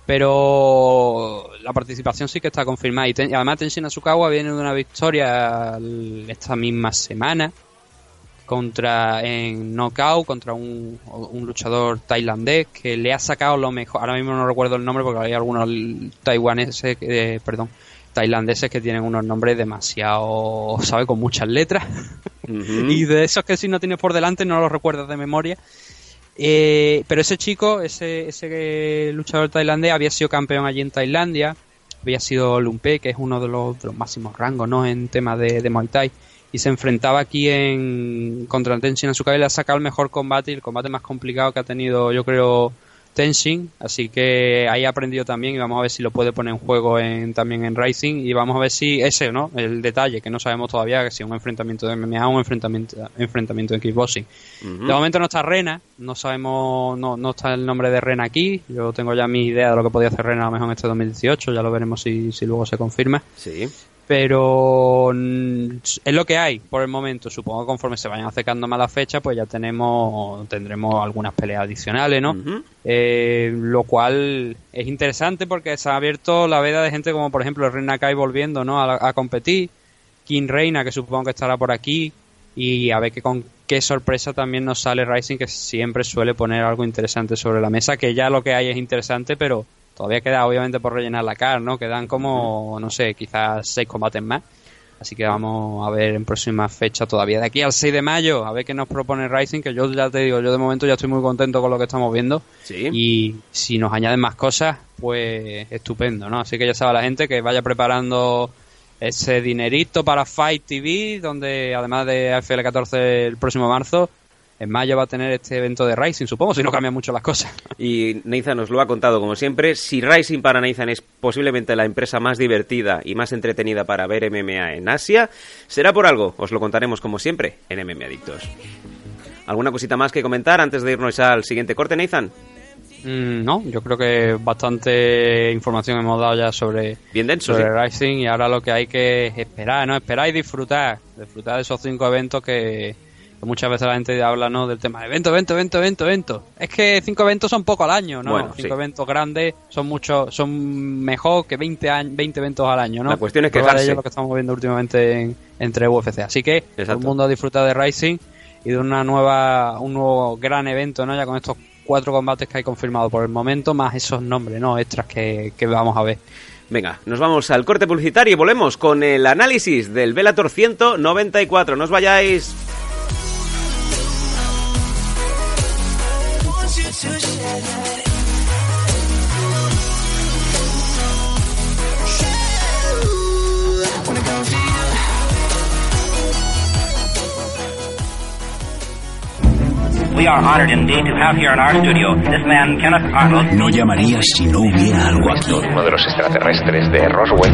Pero la participación sí que está confirmada. Y, ten- y además Tenshin Nasukawa viene de una victoria esta misma semana contra en knockout contra un, un luchador tailandés que le ha sacado lo mejor. Ahora mismo no recuerdo el nombre porque hay algunos taiwaneses eh, perdón tailandeses que tienen unos nombres demasiado sabe con muchas letras. Y de esos que si no tienes por delante no los recuerdas de memoria. Eh, pero ese chico ese, ese luchador tailandés había sido campeón allí en Tailandia había sido Lumpe que es uno de los, de los máximos rangos no en tema de, de Muay Thai y se enfrentaba aquí en contra Tenshin Asuka y le ha sacado el mejor combate y el combate más complicado que ha tenido yo creo Tenshin. Así que ahí ha aprendido también y vamos a ver si lo puede poner en juego en, también en Rising. Y vamos a ver si ese no el detalle que no sabemos todavía que si un enfrentamiento de MMA o un enfrentamiento enfrentamiento de kickboxing. De momento no está Rena no sabemos no, no está el nombre de Rena aquí. Yo tengo ya mi idea de lo que podía hacer Rena a lo mejor en este 2018 ya lo veremos si, si luego se confirma. Sí. Pero mm, es lo que hay por el momento. Supongo que conforme se vayan acercando más las fechas, pues ya tenemos tendremos algunas peleas adicionales, ¿no? Eh, lo cual es interesante porque se ha abierto la veda de gente como por ejemplo el Reina Kai volviendo, ¿no? A, a competir, King Reina que supongo que estará por aquí y a ver que con qué sorpresa también nos sale Rising que siempre suele poner algo interesante sobre la mesa, que ya lo que hay es interesante, pero todavía queda obviamente por rellenar la car, ¿no? Quedan como, no sé, quizás seis combates más. Así que vamos a ver en próximas fechas todavía. De aquí al 6 de mayo, a ver qué nos propone Rising, que yo ya te digo, yo de momento ya estoy muy contento con lo que estamos viendo. Y si nos añaden más cosas, pues estupendo, ¿no? Así que ya sabe la gente que vaya preparando ese dinerito para Fight TV, donde además de AFL 14 el próximo marzo, en mayo va a tener este evento de Rising, supongo, si no cambian mucho las cosas. Y Nathan nos lo ha contado como siempre. Si Rising para Nathan es posiblemente la empresa más divertida y más entretenida para ver MMA en Asia, será por algo. Os lo contaremos como siempre en MMA Adictos. ¿Alguna cosita más que comentar antes de irnos al siguiente corte, Nathan? Mm, no, yo creo que bastante información hemos dado ya sobre, Bien denso, sobre sí. Rising y ahora lo que hay que esperar, ¿no? Esperar y disfrutar, disfrutar de esos cinco eventos que, que muchas veces la gente habla, ¿no? Del tema de evento, evento, evento, evento, evento. Es que cinco eventos son poco al año, ¿no? Bueno, cinco sí. eventos grandes son mucho, son mejor que 20, años, 20 eventos al año, ¿no? La cuestión es quejarse. ello lo que estamos viendo últimamente en- entre UFC. Así que todo el mundo disfruta de Rising y de una nueva, un nuevo gran evento, ¿no? Ya con estos cuatro combates que hay confirmados por el momento, más esos nombres, ¿no? Extras que, que vamos a ver. Venga, nos vamos al corte publicitario y volvemos con el análisis del Velator 194. No os vayáis. No llamaría si no hubiera algo aquí. Uno de los extraterrestres de Roswell,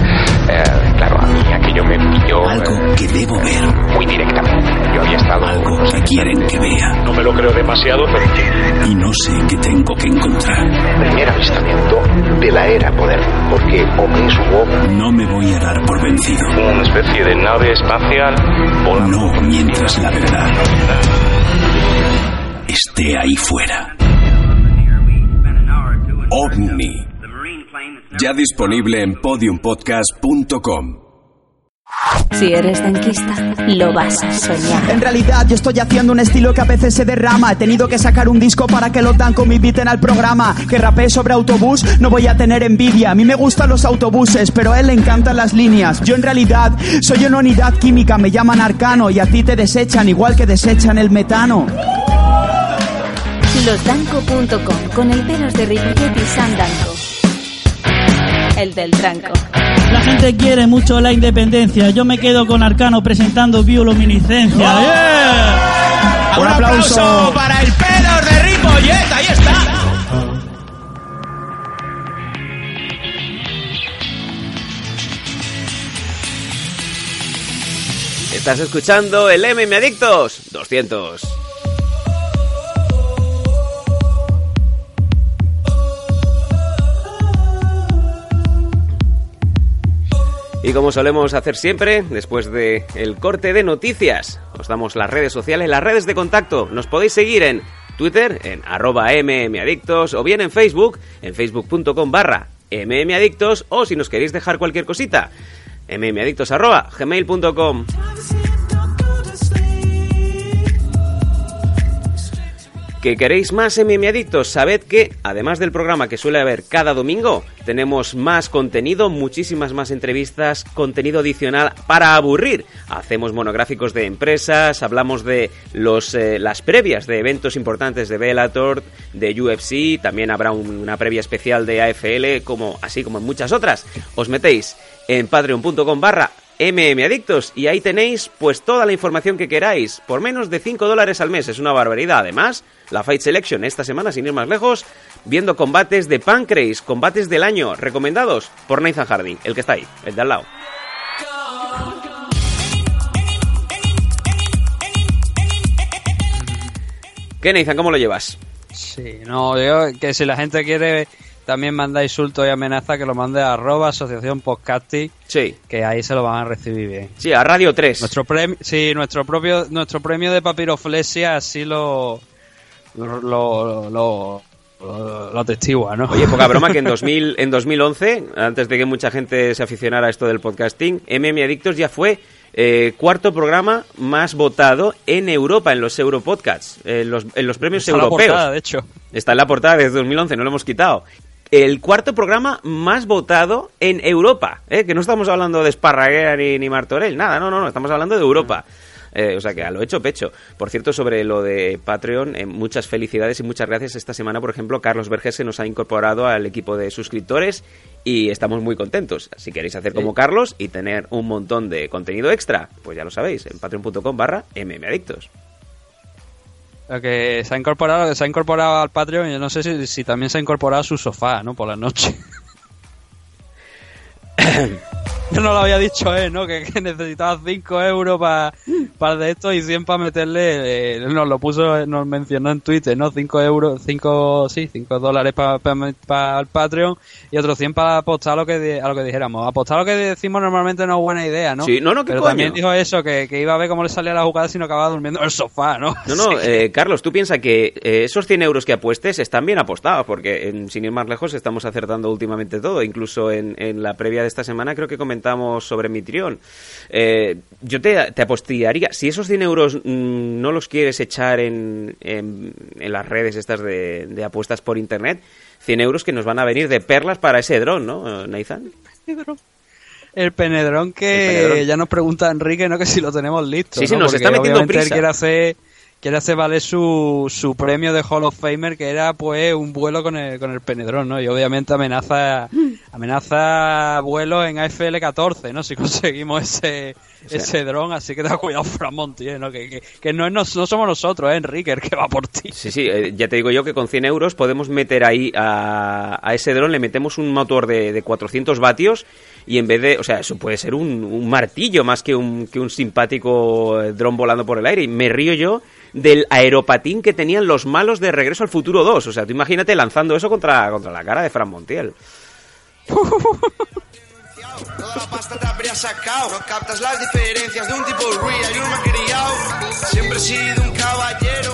eh, claro, a mí aquello me pilló Algo que debo ver. muy directamente. Yo había estado... Algo que quieren que vea. No me lo creo demasiado, pero... Y no sé qué tengo que encontrar. Primer avistamiento de la era moderna, porque hubo No me voy a dar por vencido. una especie de nave espacial volando. No mientras la verdad esté ahí fuera. OVNI. Ya disponible en podiumpodcast.com. Si eres denquista, lo vas a soñar. En realidad yo estoy haciendo un estilo que a veces se derrama He tenido que sacar un disco para que los Danco me inviten al programa Que rapee sobre autobús, no voy a tener envidia A mí me gustan los autobuses, pero a él le encantan las líneas Yo en realidad soy una unidad química, me llaman arcano Y a ti te desechan igual que desechan el metano Losdanco.com con el pelos de Ripollet y Sam Danco. El del tranco. La gente quiere mucho la independencia. Yo me quedo con Arcano presentando bioluminiscencia. ¡Yeah! Un aplauso para el pelos de Ripollet, ahí está. Estás escuchando el MM Adictos 200. Y como solemos hacer siempre, después de el corte de noticias, os damos las redes sociales, las redes de contacto. Nos podéis seguir en Twitter, en arroba mmadictos, o bien en Facebook, en facebook.com barra mmadictos, o si nos queréis dejar cualquier cosita, mmadictos arroba gmail.com. ¿Que queréis más MM Adictos? Sabed que, además del programa que suele haber cada domingo, tenemos más contenido, muchísimas más entrevistas, contenido adicional para aburrir. Hacemos monográficos de empresas, hablamos de los, eh, las previas de eventos importantes de Bellator, de UFC, también habrá un- una previa especial de AFL, como, así como en muchas otras. Os metéis en patreon.com barra MMAdictos y ahí tenéis pues toda la información que queráis por menos de 5 dólares al mes, es una barbaridad. Además, la Fight Selection esta semana, sin ir más lejos, viendo combates de Pancrase, combates del año, recomendados por Nathan Hardy, el que está ahí, el de al lado. ¿Qué, Nathan, cómo lo llevas? Sí, no, yo que si la gente quiere también manda insultos y amenaza que lo mande a arroba asociación podcasting. Sí. Que ahí se lo van a recibir bien. Sí, a Radio 3. Nuestro premio, sí, nuestro propio, nuestro premio de papiroflesia así lo, lo, lo, lo, atestigua, ¿no? Oye, poca broma que en, 2000, en 2011, antes de que mucha gente se aficionara a esto del podcasting, MM Adictos ya fue eh, cuarto programa más votado en Europa, en los Europodcasts, en los, en los premios Está en la europeos. portada, de hecho. Está en la portada desde 2011, no lo hemos quitado. El cuarto programa más votado en Europa, ¿eh? que no estamos hablando de Esparraguera ni, ni Martorell, nada, no, no, no, estamos hablando de Europa. Eh, o sea que a lo hecho pecho. Por cierto, sobre lo de Patreon, eh, muchas felicidades y muchas gracias. Esta semana, por ejemplo, Carlos Vergés se nos ha incorporado al equipo de suscriptores y estamos muy contentos. Si queréis hacer como Sí. Carlos y tener un montón de contenido extra, pues ya lo sabéis, en patreon.com barra mmadictos. Lo que se ha incorporado, se ha incorporado al Patreon, yo no sé si, si también se ha incorporado a su sofá, ¿no? Por la noche. no lo había dicho, ¿eh? ¿no? Que, que necesitaba 5 euros para de esto y 100 para meterle. eh, nos lo puso, nos mencionó en Twitter, ¿no? 5 euros, 5, sí, 5 dólares para el Patreon y otros 100 para apostar a lo que a lo que dijéramos. Apostar a lo que decimos normalmente no es buena idea, ¿no? Sí, no, no, ¿qué Pero coño? también dijo eso, que, que iba a ver cómo le salía la jugada si no acababa durmiendo en el sofá, ¿no? No, no, eh, Carlos, tú piensas que eh, esos 100 euros que apuestes están bien apostados, porque en- sin ir más lejos estamos acertando últimamente todo. Incluso en, en la previa de esta semana creo que comentamos sobre Mitrión. Eh, yo te, te apostaría, si esos 100 euros mm, no los quieres echar en, en, en las redes estas de, de apuestas por internet, 100 euros que nos van a venir de perlas para ese dron, ¿no, eh, Nathan? El penedrón que El penedrón. ya nos pregunta Enrique, ¿no? Que si lo tenemos listo. Sí, sí, ¿no? nos Porque está metiendo obviamente él prisa. quiere hacer, quiere hacer valer su, su premio de Hall of Famer, que era pues un vuelo con el, con el penedrón, ¿no? Y obviamente amenaza amenaza vuelo en AFL 14, ¿no? Si conseguimos ese, sea- ese dron, así que da cuidado Fran Montiel, ¿no? Que, que, que no, nos- no somos nosotros, ¿eh? Enrique, el que va por ti. Sí, sí, eh, ya te digo yo que con 100 euros podemos meter ahí a, a ese dron, le metemos un motor de, de 400 vatios y en vez de, o sea, eso puede ser un, un martillo más que un, que un simpático eh, dron volando por el aire. Y me río yo del aeropatín que tenían los malos de Regreso al Futuro 2. O sea, tú imagínate lanzando eso contra, contra la cara de Fran Montiel. Toda la pasta te habría sacado. No captas las diferencias de un tipo real y criado. Siempre he sido un caballero.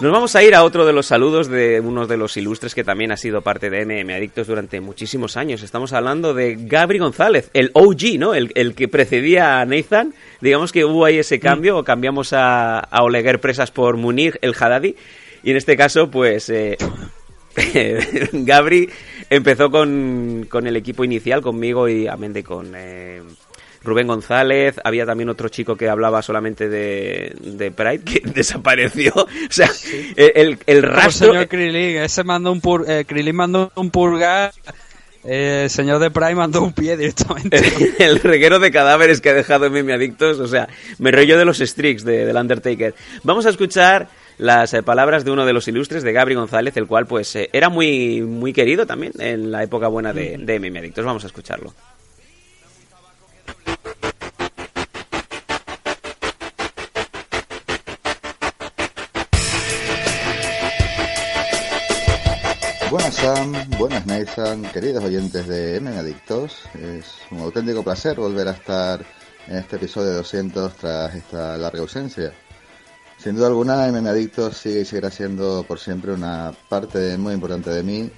Nos vamos a ir a otro de los saludos de uno de los ilustres que también ha sido parte de MM Adictos durante muchísimos años. Estamos hablando de Gabri González, el OG, ¿no? El, el que precedía a Nathan. Digamos que hubo ahí ese cambio, cambiamos a, a Oleguer Presas por Munir el Haddadi. Y en este caso, pues... eh, Gabri empezó con, con el equipo inicial, conmigo y Amende con eh, Rubén González. Había también otro chico que hablaba solamente de, de Pride, que desapareció. O sea, el, el, el rastro... señor Krilin, ese mandó un pur, eh, Krilin mandó un purgar, eh, el señor de Prime mandó un pie directamente. el reguero de cadáveres que ha dejado en Meme Adictos, o sea, me rollo de los streaks de, del Undertaker. Vamos a escuchar las eh, palabras de uno de los ilustres, de Gabri González, el cual pues eh, era muy, muy querido también en la época buena de, de Meme Adictos. Vamos a escucharlo. Buenas Sam, buenas Nathan, queridos oyentes de MM Adictos. Es un auténtico placer volver a estar en este episodio 200 tras esta larga ausencia. Sin duda alguna, MM Adictos sigue y seguirá siendo por siempre una parte muy importante de mí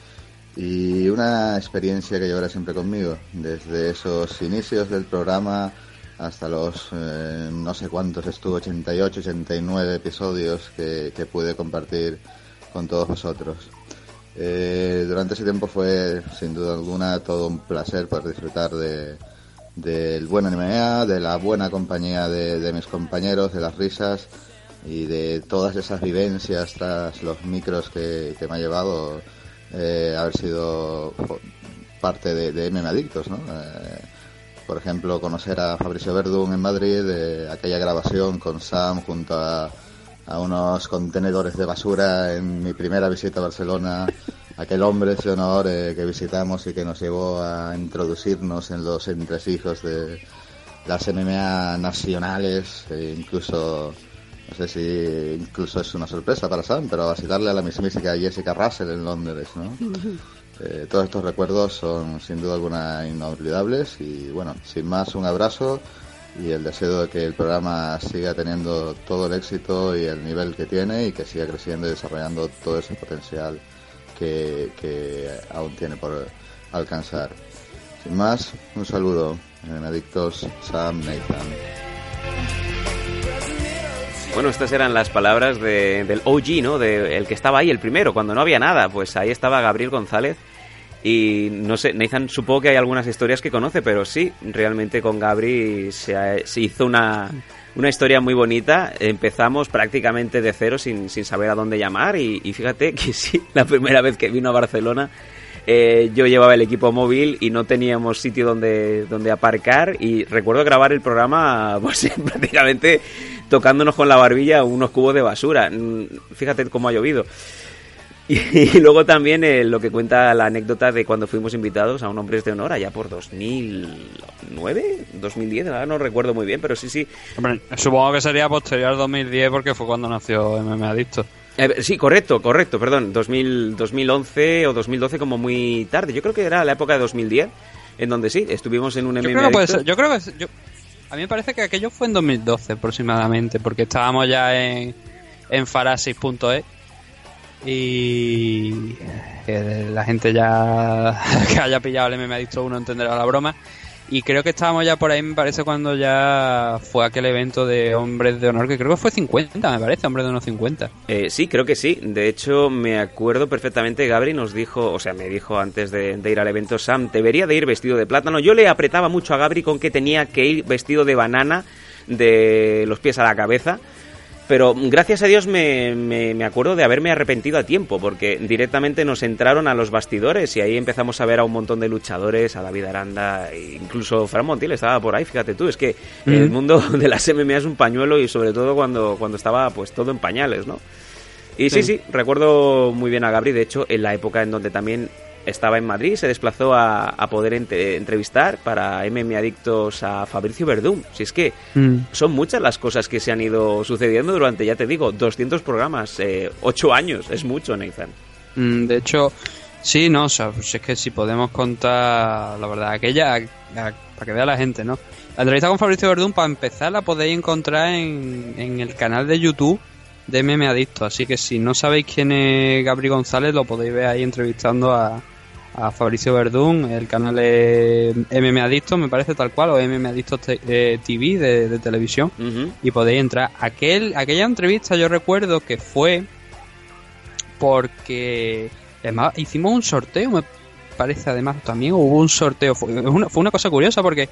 y una experiencia que llevará siempre conmigo, desde esos inicios del programa hasta los eh, no sé cuántos estuvo, 88, 89 episodios que, que pude compartir con todos vosotros. Eh, durante ese tiempo fue sin duda alguna todo un placer poder disfrutar de del buen MMA, de la buena compañía de mis compañeros, de las risas y de todas esas vivencias tras los micros que, que me ha llevado eh, haber sido parte de, de MM Adictos, ¿no? Eh, por ejemplo, conocer a Fabricio Verdún en Madrid, aquella grabación con Sam junto a, a unos contenedores de basura en mi primera visita a Barcelona, aquel hombre de honor eh, que visitamos y que nos llevó a introducirnos en los entresijos de las MMA nacionales, e incluso, no sé si incluso es una sorpresa para Sam, pero visitarle a la mismísima Jessica Russell en Londres, ¿no? Eh, todos estos recuerdos son sin duda alguna inolvidables y bueno, sin más un abrazo y el deseo de que el programa siga teniendo todo el éxito y el nivel que tiene y que siga creciendo y desarrollando todo ese potencial que, que aún tiene por alcanzar. Sin más, un saludo en Adictos Sam Nathan. Bueno, estas eran las palabras de- del OG, ¿no? De el que estaba ahí, el primero, cuando no había nada. Pues ahí estaba Gabriel González. Y no sé, Nathan supongo que hay algunas historias que conoce, pero sí, realmente con Gabri se, hizo una, una historia muy bonita. Empezamos prácticamente de cero sin, sin saber a dónde llamar. Y, y fíjate que sí, la primera vez que vino a Barcelona eh, yo llevaba el equipo móvil y no teníamos sitio donde, donde aparcar y recuerdo grabar el programa pues prácticamente tocándonos con la barbilla unos cubos de basura. Mm, Fíjate cómo ha llovido. Y, y luego también eh, lo que cuenta la anécdota de cuando fuimos invitados a un Hombres de Honor allá por 2009, 2010, ahora no recuerdo muy bien, pero sí, sí. Hombre, supongo que sería posterior al 2010 porque fue cuando nació MMA Adicto. Eh, sí, correcto, correcto, perdón, 2000, 2011 o 2012 como muy tarde. Yo creo que era la época de 2010, en donde sí, estuvimos en un Yo MMA creo que puede Adicto. ser- yo creo que yo- a mí me parece que aquello fue en 2012 aproximadamente, porque estábamos ya en, en farasis.es y la gente ya que haya pillado el MMA Adicto 1 entenderá la broma. Y creo que estábamos ya por ahí, me parece, cuando ya fue aquel evento de hombres de honor, que creo que fue 50, me parece, hombres de honor 50. Eh, sí, creo que sí. De hecho, me acuerdo perfectamente, Gabri nos dijo, o sea, me dijo antes de, de ir al evento, Sam, debería de ir vestido de plátano. Yo le apretaba mucho a Gabri con que tenía que ir vestido de banana de los pies a la cabeza. Pero gracias a Dios me, me, me acuerdo de haberme arrepentido a tiempo, porque directamente nos entraron a los bastidores y ahí empezamos a ver a un montón de luchadores, a David Aranda, e incluso Fran Montiel estaba por ahí, fíjate tú, es que el mundo de las MMA es un pañuelo y sobre todo cuando, cuando estaba pues todo en pañales, ¿no? Y sí, sí, Sí. recuerdo muy bien a Gabri, de hecho, en la época en donde también estaba en Madrid, se desplazó a, a poder ente- entrevistar para MM Adictos a Fabricio Verdún. Si es que Mm. son muchas las cosas que se han ido sucediendo durante, ya te digo, 200 programas, eh, 8 años, es mucho, Nathan. Mm, De hecho, sí, no, o sea, pues es que si podemos contar, la verdad, aquella, para que vea la gente, ¿no? La entrevista con Fabricio Verdún, para empezar, la podéis encontrar en, en el canal de YouTube de MM Adicto, así que si no sabéis quién es Gabri González, lo podéis ver ahí entrevistando a, a Fabricio Verdún, el canal es MM Adicto, me parece tal cual, o MM Adicto Te- eh, TV de, de televisión, y podéis entrar. Aquel, aquella entrevista yo recuerdo que fue porque además hicimos un sorteo, me parece además también hubo un sorteo, fue una, fue una cosa curiosa porque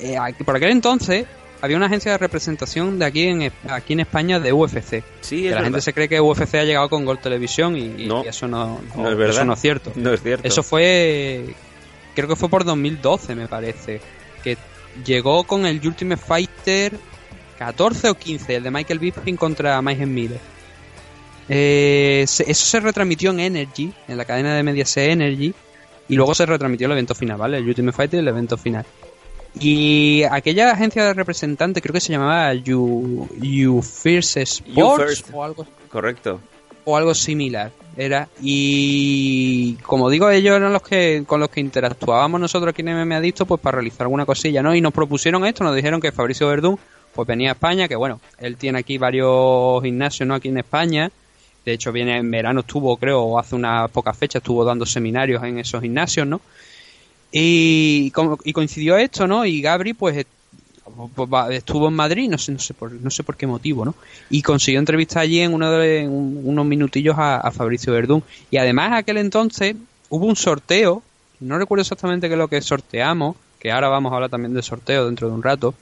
eh, por aquel entonces había una agencia de representación de aquí en aquí en España de UFC. Sí, que es la verdad. gente se cree que UFC ha llegado con Gol Televisión y, eso no, no es verdad. eso no es cierto. No es cierto. Eso fue creo que fue por 2012 me parece, que llegó con el Ultimate Fighter 14 o 15, el de Michael Bisping contra Mike Miller. Eh, se- eso se retransmitió en Energy, en la cadena de Mediaset Energy, y luego se retransmitió el evento final, ¿vale? El Ultimate Fighter y el evento final. Y aquella agencia de representantes, creo que se llamaba You, you First Sports You First. o algo Correcto. o algo similar era. Y como digo ellos eran los que con los que interactuábamos nosotros aquí en MM Adicto pues para realizar alguna cosilla no y nos propusieron esto nos dijeron que Fabricio Verdún pues venía a España que bueno él tiene aquí varios gimnasios no aquí en España. De hecho viene en verano estuvo creo hace unas pocas fechas estuvo dando seminarios en esos gimnasios no y, y coincidió esto no y Gabri pues pues, va- estuvo en Madrid, no sé, no sé por, no sé por qué motivo, ¿no? Y consiguió entrevistar allí en, uno de, unos minutillos a, Fabricio Verdún. Y además, aquel entonces hubo un sorteo, no recuerdo exactamente qué es lo que sorteamos, que ahora vamos a hablar también del sorteo dentro de un rato.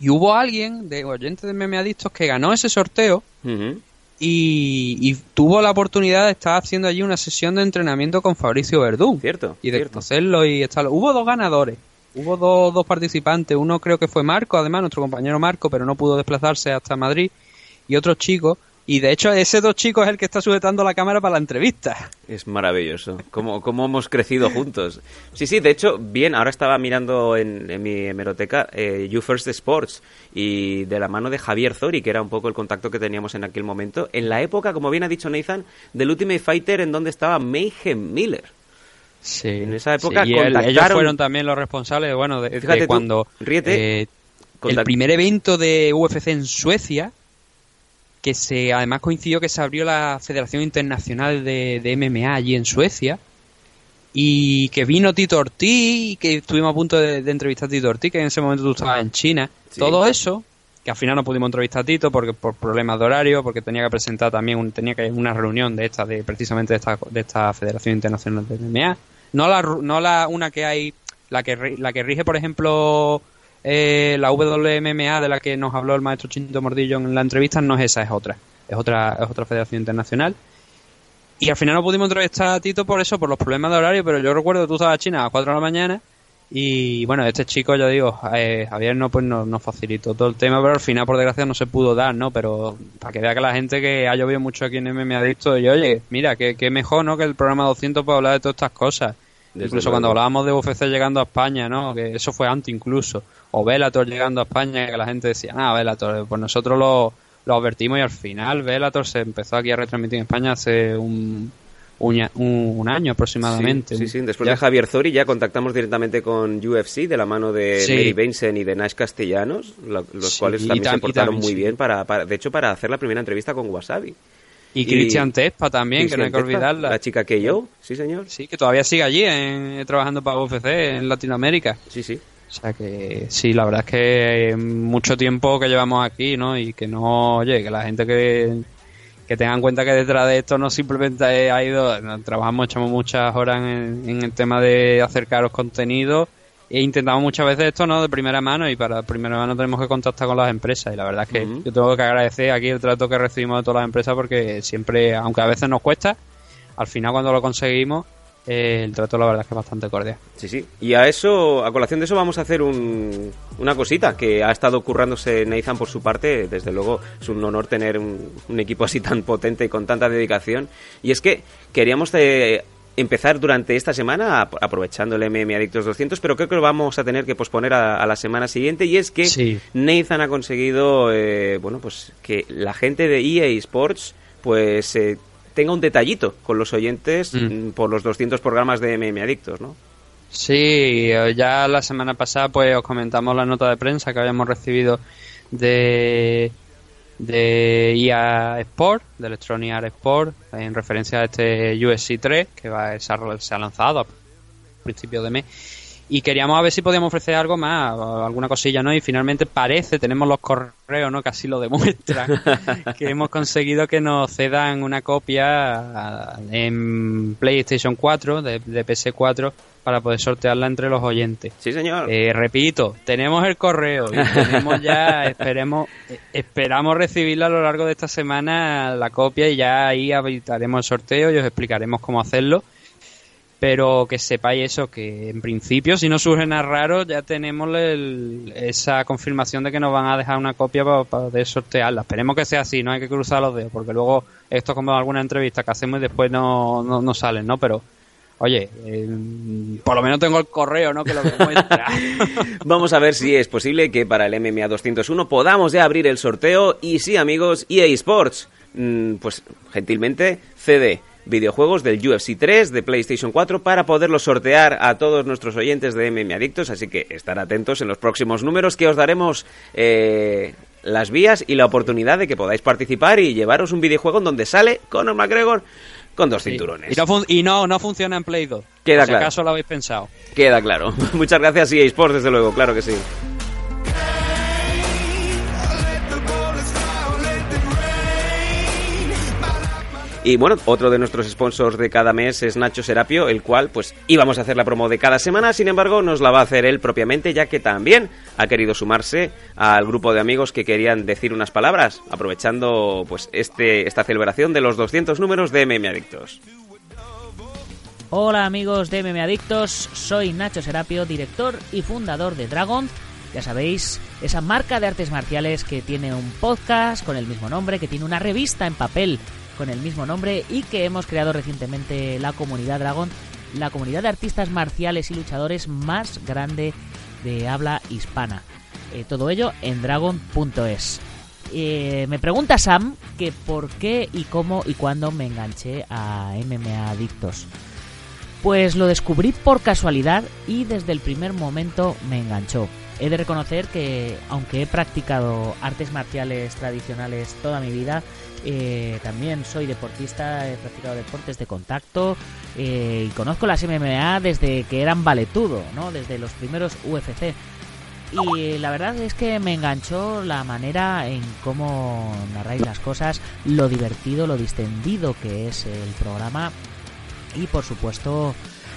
Y hubo alguien de oyentes de Meme Adictos que ganó ese sorteo y, y tuvo la oportunidad de estar haciendo allí una sesión de entrenamiento con Fabricio Verdún. Cierto. Y de conocerlo y estar. Hubo dos ganadores. Hubo dos, dos participantes. Uno creo que fue Marco, además, nuestro compañero Marco, pero no pudo desplazarse hasta Madrid. Y otro chico. Y de hecho, ese dos chicos es el que está sujetando la cámara para la entrevista. Es maravilloso. Cómo, cómo hemos crecido juntos. Sí, sí, de hecho, bien, ahora estaba mirando en, en mi hemeroteca eh, You First Sports y de la mano de Javier Zori, que era un poco el contacto que teníamos en aquel momento, en la época, como bien ha dicho Nathan, del Ultimate Fighter en donde estaba Mayhem Miller. Sí. En esa época Sí, y él- contactaron... ellos fueron también los responsables, bueno, de, de Fíjate tú, cuando ríete. eh, el primer evento de UFC en Suecia, que se además coincidió que se abrió la Federación Internacional de, de MMA allí en Suecia, y que vino Tito Ortiz, y que estuvimos a punto de, de entrevistar a Tito Ortiz, que en ese momento tú estabas en China. Sí. Todo eso, que al final no pudimos entrevistar a Tito porque por problemas de horario, porque tenía que presentar también un- tenía que una reunión de esta, de precisamente de esta, de esta Federación Internacional de MMA. No la, no la una que hay, la que, la que rige, por ejemplo, eh, la WMMA de la que nos habló el maestro Chinto Mordillo en la entrevista, no es esa, es otra. Es otra, es otra federación internacional. Y al final no pudimos entrevistar a Tito por eso, por los problemas de horario, pero yo recuerdo que tú estabas en China a las 4 de la mañana y bueno, este chico, ya digo, eh, Javier no pues nos, nos facilitó todo el tema, pero al final por desgracia no se pudo dar, ¿no? Pero para que vea que la gente que ha llovido mucho aquí en MM Adicto, y oye, mira, que, que mejor, ¿no? Que el programa 200 pueda hablar de todas estas cosas. Incluso cuando hablábamos de UFC llegando a España, ¿no? Que eso fue antes incluso. O Velator llegando a España, que la gente decía, ah, Velator, pues nosotros lo, lo advertimos y al final Velator se empezó aquí a retransmitir en España hace un, un, un- año aproximadamente. Sí, sí, sí. Después Ya- de Javier Zori ya contactamos directamente con UFC de la mano de Sí. Mary Benson y de Nash Castellanos, lo- los Sí, cuales también tam- se portaron muy bien para, para- de hecho, para hacer la primera entrevista con Wasabi. Y Cristian Tespa también, que no hay que Tespa, olvidarla. La chica que yo, sí señor. Sí, que todavía sigue allí en- trabajando para UFC en Latinoamérica. Sí, sí. O sea que sí, la verdad es que eh, mucho tiempo que llevamos aquí, ¿no? Y que no, oye, que la gente que, que tenga en cuenta que detrás de esto no simplemente ha ido, trabajamos, echamos muchas horas en, en el tema de acercaros contenido e intentamos muchas veces esto no de primera mano y para primera mano tenemos que contactar con las empresas y la verdad es que yo tengo que agradecer aquí el trato que recibimos de todas las empresas porque siempre, aunque a veces nos cuesta, al final cuando lo conseguimos eh, el trato la verdad es que es bastante cordial. Sí, sí. Y a eso, a colación de eso, vamos a hacer un- una cosita que ha estado currándose Nathan por su parte. Desde luego, es un honor tener un, un equipo así tan potente y con tanta dedicación. Y es que queríamos eh, empezar durante esta semana, ap- aprovechando el MM Adictos 200, pero creo que lo vamos a tener que posponer a, a la semana siguiente. Y es que Nathan ha conseguido, eh, bueno, pues que la gente de EA Sports, pues. eh, tenga un detallito con los oyentes mm, por los 200 programas de MM Adictos, ¿no? Sí, eh, ya la semana pasada pues os comentamos la nota de prensa que habíamos recibido de de EA Sport, de Electronic Arts Sport, en referencia a este USC 3 que va, ha, se ha lanzado a principios de mes. Y queríamos a ver si podíamos ofrecer algo más, alguna cosilla, ¿no? Y finalmente parece, tenemos los correos, ¿no? Casi lo demuestran, que hemos conseguido que nos cedan una copia en PlayStation 4, de, de PS4, para poder sortearla entre los oyentes. Sí, señor. Eh, repito, tenemos el correo y tenemos ya, esperemos, eh, esperamos recibirla a lo largo de esta semana la copia y ya ahí habilitaremos el sorteo y os explicaremos cómo hacerlo. Pero que sepáis eso, que en principio, si no surge nada raro, ya tenemos el- esa confirmación de que nos van a dejar una copia para, poder sortearla. Esperemos que sea así, no hay que cruzar los dedos, porque luego esto es como alguna entrevista que hacemos y después no, no, no salen, ¿no? Pero, oye, eh, por lo menos tengo el correo, ¿no? Que lo. Vamos a ver si es posible que para el MMA 201 podamos ya abrir el sorteo. Y sí, amigos, EA Sports, mm, pues gentilmente CD videojuegos del UFC 3 de PlayStation 4 para poderlos sortear a todos nuestros oyentes de MM Adictos. Así que estar atentos en los próximos números que os daremos eh, las vías y la oportunidad de que podáis participar y llevaros un videojuego en donde sale Conor McGregor con dos cinturones. Y no, y no, no funciona en Play 2. Queda si claro. acaso lo habéis pensado. Queda claro. Muchas gracias EA Sports, desde luego, claro que sí. Y bueno, otro de nuestros sponsors de cada mes es Nacho Serapio, el cual pues íbamos a hacer la promo de cada semana, sin embargo nos la va a hacer él propiamente, ya que también ha querido sumarse al grupo de amigos que querían decir unas palabras, aprovechando pues este esta celebración de los 200 números de MM Adictos. Hola amigos de MM Adictos, soy Nacho Serapio, director y fundador de Dragon. Ya sabéis, esa marca de artes marciales que tiene un podcast con el mismo nombre, que tiene una revista en papel con el mismo nombre y que hemos creado recientemente la comunidad Dragon, la comunidad de artistas marciales y luchadores más grande de habla hispana. Eh, todo ello en dragon.es. Eh, me pregunta Sam que por qué y cómo y cuándo me enganché a MMA Adictos. Pues lo descubrí por casualidad y desde el primer momento me enganchó. He de reconocer que, aunque he practicado artes marciales tradicionales toda mi vida, eh, también soy deportista, he practicado deportes de contacto eh, y conozco las MMA desde que eran valetudo, ¿no? Desde los primeros UFC. Y la verdad es que me enganchó la manera en cómo narráis las cosas, lo divertido, lo distendido que es el programa y por supuesto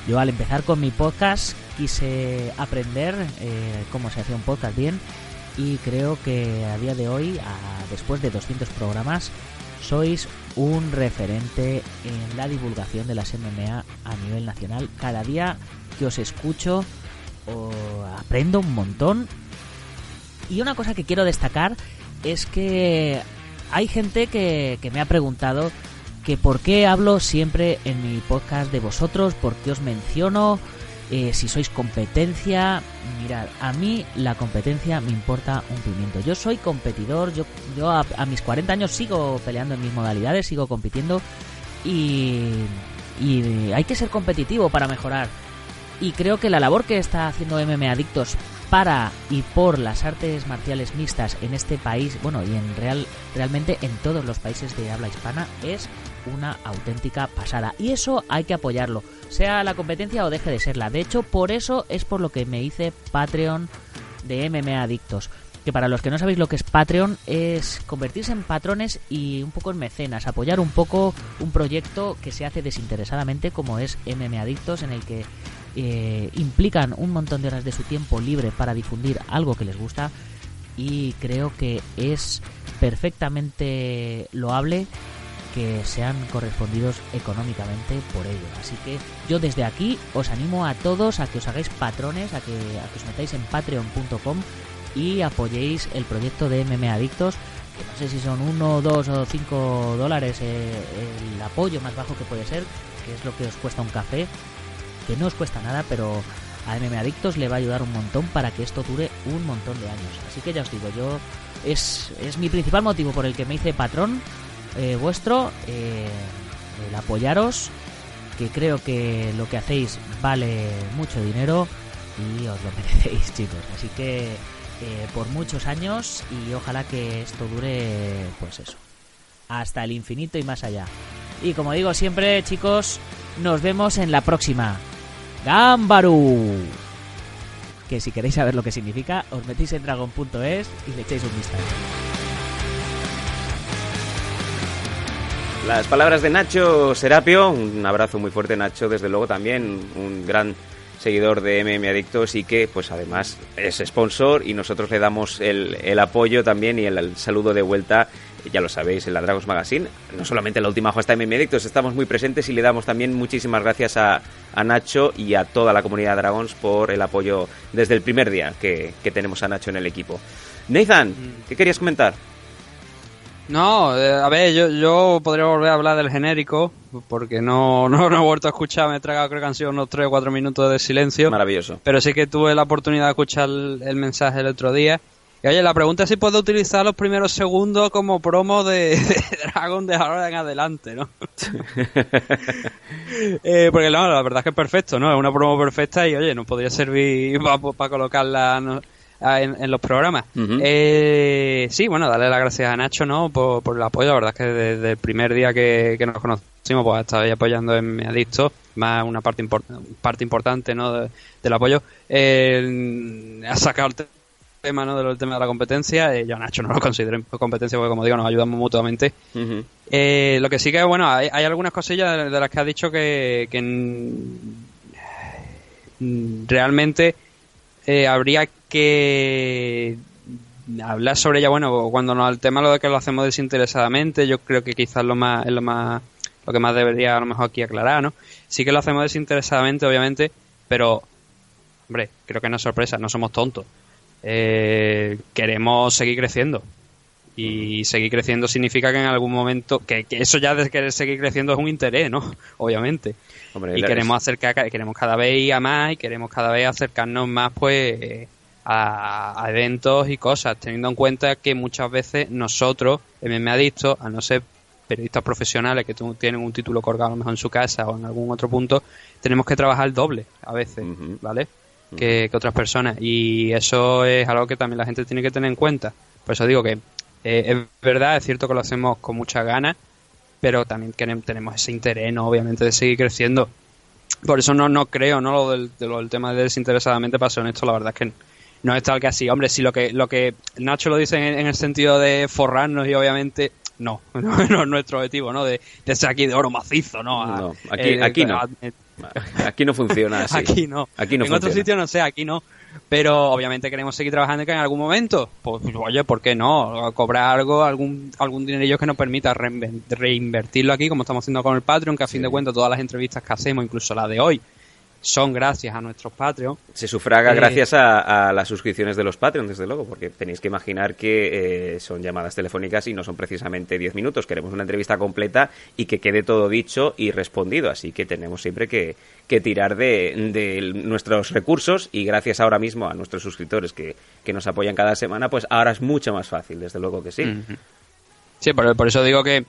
yo al empezar con mi podcast quise aprender eh, cómo se hacía un podcast bien y creo que a día de hoy, a- después de 200 programas, sois un referente en la divulgación de las MMA a nivel nacional. Cada día que os escucho o aprendo un montón y una cosa que quiero destacar es que hay gente que, que me ha preguntado que por qué hablo siempre en mi podcast de vosotros, por qué os menciono, eh, si sois competencia. Mirad, a mí la competencia me importa un pimiento. Yo soy competidor, yo, yo a, mis 40 años sigo peleando en mis modalidades, sigo compitiendo y, y hay que ser competitivo para mejorar. Y creo que la labor que está haciendo MM Adictos para y por las artes marciales mixtas en este país, bueno, y en real, realmente en todos los países de habla hispana, es una auténtica pasada. Y eso hay que apoyarlo, sea la competencia o deje de serla. De hecho, por eso es por lo que me hice Patreon de MMA Adictos. Que para los que no sabéis lo que es Patreon, es convertirse en patrones y un poco en mecenas, apoyar un poco un proyecto que se hace desinteresadamente como es MM Adictos, en el que eh, implican un montón de horas de su tiempo libre para difundir algo que les gusta y creo que es perfectamente loable que sean correspondidos económicamente por ello. Así que yo desde aquí os animo a todos a que os hagáis patrones, a que, a que os metáis en patreon.com y apoyéis el proyecto de MM Adictos, que no sé si son uno, dos o cinco dólares eh, el apoyo más bajo que puede ser, que es lo que os cuesta un café, que no os cuesta nada, pero a MM Adictos le va a ayudar un montón para que esto dure un montón de años. Así que ya os digo, yo es, es mi principal motivo por el que me hice patrón eh, vuestro, eh, el apoyaros, que creo que lo que hacéis vale mucho dinero y os lo merecéis, chicos. Así que eh, por muchos años y ojalá que esto dure, pues eso, hasta el infinito y más allá. Y como digo siempre, chicos, nos vemos en la próxima. Gambaru. Que si queréis saber lo que significa, os metéis en dragon.es y le echáis un vistazo. Las palabras de Nacho Serapio, un abrazo muy fuerte Nacho, desde luego también un gran seguidor de MM Adictos y que pues además es sponsor y nosotros le damos el, el apoyo también y el, el saludo de vuelta, ya lo sabéis, en la Dragons Magazine, no solamente en la última hoja está MM Adictos, estamos muy presentes y le damos también muchísimas gracias a, a Nacho y a toda la comunidad de Dragons por el apoyo desde el primer día que, que tenemos a Nacho en el equipo. Nathan, ¿qué querías comentar? No, eh, a ver, yo, yo podría volver a hablar del genérico, porque no, no, no he vuelto a escuchar, me he tragado creo que han sido unos 3 o 4 minutos de silencio. Maravilloso. Pero sí que tuve la oportunidad de escuchar el, el mensaje el otro día. Y oye, la pregunta es si puedo utilizar los primeros segundos como promo de, de Dragon de ahora en adelante, ¿no? eh, porque no, la verdad es que es perfecto, ¿no? Es una promo perfecta y oye, nos podría servir para colocarla ¿no? En, en, los programas. Uh -huh. eh, sí, bueno, darle las gracias a Nacho, ¿no? Por, por el apoyo, la verdad es que desde el primer día que, que nos conocimos, pues estaba ahí apoyando en Mi Adicto, más una parte, import parte importante, ¿no? De, del apoyo. Eh, ha sacado el tema, ¿no? Del tema de la competencia. Eh, yo a Nacho no lo considero competencia porque, como digo, nos ayudamos mutuamente. Uh -huh. eh, lo que sí que, bueno, hay, hay algunas cosillas de, de, las que ha dicho que, que realmente eh, habría que hablar sobre ella, bueno, cuando no, el tema lo de que lo hacemos desinteresadamente, yo creo que quizás lo más, es lo más, lo que más debería a lo mejor aquí aclarar, ¿no? Sí que lo hacemos desinteresadamente, obviamente, pero, hombre, creo que no es sorpresa, no somos tontos. Eh, queremos seguir creciendo. Y seguir creciendo significa que en algún momento, que, que eso ya de querer seguir creciendo es un interés, ¿no? Obviamente. Hombre, y queremos acercar, queremos cada vez ir a más y queremos cada vez acercarnos más, pues, a, a, eventos y cosas, teniendo en cuenta que muchas veces nosotros, MM Adictos, a no ser periodistas profesionales que tienen un título colgado a lo mejor en su casa o en algún otro punto, tenemos que trabajar doble a veces, uh -huh. ¿vale? Uh -huh. que, que, otras personas. Y eso es algo que también la gente tiene que tener en cuenta. Por eso digo que eh, es verdad, es cierto que lo hacemos con muchas ganas, pero también tenemos ese interés, ¿no? Obviamente, de seguir creciendo. Por eso no, no creo, ¿no? Lo del, de lo del tema de desinteresadamente, para ser honesto, la verdad es que no es tal que así. Hombre, si lo que, lo que Nacho lo dice en, en el sentido de forrarnos y obviamente no, no, no es nuestro objetivo, ¿no? De, de, ser aquí de oro macizo, ¿no? A, no aquí, eh, aquí no. A, eh, aquí no funciona así. Aquí no. Aquí no en funciona. otro sitio no sé, aquí no. Pero obviamente queremos seguir trabajando que en algún momento, pues oye, ¿por qué no? Cobrar algo, algún, algún dinerillo que nos permita reinvertirlo aquí, como estamos haciendo con el Patreon, que a fin de cuentas todas las entrevistas que hacemos, incluso la de hoy, son gracias a nuestros Patreon. Se sufraga eh, gracias a, a, las suscripciones de los Patreon, desde luego, porque tenéis que imaginar que eh, son llamadas telefónicas y no son precisamente 10 minutos. Queremos una entrevista completa y que quede todo dicho y respondido. Así que tenemos siempre que, que tirar de, de, nuestros recursos y gracias ahora mismo a nuestros suscriptores que, que, nos apoyan cada semana, pues ahora es mucho más fácil, desde luego que sí. Sí, por, por eso digo que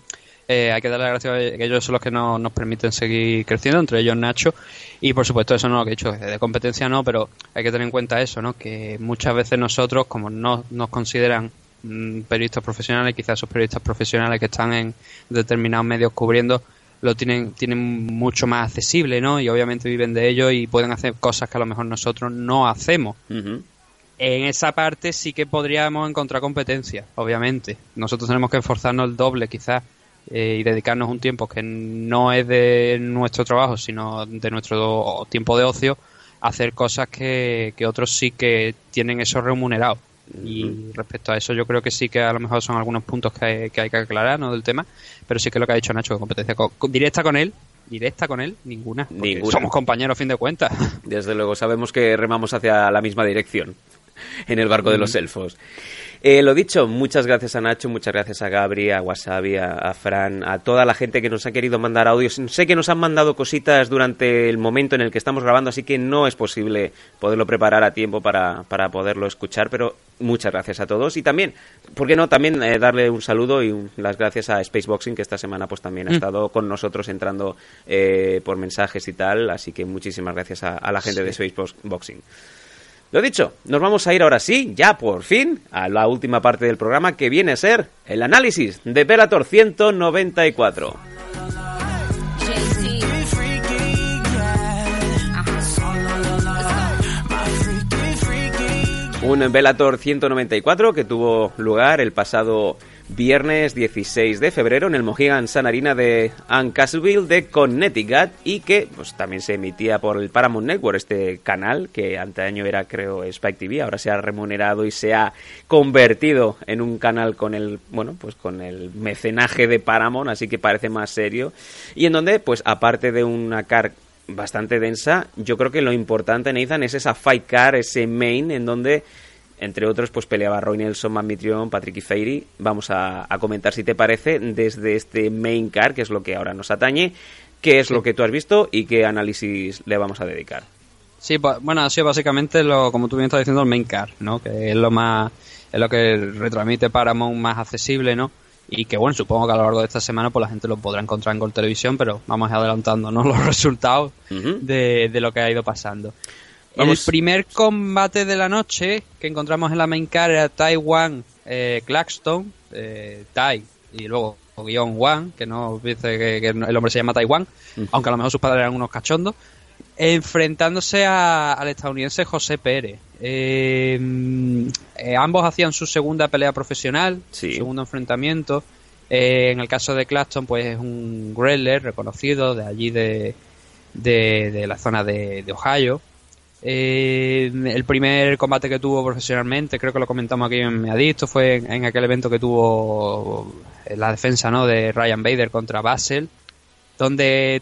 eh, hay que darle las gracias a que ellos son los que no, nos permiten seguir creciendo, entre ellos Nacho, y por supuesto eso no lo que he dicho, de competencia no, pero hay que tener en cuenta eso, ¿no? que muchas veces nosotros, como no nos consideran mmm, periodistas profesionales, quizás esos periodistas profesionales que están en determinados medios cubriendo, lo tienen, tienen mucho más accesible, ¿no? Y obviamente viven de ello y pueden hacer cosas que a lo mejor nosotros no hacemos. Uh -huh. En esa parte sí que podríamos encontrar competencia, obviamente. Nosotros tenemos que esforzarnos el doble, quizás, eh, y dedicarnos un tiempo que no es de nuestro trabajo, sino de nuestro tiempo de ocio, hacer cosas que, que otros sí que tienen eso remunerado. Y respecto a eso, yo creo que sí que a lo mejor son algunos puntos que hay que, hay que aclarar ¿no? del tema, pero sí que lo que ha dicho Nacho, que competencia co- co- directa con él, directa con él, ninguna. Ninguna. Somos compañeros a fin de cuentas. Desde luego, sabemos que remamos hacia la misma dirección en el barco de los elfos. Eh, lo dicho, muchas gracias a Nacho, muchas gracias a Gabri, a Wasabi, a, a Fran, a toda la gente que nos ha querido mandar audios. Sé que nos han mandado cositas durante el momento en el que estamos grabando, así que no es posible poderlo preparar a tiempo para, para poderlo escuchar, pero muchas gracias a todos. Y también, ¿por qué no? También eh, darle un saludo y un- las gracias a Spaceboxing, que esta semana pues también ha Mm. estado con nosotros entrando eh, por mensajes y tal, así que muchísimas gracias a, a la gente de Spaceboxing. Lo dicho, nos vamos a ir ahora sí, ya por fin, a la última parte del programa que viene a ser el análisis de Bellator 194. Un Bellator 194 que tuvo lugar el pasado viernes 16 de febrero en el Mohegan Sun Arena de Ann Castleville de Connecticut y que pues también se emitía por el Paramount Network, este canal que antaño era creo Spike TV, ahora se ha remunerado y se ha convertido en un canal con el, bueno, pues con el mecenaje de Paramount, así que parece más serio. Y en donde pues aparte de una car bastante densa, yo creo que lo importante, Nathan, es esa fight car, ese main, en donde, entre otros, pues peleaba Roy Nelson, Matt Mitrione, Patrick Ifeiri. Vamos a, a comentar, si te parece, desde este main car, que es lo que ahora nos atañe, qué es lo que tú has visto y qué análisis le vamos a dedicar. Sí, pues, bueno, ha sido básicamente lo, como tú bien estás diciendo, el main car, ¿no? Que es lo más, es lo que retransmite Paramount más accesible, ¿no? Y que bueno, supongo que a lo largo de esta semana pues la gente lo podrá encontrar en Gol Televisión, pero vamos adelantando, ¿no? Los resultados de, de lo que ha ido pasando. Vamos. El primer combate de la noche que encontramos en la main car era Taiwan eh, Claxton, eh, Tai, y luego guion Wan, que no dice que, que el hombre se llama Taiwan, aunque a lo mejor sus padres eran unos cachondos, enfrentándose a- al estadounidense José Pérez. Eh, mm, eh, ambos hacían su segunda pelea profesional, su segundo enfrentamiento. Eh, en el caso de Claxton, pues es un grappler reconocido de allí de, de, de la zona de, de Ohio. Eh, el primer combate que tuvo profesionalmente, creo que lo comentamos aquí en Adicto, fue en, aquel evento que tuvo eh, la defensa ¿no? de Ryan Bader contra Basel, donde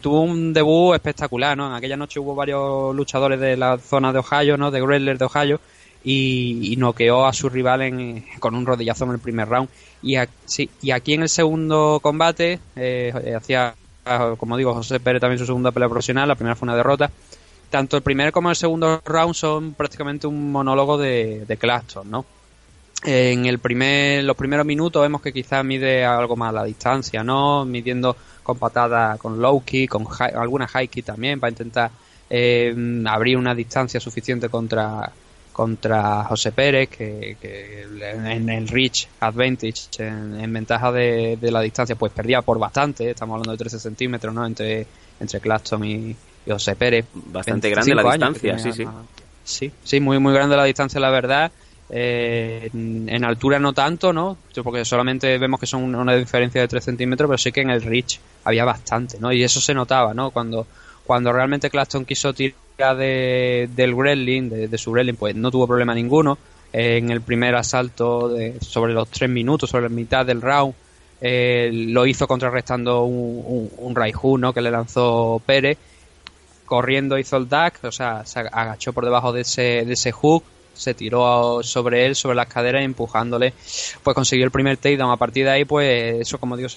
tuvo un debut espectacular, ¿no? En aquella noche hubo varios luchadores de la zona de Ohio, ¿no? De Grappler de Ohio y, y noqueó a su rival en- con un rodillazo en el primer round. Y, a- y aquí en el segundo combate eh, hacía, como digo, José Pérez también su segunda pelea profesional, la primera fue una derrota. Tanto el primer como el segundo round son prácticamente un monólogo de, de ¿no? En el primer, los primeros minutos vemos que quizás mide algo más la distancia, ¿no? Midiendo con patada, con low kick, con high- alguna high kick también para intentar eh, abrir una distancia suficiente contra contra José Pérez, que, en el reach advantage, en, en ventaja de, la distancia, pues perdía por bastante. Estamos hablando de 13 centímetros, ¿no? Entre, entre y José Pérez. Bastante grande la 25 años que distancia, sí, sí. a- Sí, sí, muy, muy grande la distancia, la verdad. Eh, en, altura no tanto, ¿no? Porque solamente vemos que son una, diferencia de 3 centímetros, pero sí que en el reach había bastante, ¿no? Y eso se notaba, ¿no? Cuando, cuando realmente Claxton quiso tirar de, del Gremlin, de, de su Gremlin, pues no tuvo problema ninguno. Eh, en el primer asalto de, sobre los 3 minutos, sobre la mitad del round, eh, lo hizo contrarrestando un, un, un Raiju, ¿no? Que le lanzó Pérez corriendo hizo el duck, o sea, se agachó por debajo de ese, de ese hook, se tiró sobre él, sobre las caderas, empujándole, pues consiguió el primer takedown. A partir de ahí, pues eso, como digo,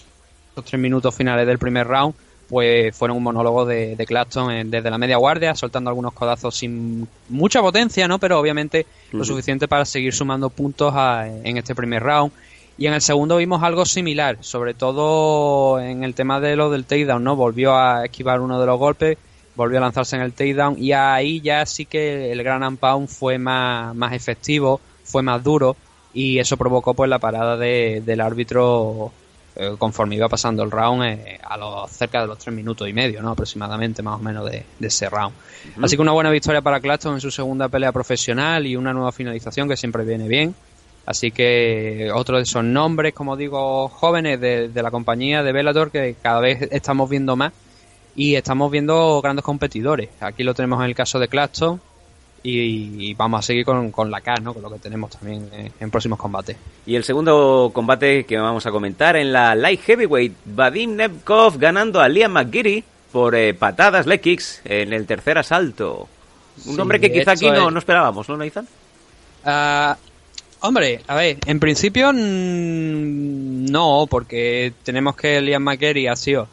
los tres minutos finales del primer round, pues fueron un monólogo de, de Claxton en- desde la media guardia, soltando algunos codazos sin mucha potencia, ¿no? Pero obviamente lo suficiente para seguir sumando puntos a- en este primer round. Y en el segundo vimos algo similar, sobre todo en el tema de lo del takedown, ¿no? Volvió a esquivar uno de los golpes, volvió a lanzarse en el takedown y ahí ya sí que el gran and pound fue más, más efectivo, fue más duro y eso provocó pues la parada de- del árbitro eh, conforme iba pasando el round eh, a los cerca de los tres minutos y medio, ¿no? Aproximadamente más o menos de, de ese round. Así que una buena victoria para Claxton en su segunda pelea profesional y una nueva finalización que siempre viene bien. Así que otro de esos nombres, como digo, jóvenes de, de la compañía de Bellator que cada vez estamos viendo más y estamos viendo grandes competidores. Aquí lo tenemos en el caso de Claxton y, y vamos a seguir con, con la CAR, ¿no? con lo que tenemos también en, en próximos combates. Y el segundo combate que vamos a comentar en la Light Heavyweight, Vadim Nemkov ganando a Liam McGeary por eh, patadas leg kicks en el tercer asalto. Un Sí, hombre que quizá aquí no, es- no esperábamos, ¿no, Nathan? Ah, hombre, a ver, en principio no, porque tenemos que Liam McGarry ha sido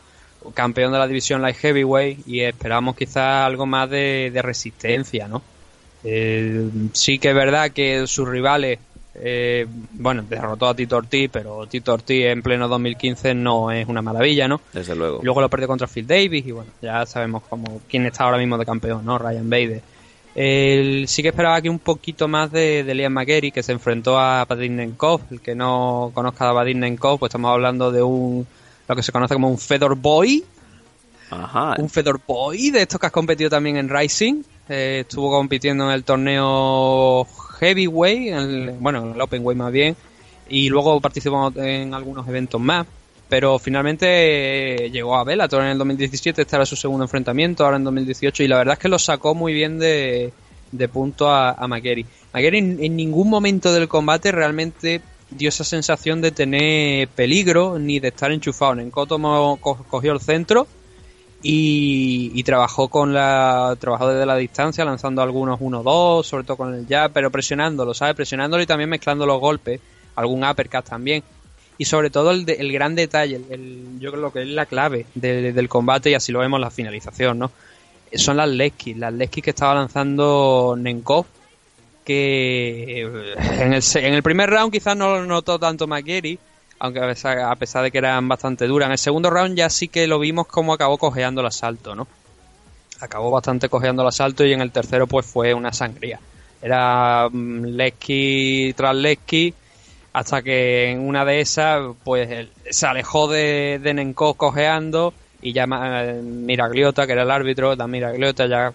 campeón de la división Light Heavyweight y esperamos quizás algo más de, de resistencia, ¿no? Eh, sí que es verdad que sus rivales, eh, bueno, derrotó a Tito Ortiz, pero Tito Ortiz en pleno 2015 no es una maravilla, ¿no? Desde luego. Luego lo perdió contra Phil Davis y bueno, ya sabemos cómo, quién está ahora mismo de campeón, ¿no? Ryan Bader. El- sí que esperaba aquí un poquito más de, de Liam McGarry, que se enfrentó a Vadim Nemkov. El que no conozca a Vadim Nemkov, pues estamos hablando de un lo que se conoce como un Fedor Boy. Ajá. Un Fedor Boy, de estos que has competido también en Rising. Eh, estuvo compitiendo en el torneo Heavyweight, en el- bueno, en el Open Weight más bien. Y luego participó en algunos eventos más. Pero finalmente eh, llegó a Bellator en el 2017, este era su segundo enfrentamiento, ahora en 2018, y la verdad es que lo sacó muy bien de, de punto a, a McGarry. En ningún momento del combate realmente dio esa sensación de tener peligro ni de estar enchufado. Nenko tomó, co- cogió el centro y, trabajó con la trabajó desde la distancia lanzando algunos 1-2 sobre todo con el jab pero presionándolo ¿sabes? presionándolo y también mezclando los golpes algún uppercut también y sobre todo el, de- el gran detalle el, yo creo que es la clave de- del combate y así lo vemos en la finalización ¿no? son las Lesky las Lesky que estaba lanzando Nenkov que eh, en el, en el primer round quizás no lo notó tanto McGarry aunque a pesar, a pesar de que eran bastante duras. En el segundo round ya sí que lo vimos como acabó cojeando el asalto, ¿no? Acabó bastante cojeando el asalto y en el tercero pues fue una sangría. Era mm, Lesky tras Lesky hasta que en una de esas pues se alejó de, de Nenkov cojeando y ya eh, Miragliota, que era el árbitro, Dan Miragliota ya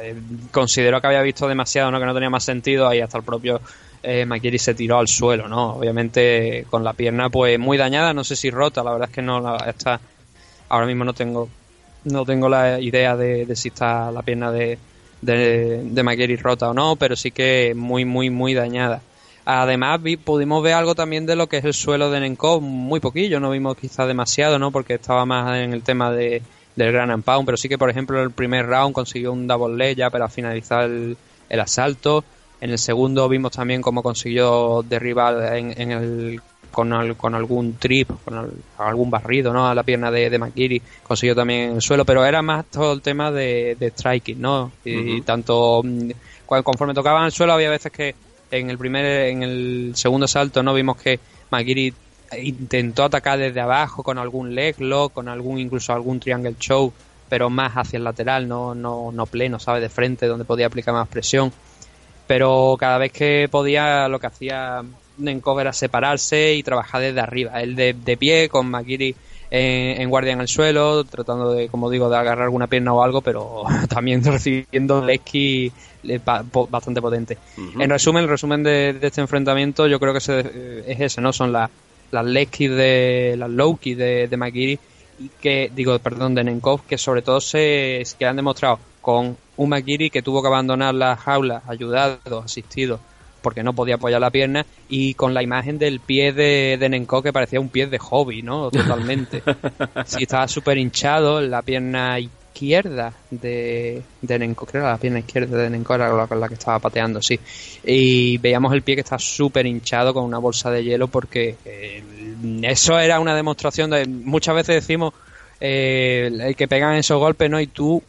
eh, consideró que había visto demasiado, ¿no? que no tenía más sentido, ahí hasta el propio eh, McGeary se tiró al suelo, ¿no? Obviamente con la pierna pues muy dañada, no sé si rota, la verdad es que no la, está ahora mismo no tengo no tengo la idea de, si está la pierna de, de, de McGeary rota o no, pero sí que muy muy muy dañada. Además vi, pudimos ver algo también de lo que es el suelo de Nenkov, muy poquillo, no vimos quizá demasiado, ¿no? Porque estaba más en el tema de, del Gran Pound, pero sí que por ejemplo en el primer round consiguió un double leg ya para finalizar el, el asalto. En el segundo vimos también cómo consiguió derribar en, en el, con, al- con algún trip, con al- algún barrido ¿no? a la pierna de, de McGeary. Consiguió también en el suelo, pero era más todo el tema de, de striking, ¿no? Y Ujú. tanto mm, conforme tocaban el suelo había veces que en el primer, en el segundo salto no vimos que McGeary intentó atacar desde abajo con algún leg lock, con algún incluso algún triangle choke, pero más hacia el lateral, no, no, no pleno, ¿sabes? De frente, donde podía aplicar más presión pero cada vez que podía lo que hacía Nenkov era separarse y trabajar desde arriba, él de, de pie con Makiri en, en guardia en el suelo, tratando de, como digo, de agarrar alguna pierna o algo, pero también recibiendo Lesky bastante potente. En resumen, el resumen de, de este enfrentamiento yo creo que se- eh, es ese, ¿no? Son las las Lesky de las Lowkey de, de Makiri y que digo perdón de Nenkov que sobre todo se que han demostrado con un Makiri que tuvo que abandonar la jaula ayudado asistido porque no podía apoyar la pierna y con la imagen del pie de, de Nenkov que parecía un pie de hobby no totalmente. Sí estaba súper hinchado la pierna izquierda de, de Nenkov creo que la pierna izquierda de Nenkov era la, la que estaba pateando sí. Y veíamos el pie que está súper hinchado con una bolsa de hielo porque eh, eso era una demostración de muchas veces decimos eh, el que pegan esos golpes no y tú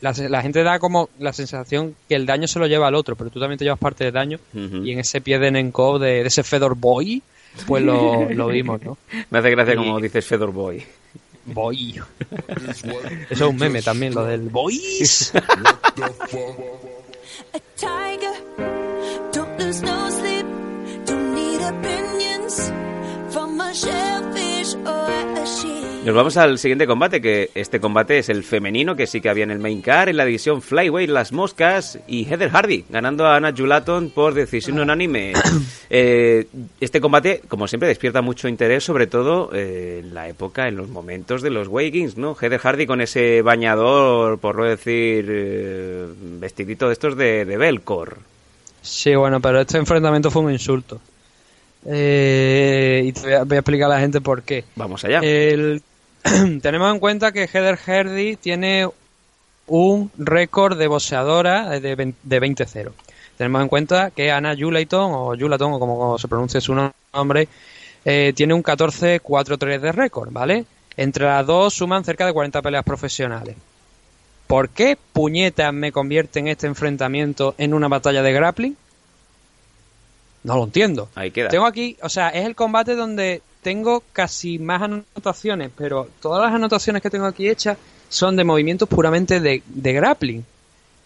la, la gente da como la sensación que el daño se lo lleva al otro pero tú también te llevas parte del daño. Y en ese pie de Nenkov de, de ese Fedor Boy pues lo, lo vimos no Me hace gracia Y- como dices Fedor Boy. Boy eso es un meme también lo del boys. Tiger, don't lose no sleep. Don't need opinions from a Nos vamos al siguiente combate, que este combate es el femenino, que sí que había en el main car, en la división Flyweight, las moscas, y Heather Hardy, ganando a Anna Julaton por decisión unánime. Eh, este combate, como siempre, despierta mucho interés, sobre todo eh, en la época, en los momentos de los Wakings, ¿no? Heather Hardy con ese bañador, por no decir, eh, vestidito de estos de, de Belcor. Sí, bueno, pero este enfrentamiento fue un insulto. Eh, y te voy a, voy a explicar a la gente por qué. Vamos allá. El- tenemos en cuenta que Heather Hardy tiene un récord de boxeadora de, vein- de 20-0. Tenemos en cuenta que Anna Julayton, o Julaton, o como se pronuncia su nombre, eh, tiene un 14-4-3 de récord, ¿vale? Entre las dos suman cerca de 40 peleas profesionales. ¿Por qué puñetas me convierte en este enfrentamiento en una batalla de grappling? No lo entiendo. Ahí queda. Tengo aquí, o sea, es el combate donde tengo casi más anotaciones, pero todas las anotaciones que tengo aquí hechas son de movimientos puramente de, de grappling.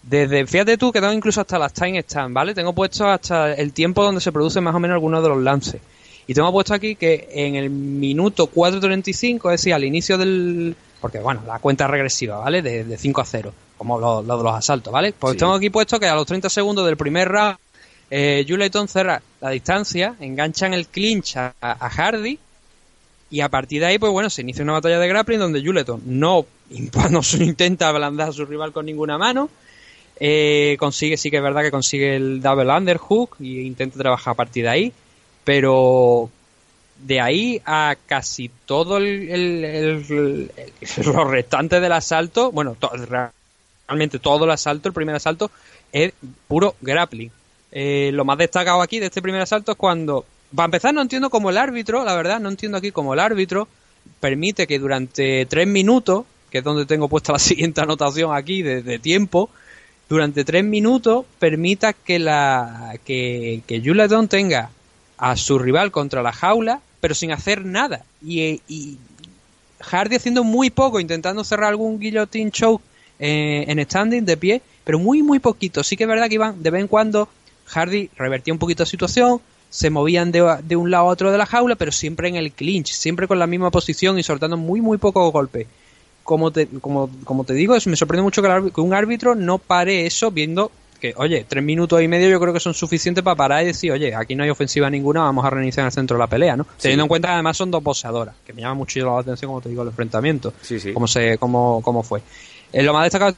Desde, fíjate tú que tengo incluso hasta las time stamp, ¿vale? Tengo puesto hasta el tiempo donde se producen más o menos algunos de los lances. Y tengo puesto aquí que en el minuto 4.35, es decir, al inicio del... Porque, bueno, la cuenta regresiva, ¿vale? De, de 5 a 0, como lo, lo de los asaltos, ¿vale? Pues Sí. tengo aquí puesto que a los 30 segundos del primer round, eh, Juleton cerra la distancia, enganchan el clinch a, Hardy y a partir de ahí, pues bueno, se inicia una batalla de grappling donde Juleton no, intenta ablandar a su rival con ninguna mano. eh, consigue, sí que es verdad que consigue el double underhook y intenta trabajar a partir de ahí. Pero de ahí a casi todo el, el- del asalto, bueno, realmente todo el asalto, el primer asalto, es puro grappling. Eh, lo más destacado aquí de este primer asalto es cuando, para empezar, no entiendo cómo el árbitro, la verdad, no entiendo aquí cómo el árbitro permite que durante tres minutos, que es donde tengo puesta la siguiente anotación aquí de, tiempo, durante tres minutos permita que la que, que Juladon tenga a su rival contra la jaula, pero sin hacer nada. Y, y Hardy haciendo muy poco, intentando cerrar algún guillotine choke eh, en standing de pie, pero muy, muy poquito. Sí que es verdad que iban de vez en cuando Hardy revertía un poquito la situación, se movían de, de un lado a otro de la jaula, pero siempre en el clinch, siempre con la misma posición y soltando muy, muy pocos golpes. Como te, como, como te digo, me sorprende mucho que, el árbi- que un árbitro no pare eso viendo que, oye, tres minutos y medio yo creo que son suficientes para parar y decir, oye, aquí no hay ofensiva ninguna, vamos a reiniciar en el centro de la pelea, ¿no? Teniendo en cuenta que además son dos boxeadoras, que me llama mucho la atención, como te digo, el enfrentamiento. Sí, sí. Cómo, se, cómo, cómo fue. Eh, lo más destacado de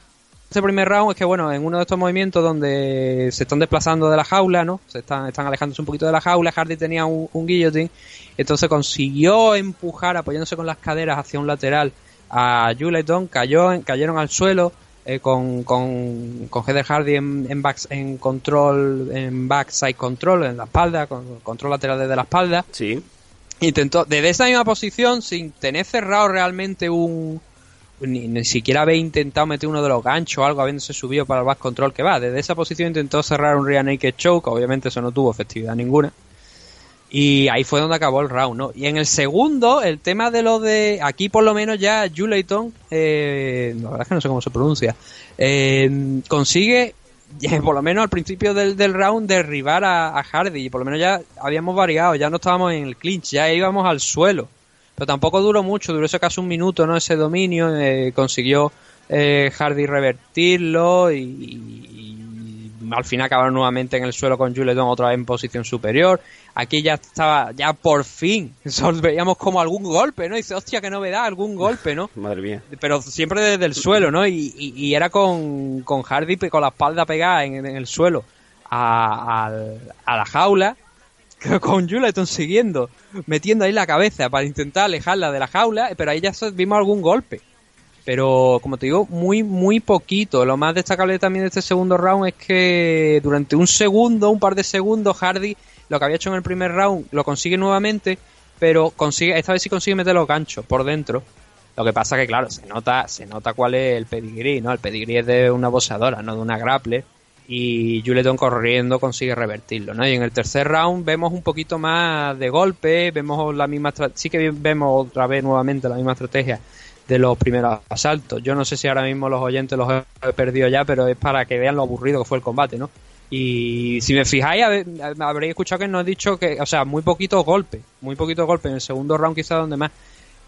este primer round es que, bueno, en uno de estos movimientos donde se están desplazando de la jaula, ¿no? Se están, están alejándose un poquito de la jaula, Hardy tenía un, un guillotine, entonces consiguió empujar apoyándose con las caderas hacia un lateral a Juleton, cayó, cayeron al suelo eh, con, con, con Heather Hardy en, en, back- en control, en backside control, en la espalda, con control lateral desde la espalda. Sí. Intentó, desde esa misma posición, sin tener cerrado realmente un. Ni, ni siquiera haber intentado meter uno de los ganchos o algo, habiéndose subido para el back control que va. Desde esa posición intentó cerrar un rear naked choke, obviamente eso no tuvo efectividad ninguna. Y ahí fue donde acabó el round, ¿no? Y en el segundo, el tema de lo de. Aquí por lo menos ya Julayton, eh, la verdad es que no sé cómo se pronuncia, eh, consigue, eh, por lo menos al principio del, del round, derribar a Hardy. Y por lo menos ya habíamos variado, ya no estábamos en el clinch, ya íbamos al suelo. Pero tampoco duró mucho, duró ese casi un minuto, ¿no? Ese dominio, eh, consiguió eh, Hardy revertirlo y, y al final acabaron nuevamente en el suelo con Juleton otra vez en posición superior. Aquí ya estaba, ya por fin, veíamos como algún golpe, ¿no? Y dice, hostia, qué novedad, algún golpe, ¿no? Madre mía. Pero siempre desde el suelo, ¿no? Y, y- y era con, con Hardy con la espalda pegada en, en el suelo a la jaula, con Juleton siguiendo, metiendo ahí la cabeza para intentar alejarla de la jaula, pero ahí ya vimos algún golpe. Pero, como te digo, muy, muy poquito. Lo más destacable también de este segundo round es que durante un segundo, un par de segundos, Hardy, lo que había hecho en el primer round, lo consigue nuevamente, pero consigue, esta vez sí consigue meter los ganchos por dentro. Lo que pasa que, claro, se nota, se nota cuál es el pedigrí, ¿no? El pedigrí es de una boxeadora, no de una grappler. Y Juleton corriendo consigue revertirlo, ¿no? Y en el tercer round vemos un poquito más de golpe, vemos la misma, sí que vemos otra vez nuevamente la misma estrategia de los primeros asaltos. Yo no sé si ahora mismo los oyentes los he perdido ya, pero es para que vean lo aburrido que fue el combate, ¿no? Y si me fijáis, habréis escuchado que no he dicho que, o sea, muy poquito golpe, muy poquito golpe. En el segundo round quizá donde más.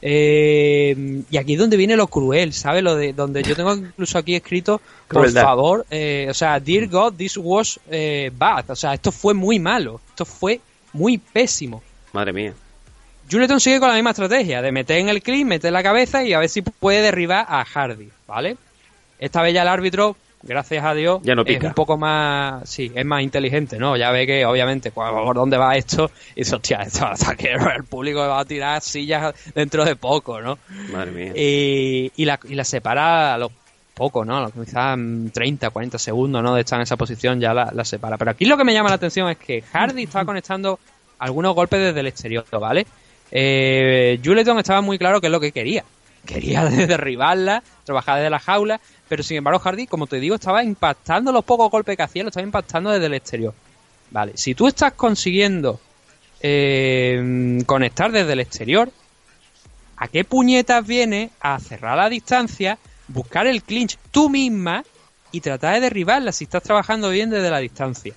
Eh, y aquí es donde viene lo cruel, ¿sabes? Lo de donde yo tengo incluso aquí escrito, por Crueldad. favor, eh, o sea, dear God, this was eh, bad, o sea, esto fue muy malo, esto fue muy pésimo. Madre mía. Juleton sigue con la misma estrategia de meter en el clip, meter la cabeza y a ver si puede derribar a Hardy, ¿vale? Esta vez ya el árbitro, gracias a Dios, Ya no es un poco más, sí, es más inteligente, ¿no? Ya ve que obviamente pues, por dónde va esto y dice, hostia, esto hasta que el público va a tirar sillas dentro de poco, ¿no? Madre mía. Y, y la, y la separa a los pocos, ¿no? A quizás mm, 30, 40 segundos, ¿no? De estar en esa posición ya la, la separa. Pero aquí lo que me llama la atención es que Hardy estaba conectando algunos golpes desde el exterior, ¿vale? Eh, Juleton estaba muy claro qué es lo que quería. Quería derribarla, trabajar desde la jaula, pero sin embargo Hardy, como te digo, estaba impactando los pocos golpes que hacía, lo estaba impactando desde el exterior. Vale, si tú estás consiguiendo eh, conectar desde el exterior, ¿a qué puñetas viene a cerrar la distancia, buscar el clinch tú misma y tratar de derribarla si estás trabajando bien desde la distancia?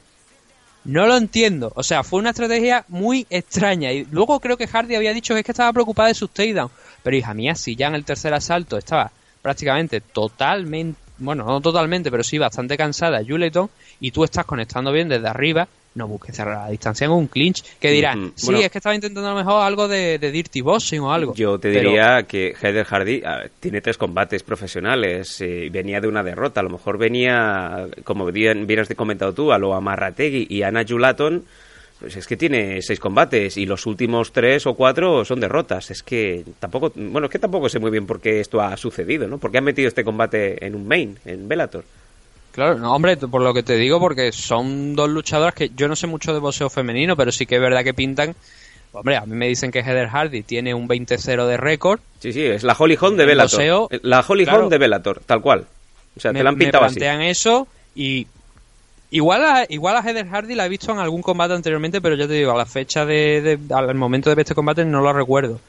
No lo entiendo. O sea, fue una estrategia muy extraña. Y luego creo que Hardy había dicho que es que estaba preocupada de sus takedowns. Pero hija mía, si ya en el tercer asalto estaba prácticamente totalmente, bueno, no totalmente, pero sí bastante cansada Juleton, y tú estás conectando bien desde arriba, no busques cerrar la distancia en un clinch. Que dirán, sí, Bueno. es que estaba intentando a lo mejor algo de, de Dirty Boxing o algo. Yo te Pero- diría que Heather Hardy ah, tiene tres combates profesionales. eh, venía de una derrota. A lo mejor venía, como bien, bien has comentado tú, a lo Amarrategui y Ana Julaton. Pues es que tiene seis combates y los últimos tres o cuatro son derrotas. Es que tampoco, bueno, es que tampoco sé muy bien por qué esto ha sucedido, ¿no? ¿Por qué han metido este combate en un main, en Bellator? Claro, no, hombre, por lo que te digo, porque son dos luchadoras que yo no sé mucho de boxeo femenino, pero sí que es verdad que pintan. Hombre, a mí me dicen que Heather Hardy tiene un 20-0 de récord. Sí, sí, es la Holly Holm de boxeo, la Holly claro. Holm de Bellator, tal cual. O sea, me, te la han me pintado así. plantean eso y igual a, igual a Heather Hardy la he visto en algún combate anteriormente, pero ya te digo, a la fecha de, de- al momento de ver este combate no lo recuerdo.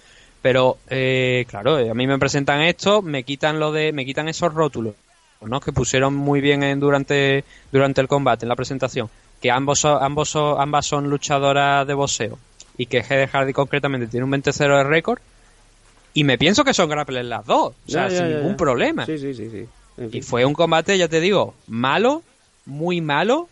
Pero eh, claro, eh, a mí me presentan esto, me quitan lo de, me quitan esos rótulos, ¿no? Que pusieron muy bien en- durante durante el combate en la presentación, que ambos ambos ambas son luchadoras de boxeo y que Heather Hardy concretamente tiene un 20-0 de récord. Y me pienso que son grapplers las dos, o sea, Ya, ya, sin ya, ningún problema. Sí, sí, sí, sí. En Y fue un combate, ya te digo, malo, muy malo.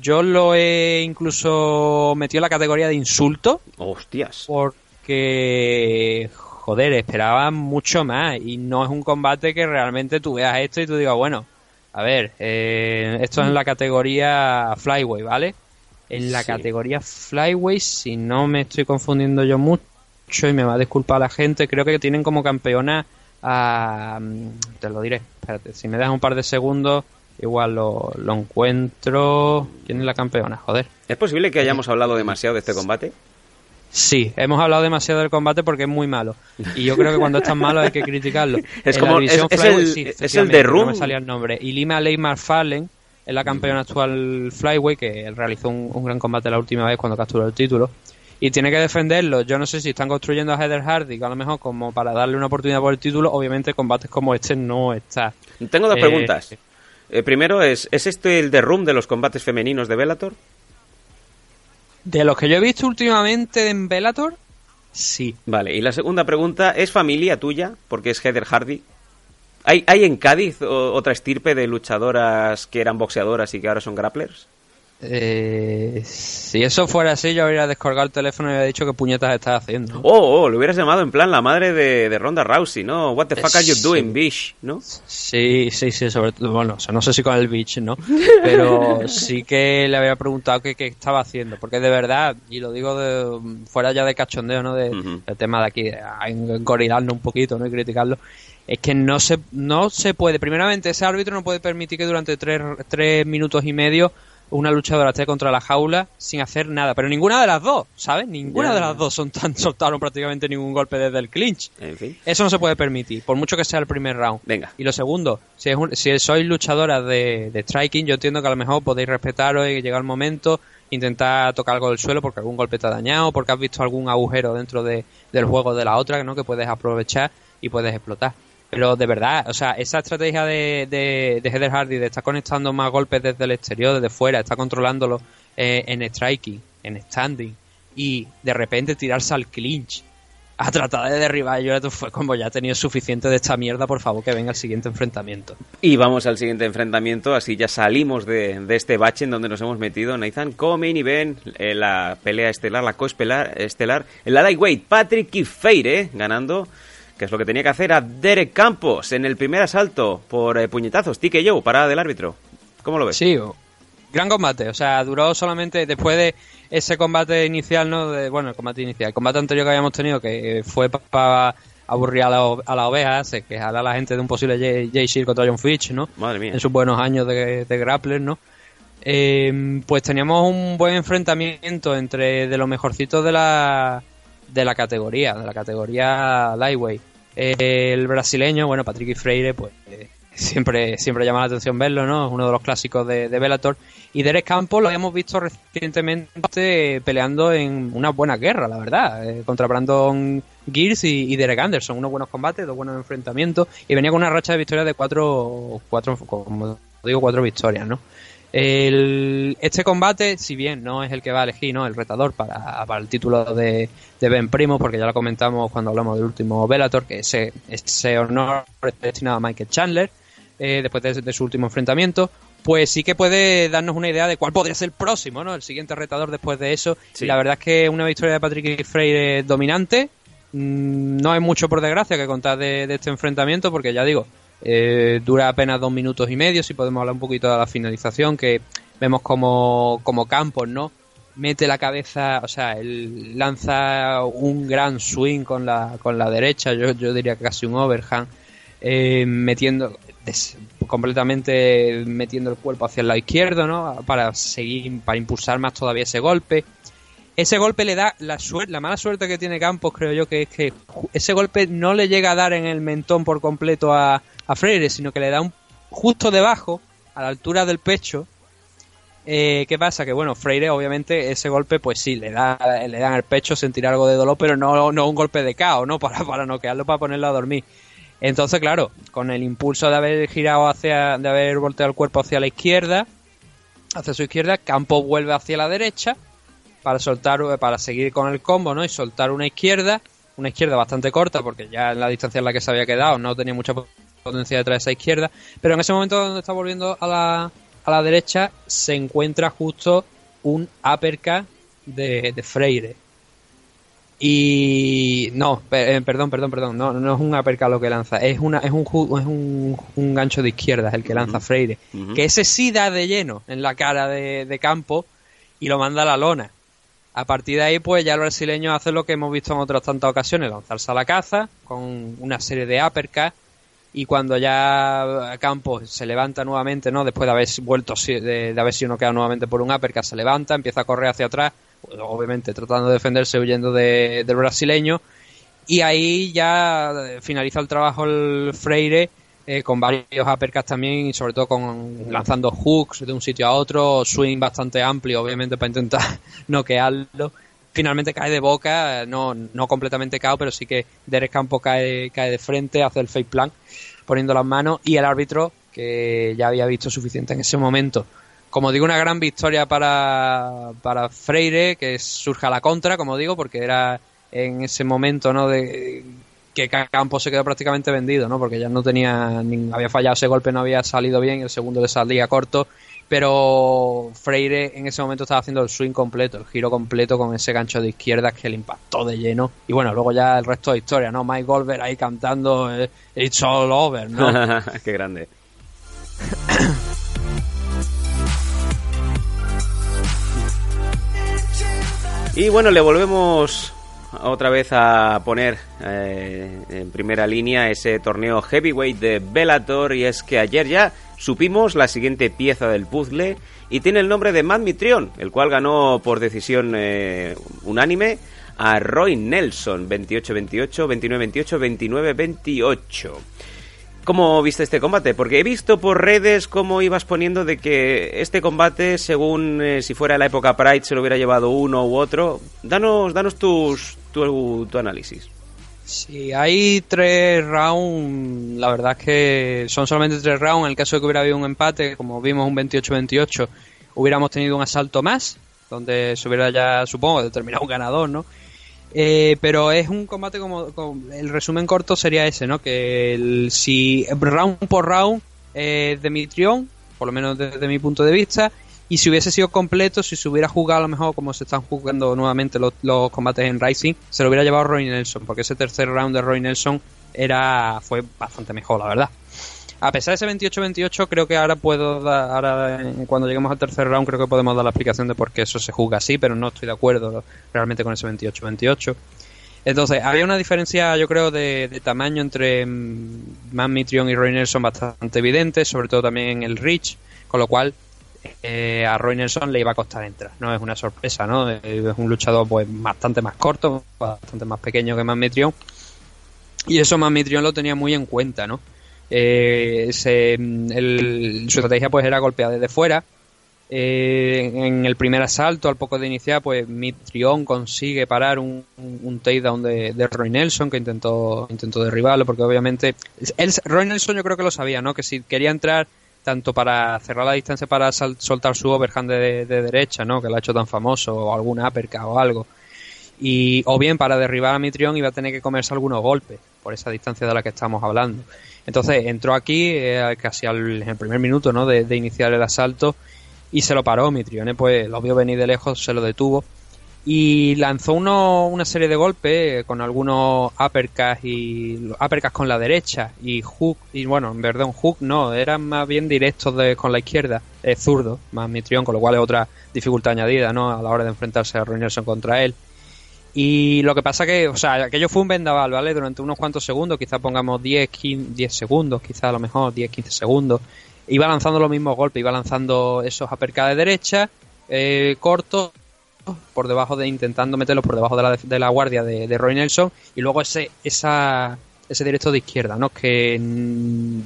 Yo lo he incluso metido en la categoría de insulto. Hostias. Porque, joder, esperaba mucho más. Y no es un combate que realmente tú veas esto y tú digas, bueno, a ver, eh, esto es en la categoría Flyway, ¿vale? En la Sí. categoría Flyway, si no me estoy confundiendo yo mucho y me va a disculpar la gente, creo que tienen como campeona a... mm, Te lo diré, espérate, si me das un par de segundos, igual lo, lo encuentro... ¿Quién es la campeona? Joder. ¿Es posible que hayamos hablado demasiado de este combate? Sí, hemos hablado demasiado del combate porque es muy malo. Y yo creo que cuando es tan malo hay que criticarlo. Es En como- la división es- es Flyway, el- sí, es el de No Room. me salía el nombre. Y Lima Ley McFarlane es la campeona actual Flyway que realizó un, un gran combate la última vez cuando capturó el título. Y tiene que defenderlo. Yo no sé si están construyendo a Heather Hardy, que a lo mejor como para darle una oportunidad por el título. Obviamente combates como este no está. Tengo dos Eh, preguntas. Eh, primero, es, ¿es este el de Room de los combates femeninos de Bellator? De los que yo he visto últimamente en Bellator, sí. Vale, y la segunda pregunta, ¿es familia tuya? Porque es Heather Hardy. ¿Hay, hay en Cádiz o- otra estirpe de luchadoras que eran boxeadoras y que ahora son grapplers? Eh, si eso fuera así, yo habría descolgado el teléfono y habría dicho qué puñetas estás haciendo. Oh, oh, lo hubieras llamado en plan la madre de, de Ronda Rousey, ¿no? What the fuck are you Sí. doing, bish? ¿No? Sí, sí, sí, sobre todo, bueno, o sea, no sé si con el bitch, ¿no? Pero sí que le había preguntado qué, qué estaba haciendo, porque de verdad, y lo digo de, fuera ya de cachondeo, ¿no? De, del tema de aquí, de engorilarlo un poquito, ¿no? Y criticarlo. Es que no se, no se puede, primeramente, ese árbitro no puede permitir que durante tres, tres minutos y medio una luchadora esté contra la jaula sin hacer nada, pero ninguna de las dos, ¿sabes? Ninguna de las dos son tan soltaron prácticamente ningún golpe desde el clinch. En fin. Eso no se puede permitir, por mucho que sea el primer round. Venga. Y lo segundo, si, es un- si sois luchadoras de, de striking, yo entiendo que a lo mejor podéis respetaros y llegar el momento, intentar tocar algo del suelo porque algún golpe te ha dañado, porque has visto algún agujero dentro de- del juego de la otra, ¿no? Que puedes aprovechar y puedes explotar. Pero de verdad, o sea, esa estrategia de, de, de Heather Hardy de estar conectando más golpes desde el exterior, desde fuera, está controlándolo eh, en striking, en standing, y de repente tirarse al clinch a tratar de derribar. Yo era- fue como ya he tenido suficiente de esta mierda, por favor, que venga el siguiente enfrentamiento. Y vamos al siguiente enfrentamiento, así ya salimos de, de este bache en donde nos hemos metido. Nathan, como main event, eh, la pelea estelar, la coestelar, estelar, la lightweight, Patrick Kifeire ganando, que es lo que tenía que hacer a Derek Campos en el primer asalto por eh, puñetazos. Tique Joe, parada del árbitro. ¿Cómo lo ves? Sí, gran combate. O sea, duró solamente después de ese combate inicial, ¿no? De, bueno, el combate inicial. El combate anterior que habíamos tenido, que fue para aburrir a la, a la oveja, se quejara la gente de un posible Jay, Jay contra John Fitch, ¿no? Madre mía. En sus buenos años de, de grappler, ¿no? Eh, pues teníamos un buen enfrentamiento entre de los mejorcitos de la, de la categoría, de la categoría lightweight. Eh, el brasileño, bueno, Patrick Freire, pues eh, siempre, siempre llama la atención verlo, ¿no? Es uno de los clásicos de, de Bellator. Y Derek Campos lo habíamos visto recientemente peleando en una buena guerra, la verdad, eh, contra Brandon Gears y, y Derek Anderson. Unos buenos combates, dos buenos enfrentamientos. Y venía con una racha de victorias de cuatro, cuatro como digo, cuatro victorias, ¿no? El- este combate, si bien no es el que va a elegir ¿no? el retador para, para el título de, de Ben Primo, porque ya lo comentamos cuando hablamos del último Bellator, que ese, ese honor está destinado a Michael Chandler, eh, después de, de su último enfrentamiento, pues sí que puede darnos una idea de cuál podría ser el próximo, ¿no? El siguiente retador después de eso. Sí. Y la verdad es que una victoria de Patrick Freire dominante. Mm, No hay mucho por desgracia que contar de, de este enfrentamiento, porque ya digo, eh, dura apenas dos minutos y medio. Si podemos hablar un poquito de la finalización, que vemos como, como Campos, ¿no? Mete la cabeza, o sea, él lanza un gran swing con la, con la derecha, yo, yo diría casi un overhand, eh, metiendo completamente metiendo el cuerpo hacia el lado izquierdo, ¿no? Para seguir, para impulsar más todavía ese golpe. Ese golpe le da la suerte, la mala suerte que tiene Campos, creo yo, que es que ese golpe no le llega a dar en el mentón por completo a, a Freire, sino que le da un justo debajo, a la altura del pecho. Eh, ¿Qué pasa? Que bueno, Freire obviamente ese golpe pues sí, le da, le dan al pecho sentir algo de dolor, pero no, no un golpe de caos, ¿no? Para, para noquearlo, para ponerlo a dormir. Entonces, claro, con el impulso de haber girado hacia, de haber volteado el cuerpo hacia la izquierda, hacia su izquierda, Campos vuelve hacia la derecha para soltar, para seguir con el combo, ¿no? Y soltar una izquierda, una izquierda bastante corta, porque ya en la distancia en la que se había quedado no tenía mucha potencia detrás de esa izquierda, pero en ese momento donde está volviendo a la, a la derecha se encuentra justo un uppercut de, de Freire. Y no, eh, perdón, perdón, perdón, no, no es un uppercut lo que lanza, es una es un es un, un gancho de izquierda el que lanza Freire, que ese sí da de lleno en la cara de, de campo y lo manda a la lona. A partir de ahí, pues ya el brasileño hace lo que hemos visto en otras tantas ocasiones, lanzarse a la caza con una serie de uppercuts y cuando ya Campos se levanta nuevamente, ¿no? Después de haber vuelto, de, de haber sido noqueado nuevamente por un uppercut, se levanta, empieza a correr hacia atrás, pues, obviamente tratando de defenderse huyendo de- del brasileño y ahí ya eh, finaliza el trabajo el Freire eh, con varios uppercuts también y sobre todo con lanzando hooks de un sitio a otro, swing bastante amplio obviamente para intentar noquearlo. Finalmente cae de boca, no, no completamente cao, pero sí que Derek Campo cae, cae de frente, hace el fake plan poniendo las manos y el árbitro que ya había visto suficiente en ese momento. Como digo, una gran victoria para, para Freire, que surja la contra, como digo, porque era en ese momento no de que Campos se quedó prácticamente vendido, ¿no? Porque ya no tenía, había fallado ese golpe, no había salido bien, el segundo le salía corto, pero Freire en ese momento estaba haciendo el swing completo, el giro completo con ese gancho de izquierdas que le impactó de lleno. Y bueno, luego ya el resto de historia, ¿no? Mike Goldberg ahí cantando eh, It's all over, ¿no? Qué grande. Y bueno, le volvemos otra vez a poner eh, en primera línea ese torneo heavyweight de Bellator y es que ayer ya supimos la siguiente pieza del puzzle y tiene el nombre de Matt Mitrion, el cual ganó por decisión eh, unánime a Roy Nelson 28-28, 29-28, 29-28. ¿Cómo viste este combate? Porque he visto por redes cómo ibas poniendo de que este combate, según eh, si fuera la época Pride, se lo hubiera llevado uno u otro. Danos, danos tus, tu, tu análisis. Sí, hay tres rounds, la verdad es que son solamente tres rounds, en el caso de que hubiera habido un empate, como vimos un 28-28, hubiéramos tenido un asalto más, donde se hubiera ya, supongo, determinado un ganador, ¿no? Eh, pero es un combate como, el resumen corto sería ese, ¿no? Que el- si round por round eh, por lo menos desde mi punto de vista, y si hubiese sido completo, si se hubiera jugado a lo mejor como se están jugando nuevamente los, los combates en Rising, se lo hubiera llevado Roy Nelson, porque ese tercer round de Roy Nelson era fue bastante mejor, la verdad. A pesar de ese 28-28, creo que ahora puedo dar, ahora eh, cuando lleguemos al tercer round, creo que podemos dar la explicación de por qué eso se juega así, pero no estoy de acuerdo realmente con ese 28-28. Entonces, había una diferencia, yo creo, de, de tamaño entre mm, Man Mitrion y Roy Nelson bastante evidente, sobre todo también en el Reach, con lo cual eh, a Roy Nelson le iba a costar entrar. No es una sorpresa, ¿no? Es un luchador pues bastante más corto, bastante más pequeño que Man Mitrion. Y eso Man Mitrion lo tenía muy en cuenta, ¿no? Eh, el- su estrategia pues era golpear desde fuera. Eh, en el primer asalto, al poco de iniciar, pues Mitrion consigue parar un, un, un takedown de, de Roy Nelson que intentó, intentó derribarlo, porque obviamente él, Roy Nelson yo creo que lo sabía, ¿no? Que si quería entrar tanto para cerrar la distancia para sal- soltar su overhand de, de derecha, ¿no? Que lo ha hecho tan famoso, o algún uppercut o algo. Y, o bien para derribar a Mitrion iba a tener que comerse algunos golpes por esa distancia de la que estamos hablando. Entonces entró aquí eh, casi al, en el primer minuto ¿no? de, iniciar el asalto y se lo paró Mitrione, pues lo vio venir de lejos, se lo detuvo y lanzó uno, una serie de golpes eh, con algunos uppercuts y uppercuts con la derecha y hook y bueno, en verdad un hook no, eran más bien directos de, con la izquierda, eh, zurdo, más Mitrión, con lo cual es otra dificultad añadida, ¿no? A la hora de enfrentarse a Roy contra él. Y lo que pasa que, o sea, aquello fue un vendaval, ¿vale? Durante unos cuantos segundos, quizás pongamos 10, 15, 10 segundos, quizás a lo mejor 10, 15 segundos. Iba lanzando los mismos golpes, iba lanzando esos uppercuts de derecha, eh, cortos, por debajo de, intentando meterlos por debajo de la, de la guardia de, de Roy Nelson, y luego ese, esa, ese directo de izquierda, ¿no? Que mm,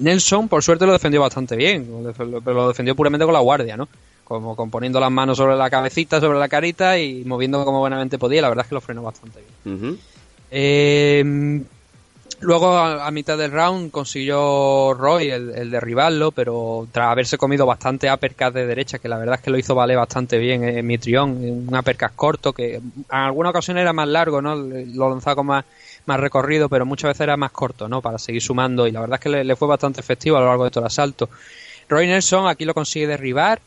Nelson, por suerte, lo defendió bastante bien, pero lo defendió puramente con la guardia, ¿no? Como con poniendo las manos sobre la cabecita, sobre la carita y moviendo como buenamente podía. La verdad es que lo frenó bastante bien. Eh, luego, a, mitad del round, consiguió Roy el, derribarlo, pero tras haberse comido bastante uppercut de derecha, que la verdad es que lo hizo valer bastante bien en Mitrión, un uppercut corto, que en alguna ocasión era más largo, ¿no? Lo lanzaba con más, más recorrido, pero muchas veces era más corto, ¿no? Para seguir sumando, y la verdad es que le, le fue bastante efectivo a lo largo de todo el asalto. Roy Nelson aquí lo consigue derribar,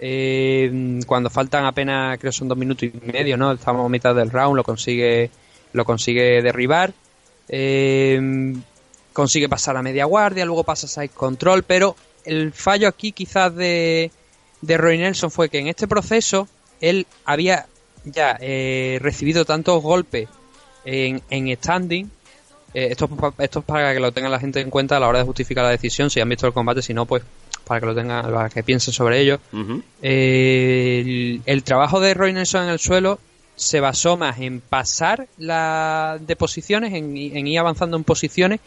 eh, cuando faltan apenas creo son dos minutos y medio no estamos a mitad del round lo consigue lo consigue derribar eh, consigue pasar a media guardia luego pasa a side control pero el fallo aquí quizás de de Roy Nelson fue que en este proceso él había ya eh, recibido tantos golpes en, en standing. Eh, esto, esto es para que lo tenga la gente en cuenta a la hora de justificar la decisión si han visto el combate si no pues para que lo tengan para que piensen sobre ello. Eh, el, el trabajo de Roy Nelson en el suelo se basó más en pasar la de posiciones, en, en ir avanzando en posiciones,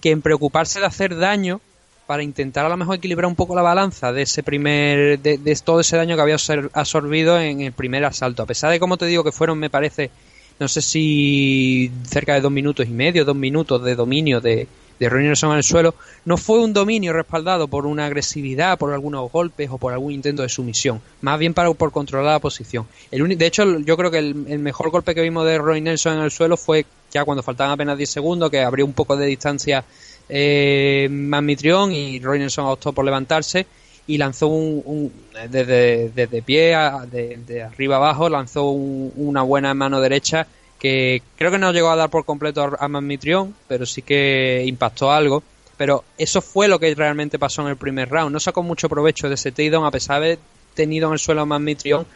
que en preocuparse de hacer daño para intentar a lo mejor equilibrar un poco la balanza de ese primer, de, de todo ese daño que había absor- absorbido en el primer asalto. A pesar de, como te digo, que fueron, me parece, no sé si cerca de dos minutos y medio, dos minutos de dominio de, de Roy Nelson en el suelo, no fue un dominio respaldado por una agresividad, por algunos golpes o por algún intento de sumisión, más bien para, por controlar la posición. El de hecho, yo creo que el, el mejor golpe que vimos de Roy Nelson en el suelo fue ya cuando faltaban apenas 10 segundos, que abrió un poco de distancia eh, Mitrión y Roy Nelson optó por levantarse y lanzó un, un- desde, desde pie a- de, de arriba abajo lanzó un- una buena mano derecha que creo que no llegó a dar por completo a, a Mitrión pero sí que impactó algo pero eso fue lo que realmente pasó en el primer round no sacó mucho provecho de ese takedown a pesar de haber tenido en el suelo a Mitrión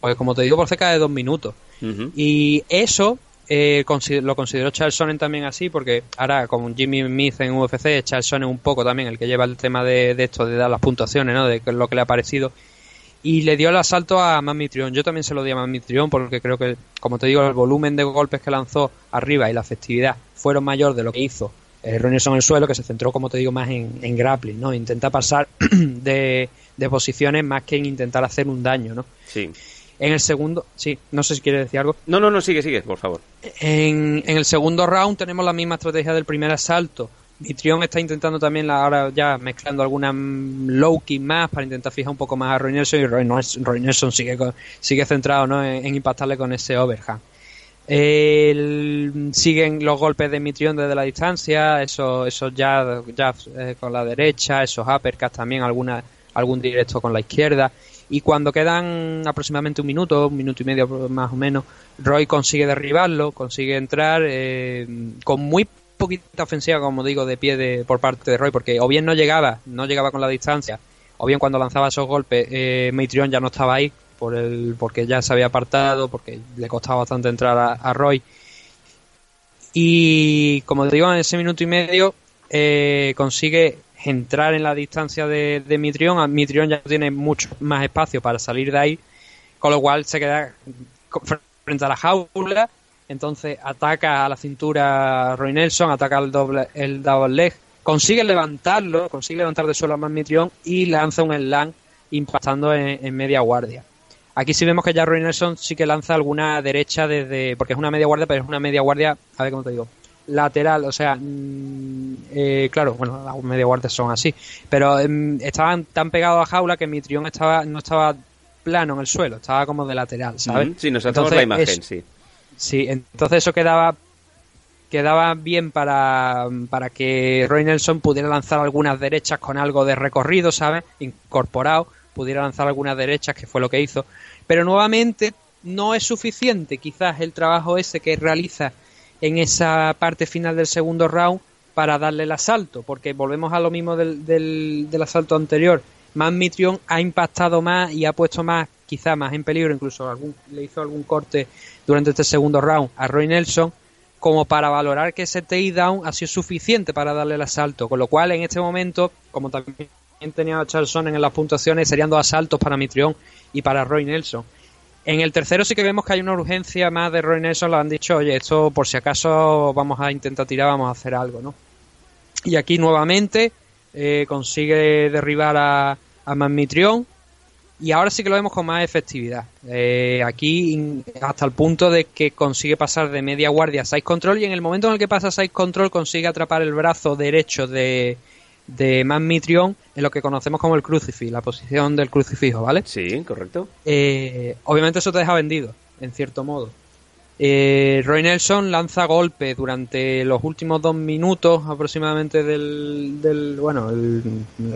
pues como te digo por cerca de dos minutos y eso eh, lo consideró Charles Sonnen también así, porque ahora con Jimmy Smith en UFC, Charles Sonnen un poco también el que lleva el tema de, de esto, de dar las puntuaciones, ¿no? de lo que le ha parecido. Y le dio el asalto a Mamitrión. Yo también se lo di a Mamitrión porque creo que, como te digo, el volumen de golpes que lanzó arriba y la efectividad fueron mayor de lo que hizo eh, Ronison en el suelo, que se centró, como te digo, más en, en grappling, ¿no? Intentar pasar de, de posiciones más que en intentar hacer un daño, ¿no? Sí. En el segundo, sí, no sé si quieres decir algo. No, no, no, sigue, sigue, por favor. En, en el segundo round tenemos la misma estrategia del primer asalto. Mitrión está intentando también la- ahora ya mezclando alguna mm, low kick más para intentar fijar un poco más a Roy Nelson y Roy, Roy Nelson sigue, sigue centrado ¿no? en, impactarle con ese overhand. Siguen los golpes de Mitrión desde la distancia, esos, esos jabs, jabs, eh, con la derecha, esos uppercuts también, alguna, algún directo con la izquierda. Y cuando quedan aproximadamente un minuto, un minuto y medio más o menos, Roy consigue derribarlo, consigue entrar eh, con muy poquita ofensiva, como digo, de pie de, por parte de Roy, porque o bien no llegaba, no llegaba con la distancia, o bien cuando lanzaba esos golpes, eh, Mitrión ya no estaba ahí, por el, porque ya se había apartado, porque le costaba bastante entrar a, Roy. Y como digo, en ese minuto y medio eh, consigue entrar en la distancia de, de Mitrión. Mitrión ya tiene mucho más espacio para salir de ahí, con lo cual se queda frente a la jaula. Entonces ataca a la cintura Roy Nelson, ataca el doble, el double leg, consigue levantarlo, consigue levantar de suelo a Mitrión y lanza un slam impactando en, en media guardia. Aquí sí vemos que ya Roy Nelson sí que lanza alguna derecha desde. porque es una media guardia, pero es una media guardia, a ver cómo te digo, lateral, o sea, mm, eh, claro, bueno, las media guardias son así, pero em, estaban tan pegados a jaula que Mitrión estaba, no estaba plano en el suelo, estaba como de lateral, ¿sabes? Sí, nos hacemos la imagen, es- sí. Sí, entonces eso quedaba quedaba bien para, para que Roy Nelson pudiera lanzar algunas derechas con algo de recorrido, ¿sabes? Incorporado, pudiera lanzar algunas derechas, que fue lo que hizo. Pero nuevamente no es suficiente quizás el trabajo ese que realiza en esa parte final del segundo round para darle el asalto, porque volvemos a lo mismo del, del, del asalto anterior. Man Mitrión ha impactado más y ha puesto más, quizá más en peligro, incluso le hizo algún corte durante este segundo round a Roy Nelson, como para valorar que ese takedown ha sido suficiente para darle el asalto. Con lo cual, en este momento, como también tenía a Charlson en las puntuaciones, serían dos asaltos para Mitrión y para Roy Nelson. En el tercero sí que vemos que hay una urgencia más de Roy Nelson, le han dicho, oye, esto por si acaso vamos a intentar tirar, vamos a hacer algo, ¿no? Y aquí nuevamente eh, consigue derribar a, a Manmitrión y ahora sí que lo vemos con más efectividad. Eh, aquí hasta el punto de que consigue pasar de media guardia a side control y en el momento en el que pasa a side control consigue atrapar el brazo derecho de, de Manmitrión en lo que conocemos como el crucifix, la posición del crucifijo, ¿vale? Sí, correcto. Eh, obviamente eso te deja vendido, en cierto modo. Eh, Roy Nelson lanza golpes durante los últimos dos minutos aproximadamente del, del- bueno, el,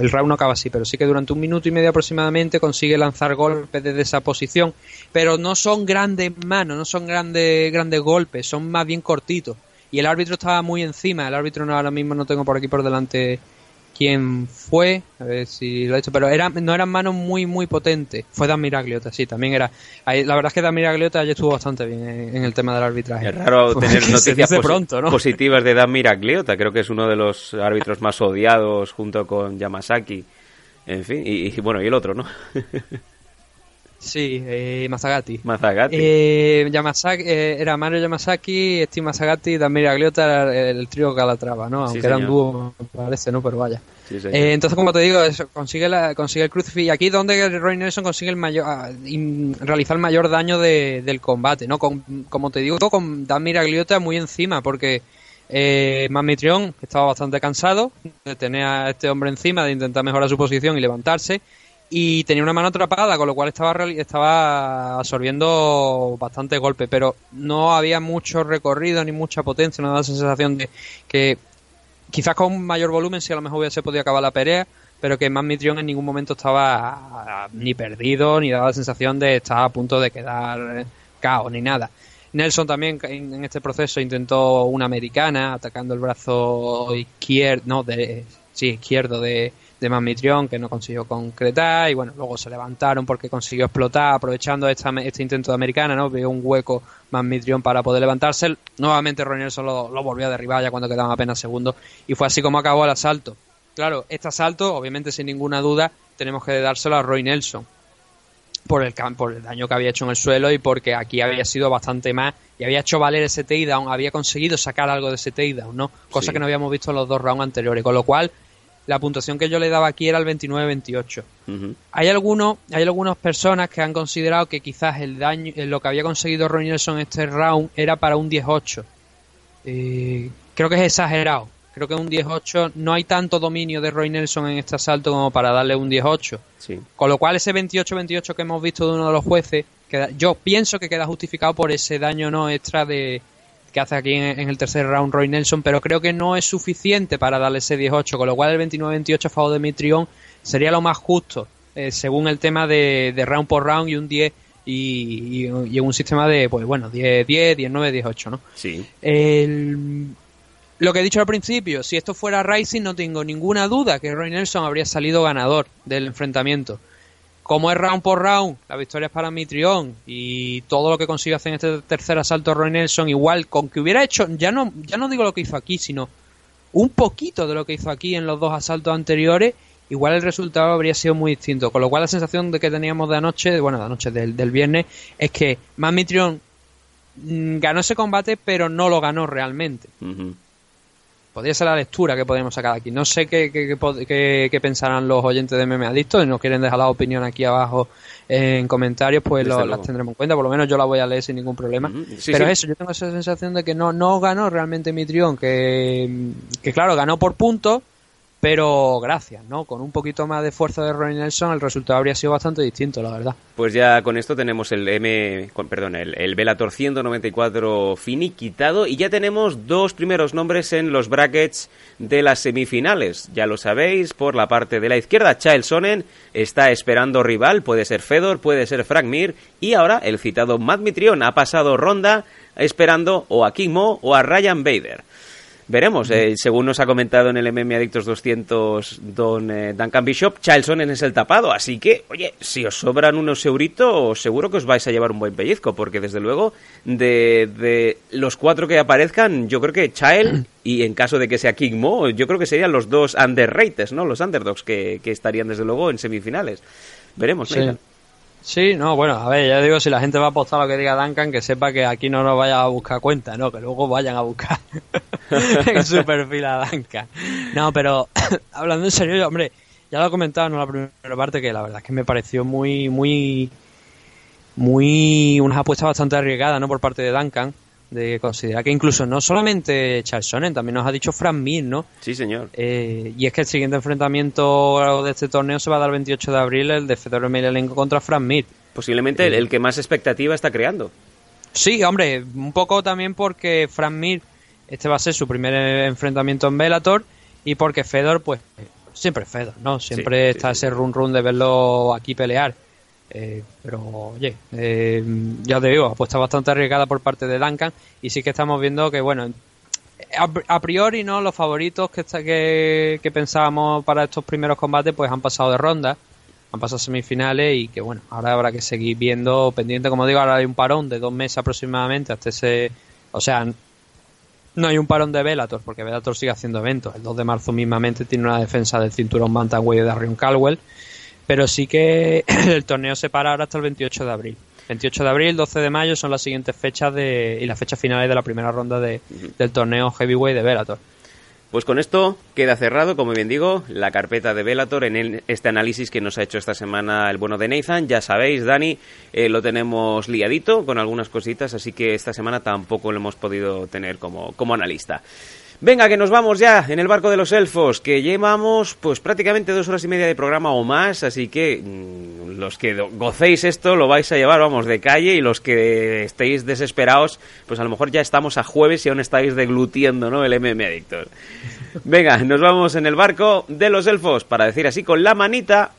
el round no acaba así, pero sí que durante un minuto y medio aproximadamente consigue lanzar golpes desde esa posición, pero no son grandes manos, no son grandes, grandes golpes, son más bien cortitos. Y el árbitro estaba muy encima, el árbitro no, ahora mismo no tengo por aquí por delante quién fue, a ver si lo he hecho, pero era, no eran manos muy, muy potentes. Fue Dan Miragliota, sí, también era. ahí- La verdad es que Dan Miragliota ya estuvo bastante bien en, en el tema del arbitraje. Es raro tener noticias dice posi- pronto, ¿no? positivas de Dan Miragliota. Creo que es uno de los árbitros más odiados junto con Yamasaki. En fin, y, y bueno, y el otro, ¿no? Sí, eh, Mazagati. Mazagati. Eh, Yamasaki, eh, era Mario Yamasaki, Steve Mazagati y Dan Miragliota era el, trío Calatrava, ¿no? Aunque Sí, eran dúo, me parece, ¿no? Pero vaya. Sí. Eh, entonces, como te digo, eso, consigue, la, consigue el crucifix. Y aquí es donde Roy Nelson consigue el mayor, ah, in- realizar el mayor daño de- del combate, ¿no? Con- como te digo, con Dan Miragliota muy encima, porque eh, Manmitrión estaba bastante cansado de tener a este hombre encima, de intentar mejorar su posición y levantarse. Y tenía una mano atrapada, con lo cual estaba, estaba absorbiendo bastante golpe, pero no había mucho recorrido ni mucha potencia, no daba la sensación de que quizás con mayor volumen si a lo mejor hubiese podido acabar la pelea, pero que Manmitrión en ningún momento estaba ah, ni perdido, ni daba la sensación de estar a punto de quedar eh, caos, ni nada. Nelson también en este proceso intentó una americana, atacando el brazo izquierdo, no, de, sí, izquierdo de, de Manmitrión, que no consiguió concretar, y bueno, luego se levantaron porque consiguió explotar, aprovechando esta, este intento de americana, ¿no? Vio un hueco Manmitrión para poder levantarse. Nuevamente Roy Nelson lo, volvió a derribar ya cuando quedaban apenas segundos, y fue así como acabó el asalto. Claro, este asalto, obviamente sin ninguna duda, tenemos que dárselo a Roy Nelson por el, por el daño que había hecho en el suelo y porque aquí había sido bastante más y había hecho valer ese takedown, había conseguido sacar algo de ese takedown, ¿no? Cosa Sí. que no habíamos visto en los dos rounds anteriores, con lo cual la puntuación que yo le daba aquí era el 29-28. Ujú. Hay algunos, hay algunas personas que han considerado que quizás el daño, eh, lo que había conseguido Roy Nelson en este round era para un 18. Eh, creo que es exagerado. Creo que un 18 no hay tanto dominio de Roy Nelson en este asalto como para darle un 18. Sí. Con lo cual ese 28-28 que hemos visto de uno de los jueces queda- yo pienso que queda justificado por ese daño no extra de que hace aquí en, en el tercer round Roy Nelson, pero creo que no es suficiente para darle ese 18, con lo cual el 29-28 a favor de Mitrión sería lo más justo, eh, según el tema de, de round por round y un 10 y, y- y un sistema de, pues bueno, 10, 10, 19, 18, ¿no? Sí. El- lo que he dicho al principio, si esto fuera Rising no tengo ninguna duda que Roy Nelson habría salido ganador del enfrentamiento. Como es round por round, la victoria es para Mitrión y todo lo que consigue hacer en este tercer asalto Roy Nelson, igual con que hubiera hecho, ya no, ya no digo lo que hizo aquí, sino un poquito de lo que hizo aquí en los dos asaltos anteriores, igual el resultado habría sido muy distinto. Con lo cual la sensación de que teníamos de anoche, bueno, de anoche del, del viernes, es que más Mitrión mm, ganó ese combate, pero no lo ganó realmente. Podría ser la lectura que podemos sacar aquí. No sé qué, qué, qué pensarán los oyentes de Meme Adicto. Si nos quieren dejar la opinión aquí abajo en comentarios, pues lo- las tendremos en cuenta. Por lo menos yo la voy a leer sin ningún problema. Sí, Pero sí. eso, yo tengo esa sensación de que no, no ganó realmente Mitrión. Que, que claro, ganó por puntos, pero gracias, ¿no? Con un poquito más de fuerza de Ronnie Nelson, el resultado habría sido bastante distinto, la verdad. Pues ya con esto tenemos el M, con- perdón, el, el Velator 194 finiquitado y ya tenemos dos primeros nombres en los brackets de las semifinales. Ya lo sabéis, por la parte de la izquierda, Chael Sonnen está esperando rival, puede ser Fedor, puede ser Frank Mir y ahora el citado Matt Mitrion ha pasado ronda esperando o a King Mo o a Ryan Bader. Veremos, eh, según nos ha comentado en el MM Adictos 200 don eh, Duncan Bishop, Charlson es el tapado, así que, oye, si os sobran unos euritos, seguro que os vais a llevar un buen pellizco, porque desde luego, de, de los cuatro que aparezcan, yo creo que Child, y en caso de que sea King Mo, yo creo que serían los dos underrated, ¿no? Los underdogs que, que estarían desde luego en semifinales. Veremos, Sí. Sí, no, bueno, a ver, ya digo, si la gente va a apostar lo que diga Duncan, que sepa que aquí no nos vaya a buscar cuenta, ¿no? Que luego vayan a buscar en su perfil a Duncan. No, pero hablando en serio, hombre, ya lo he comentado en la primera parte, que la verdad es que me pareció muy, muy, muy, unas apuestas bastante arriesgadas, ¿no? Por parte de Duncan, de considerar que incluso no solamente Charles Sonnen, también nos ha dicho Frank Mir, ¿no? Sí, señor. Eh, y es que el siguiente enfrentamiento de este torneo se va a dar el 28 de abril, el de Fedor Emelianenko contra Frank Mir. Posiblemente el, el que más expectativa está creando. Sí, hombre, un poco también porque Frank Mir, este va a ser su primer enfrentamiento en Bellator y porque Fedor, pues, siempre Fedor, ¿no? Siempre Sí, está ese run run de verlo aquí pelear. Eh, pero, oye, eh, ya te digo, apuesta bastante arriesgada por parte de Duncan y sí que estamos viendo que, bueno, a, priori, ¿no? Los favoritos que, que, que pensábamos para estos primeros combates, pues han pasado de ronda, han pasado semifinales y que, bueno, ahora habrá que seguir viendo pendiente, como digo, ahora hay un parón de dos meses aproximadamente hasta ese, o sea, no hay un parón de Bellator, porque Bellator sigue haciendo eventos. El 2 de marzo mismamente tiene una defensa del cinturón Bantamweight de Darion Caldwell, pero sí que el torneo se para ahora hasta el 28 de abril. 28 de abril, 12 de mayo son las siguientes fechas de, y las fechas finales de la primera ronda de, del torneo Heavyweight de Bellator. Pues con esto queda cerrado, como bien digo, la carpeta de Velator en el- este análisis que nos ha hecho esta semana el bueno de Nathan. Ya sabéis, Dani, eh, lo tenemos liadito con algunas cositas, así que esta semana tampoco lo hemos podido tener como, como analista. Venga, que nos vamos ya en el barco de los elfos, que llevamos pues prácticamente dos horas y media de programa o más, así que mm, los que gocéis esto lo vais a llevar, vamos, de calle y los que estéis desesperados, pues a lo mejor ya estamos a jueves y aún estáis deglutiendo, ¿no? El MM Adictor. Venga, nos vamos en el barco de los elfos, para decir así con la manita,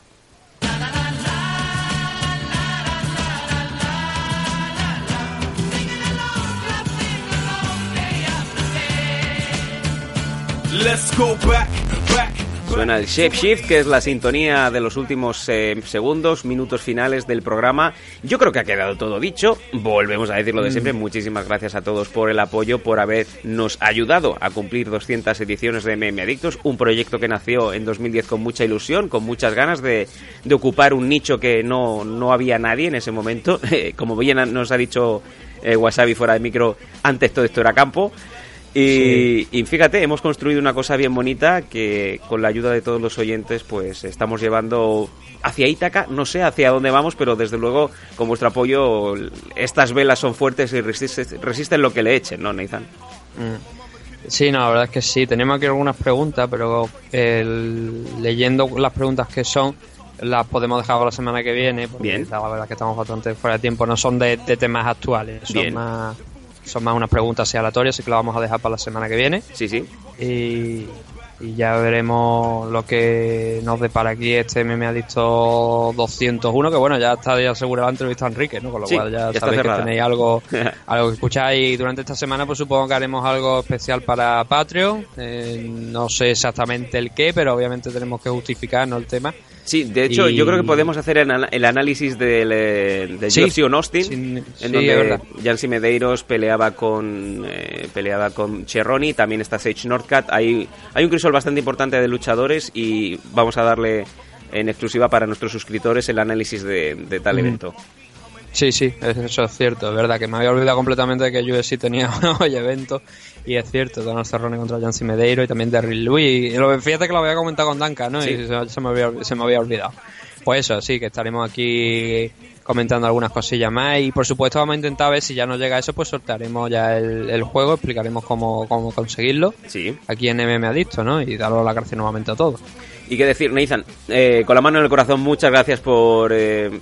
Let's go back, back. Suena el Shape Shift, que es la sintonía de los últimos eh, segundos, minutos finales del programa. Yo creo que ha quedado todo dicho. Volvemos a decirlo de siempre. Muchísimas gracias a todos por el apoyo, por habernos ayudado a cumplir 200 ediciones de MM Adictos. Un proyecto que nació en 2010 con mucha ilusión, con muchas ganas de, de ocupar un nicho que no, no había nadie en ese momento. Eh, Como bien nos ha dicho eh, Wasabi fuera de micro, antes todo esto era campo. Y, y fíjate, hemos construido una cosa bien bonita que con la ayuda de todos los oyentes pues estamos llevando hacia Ítaca, no sé hacia dónde vamos, pero desde luego con vuestro apoyo estas velas son fuertes y resisten, resisten lo que le echen, ¿no, Nathan? Mm. Sí, no, la verdad es que sí. Tenemos aquí algunas preguntas, pero el- leyendo las preguntas que son, las podemos dejar para la semana que viene. Porque Bien. La verdad es que estamos bastante fuera de tiempo. No son de, de temas actuales, son Bien. más son más unas preguntas así aleatorias, así que las vamos a dejar para la semana que viene. Sí, sí. Y, y ya veremos lo que nos depara aquí este MM Adicto 201, que bueno, ya está ya asegurada la entrevista a Enrique, ¿no? Con lo Sí, cual ya, ya sabéis que tenéis algo, algo que escuchar y durante esta semana pues supongo que haremos algo especial para Patreon. Eh, no sé exactamente el qué, pero obviamente tenemos que justificar, ¿no? El tema. Sí, de hecho, Y- yo creo que podemos hacer el, análisis del, eh, de Sí. Austin, Sí, en sí, donde. Jansi Medeiros peleaba con eh, peleaba con Cerrone, también está Sage Northcutt. Hay, hay un crisol bastante importante de luchadores y vamos a darle en exclusiva para nuestros suscriptores el análisis de, de tal Ujú. evento. Sí, sí, eso es cierto, es verdad que me había olvidado completamente de que UFC tenía hoy evento y es cierto, Donald Cerrone contra Jancy Medeiro y también Derrick Lewis. Y fíjate que lo había comentado con Duncan, ¿no? Sí. Y se, se me había, se me había olvidado. Pues eso, sí, que estaremos aquí comentando algunas cosillas más y por supuesto vamos a intentar ver si ya nos llega eso, pues sortearemos ya el, el juego, explicaremos cómo, cómo conseguirlo Sí. aquí en MM Adicto, ¿no? Y daros las gracias nuevamente a todos. Y qué decir, Nathan, eh, con la mano en el corazón, muchas gracias por eh,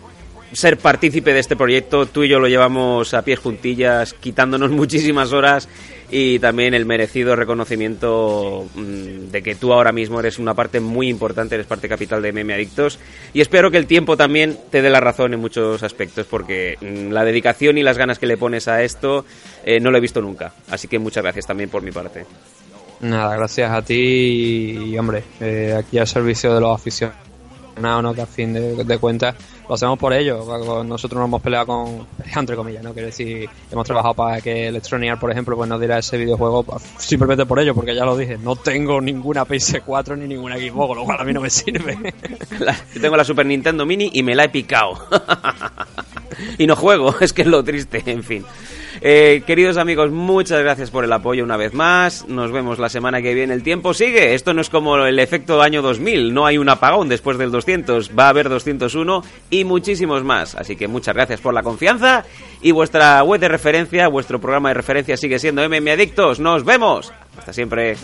ser partícipe de este proyecto. Tú y yo lo llevamos a pies juntillas, quitándonos muchísimas horas y también el merecido reconocimiento mm, de que tú ahora mismo eres una parte muy importante, eres parte capital de Meme Adictos. Y espero que el tiempo también te dé la razón en muchos aspectos, porque mm, la dedicación y las ganas que le pones a esto eh, no lo he visto nunca. Así que muchas gracias también por mi parte. Nada, gracias a ti y, hombre, eh, aquí al servicio de los aficionados, ¿no? que a fin de, cuentas lo hacemos por ello. Nosotros nos hemos peleado con, entre comillas, ¿no? Quiero decir, hemos trabajado para que Electronic por ejemplo, pues nos diera ese videojuego simplemente por ello, porque ya lo dije, no tengo ninguna PS4 ni ninguna Xbox, lo cual a mí no me sirve. Yo tengo la Super Nintendo Mini y me la he picado. y no juego, es que es lo triste, en fin. Eh, queridos amigos, muchas gracias por el apoyo una vez más. Nos vemos la semana que viene. El tiempo sigue. Esto no es como el efecto año 2000. No hay un apagón después del 200. Va a haber 201 y muchísimos más. Así que muchas gracias por la confianza. Y vuestra web de referencia, vuestro programa de referencia sigue siendo MM Adictos. Nos vemos. Hasta siempre.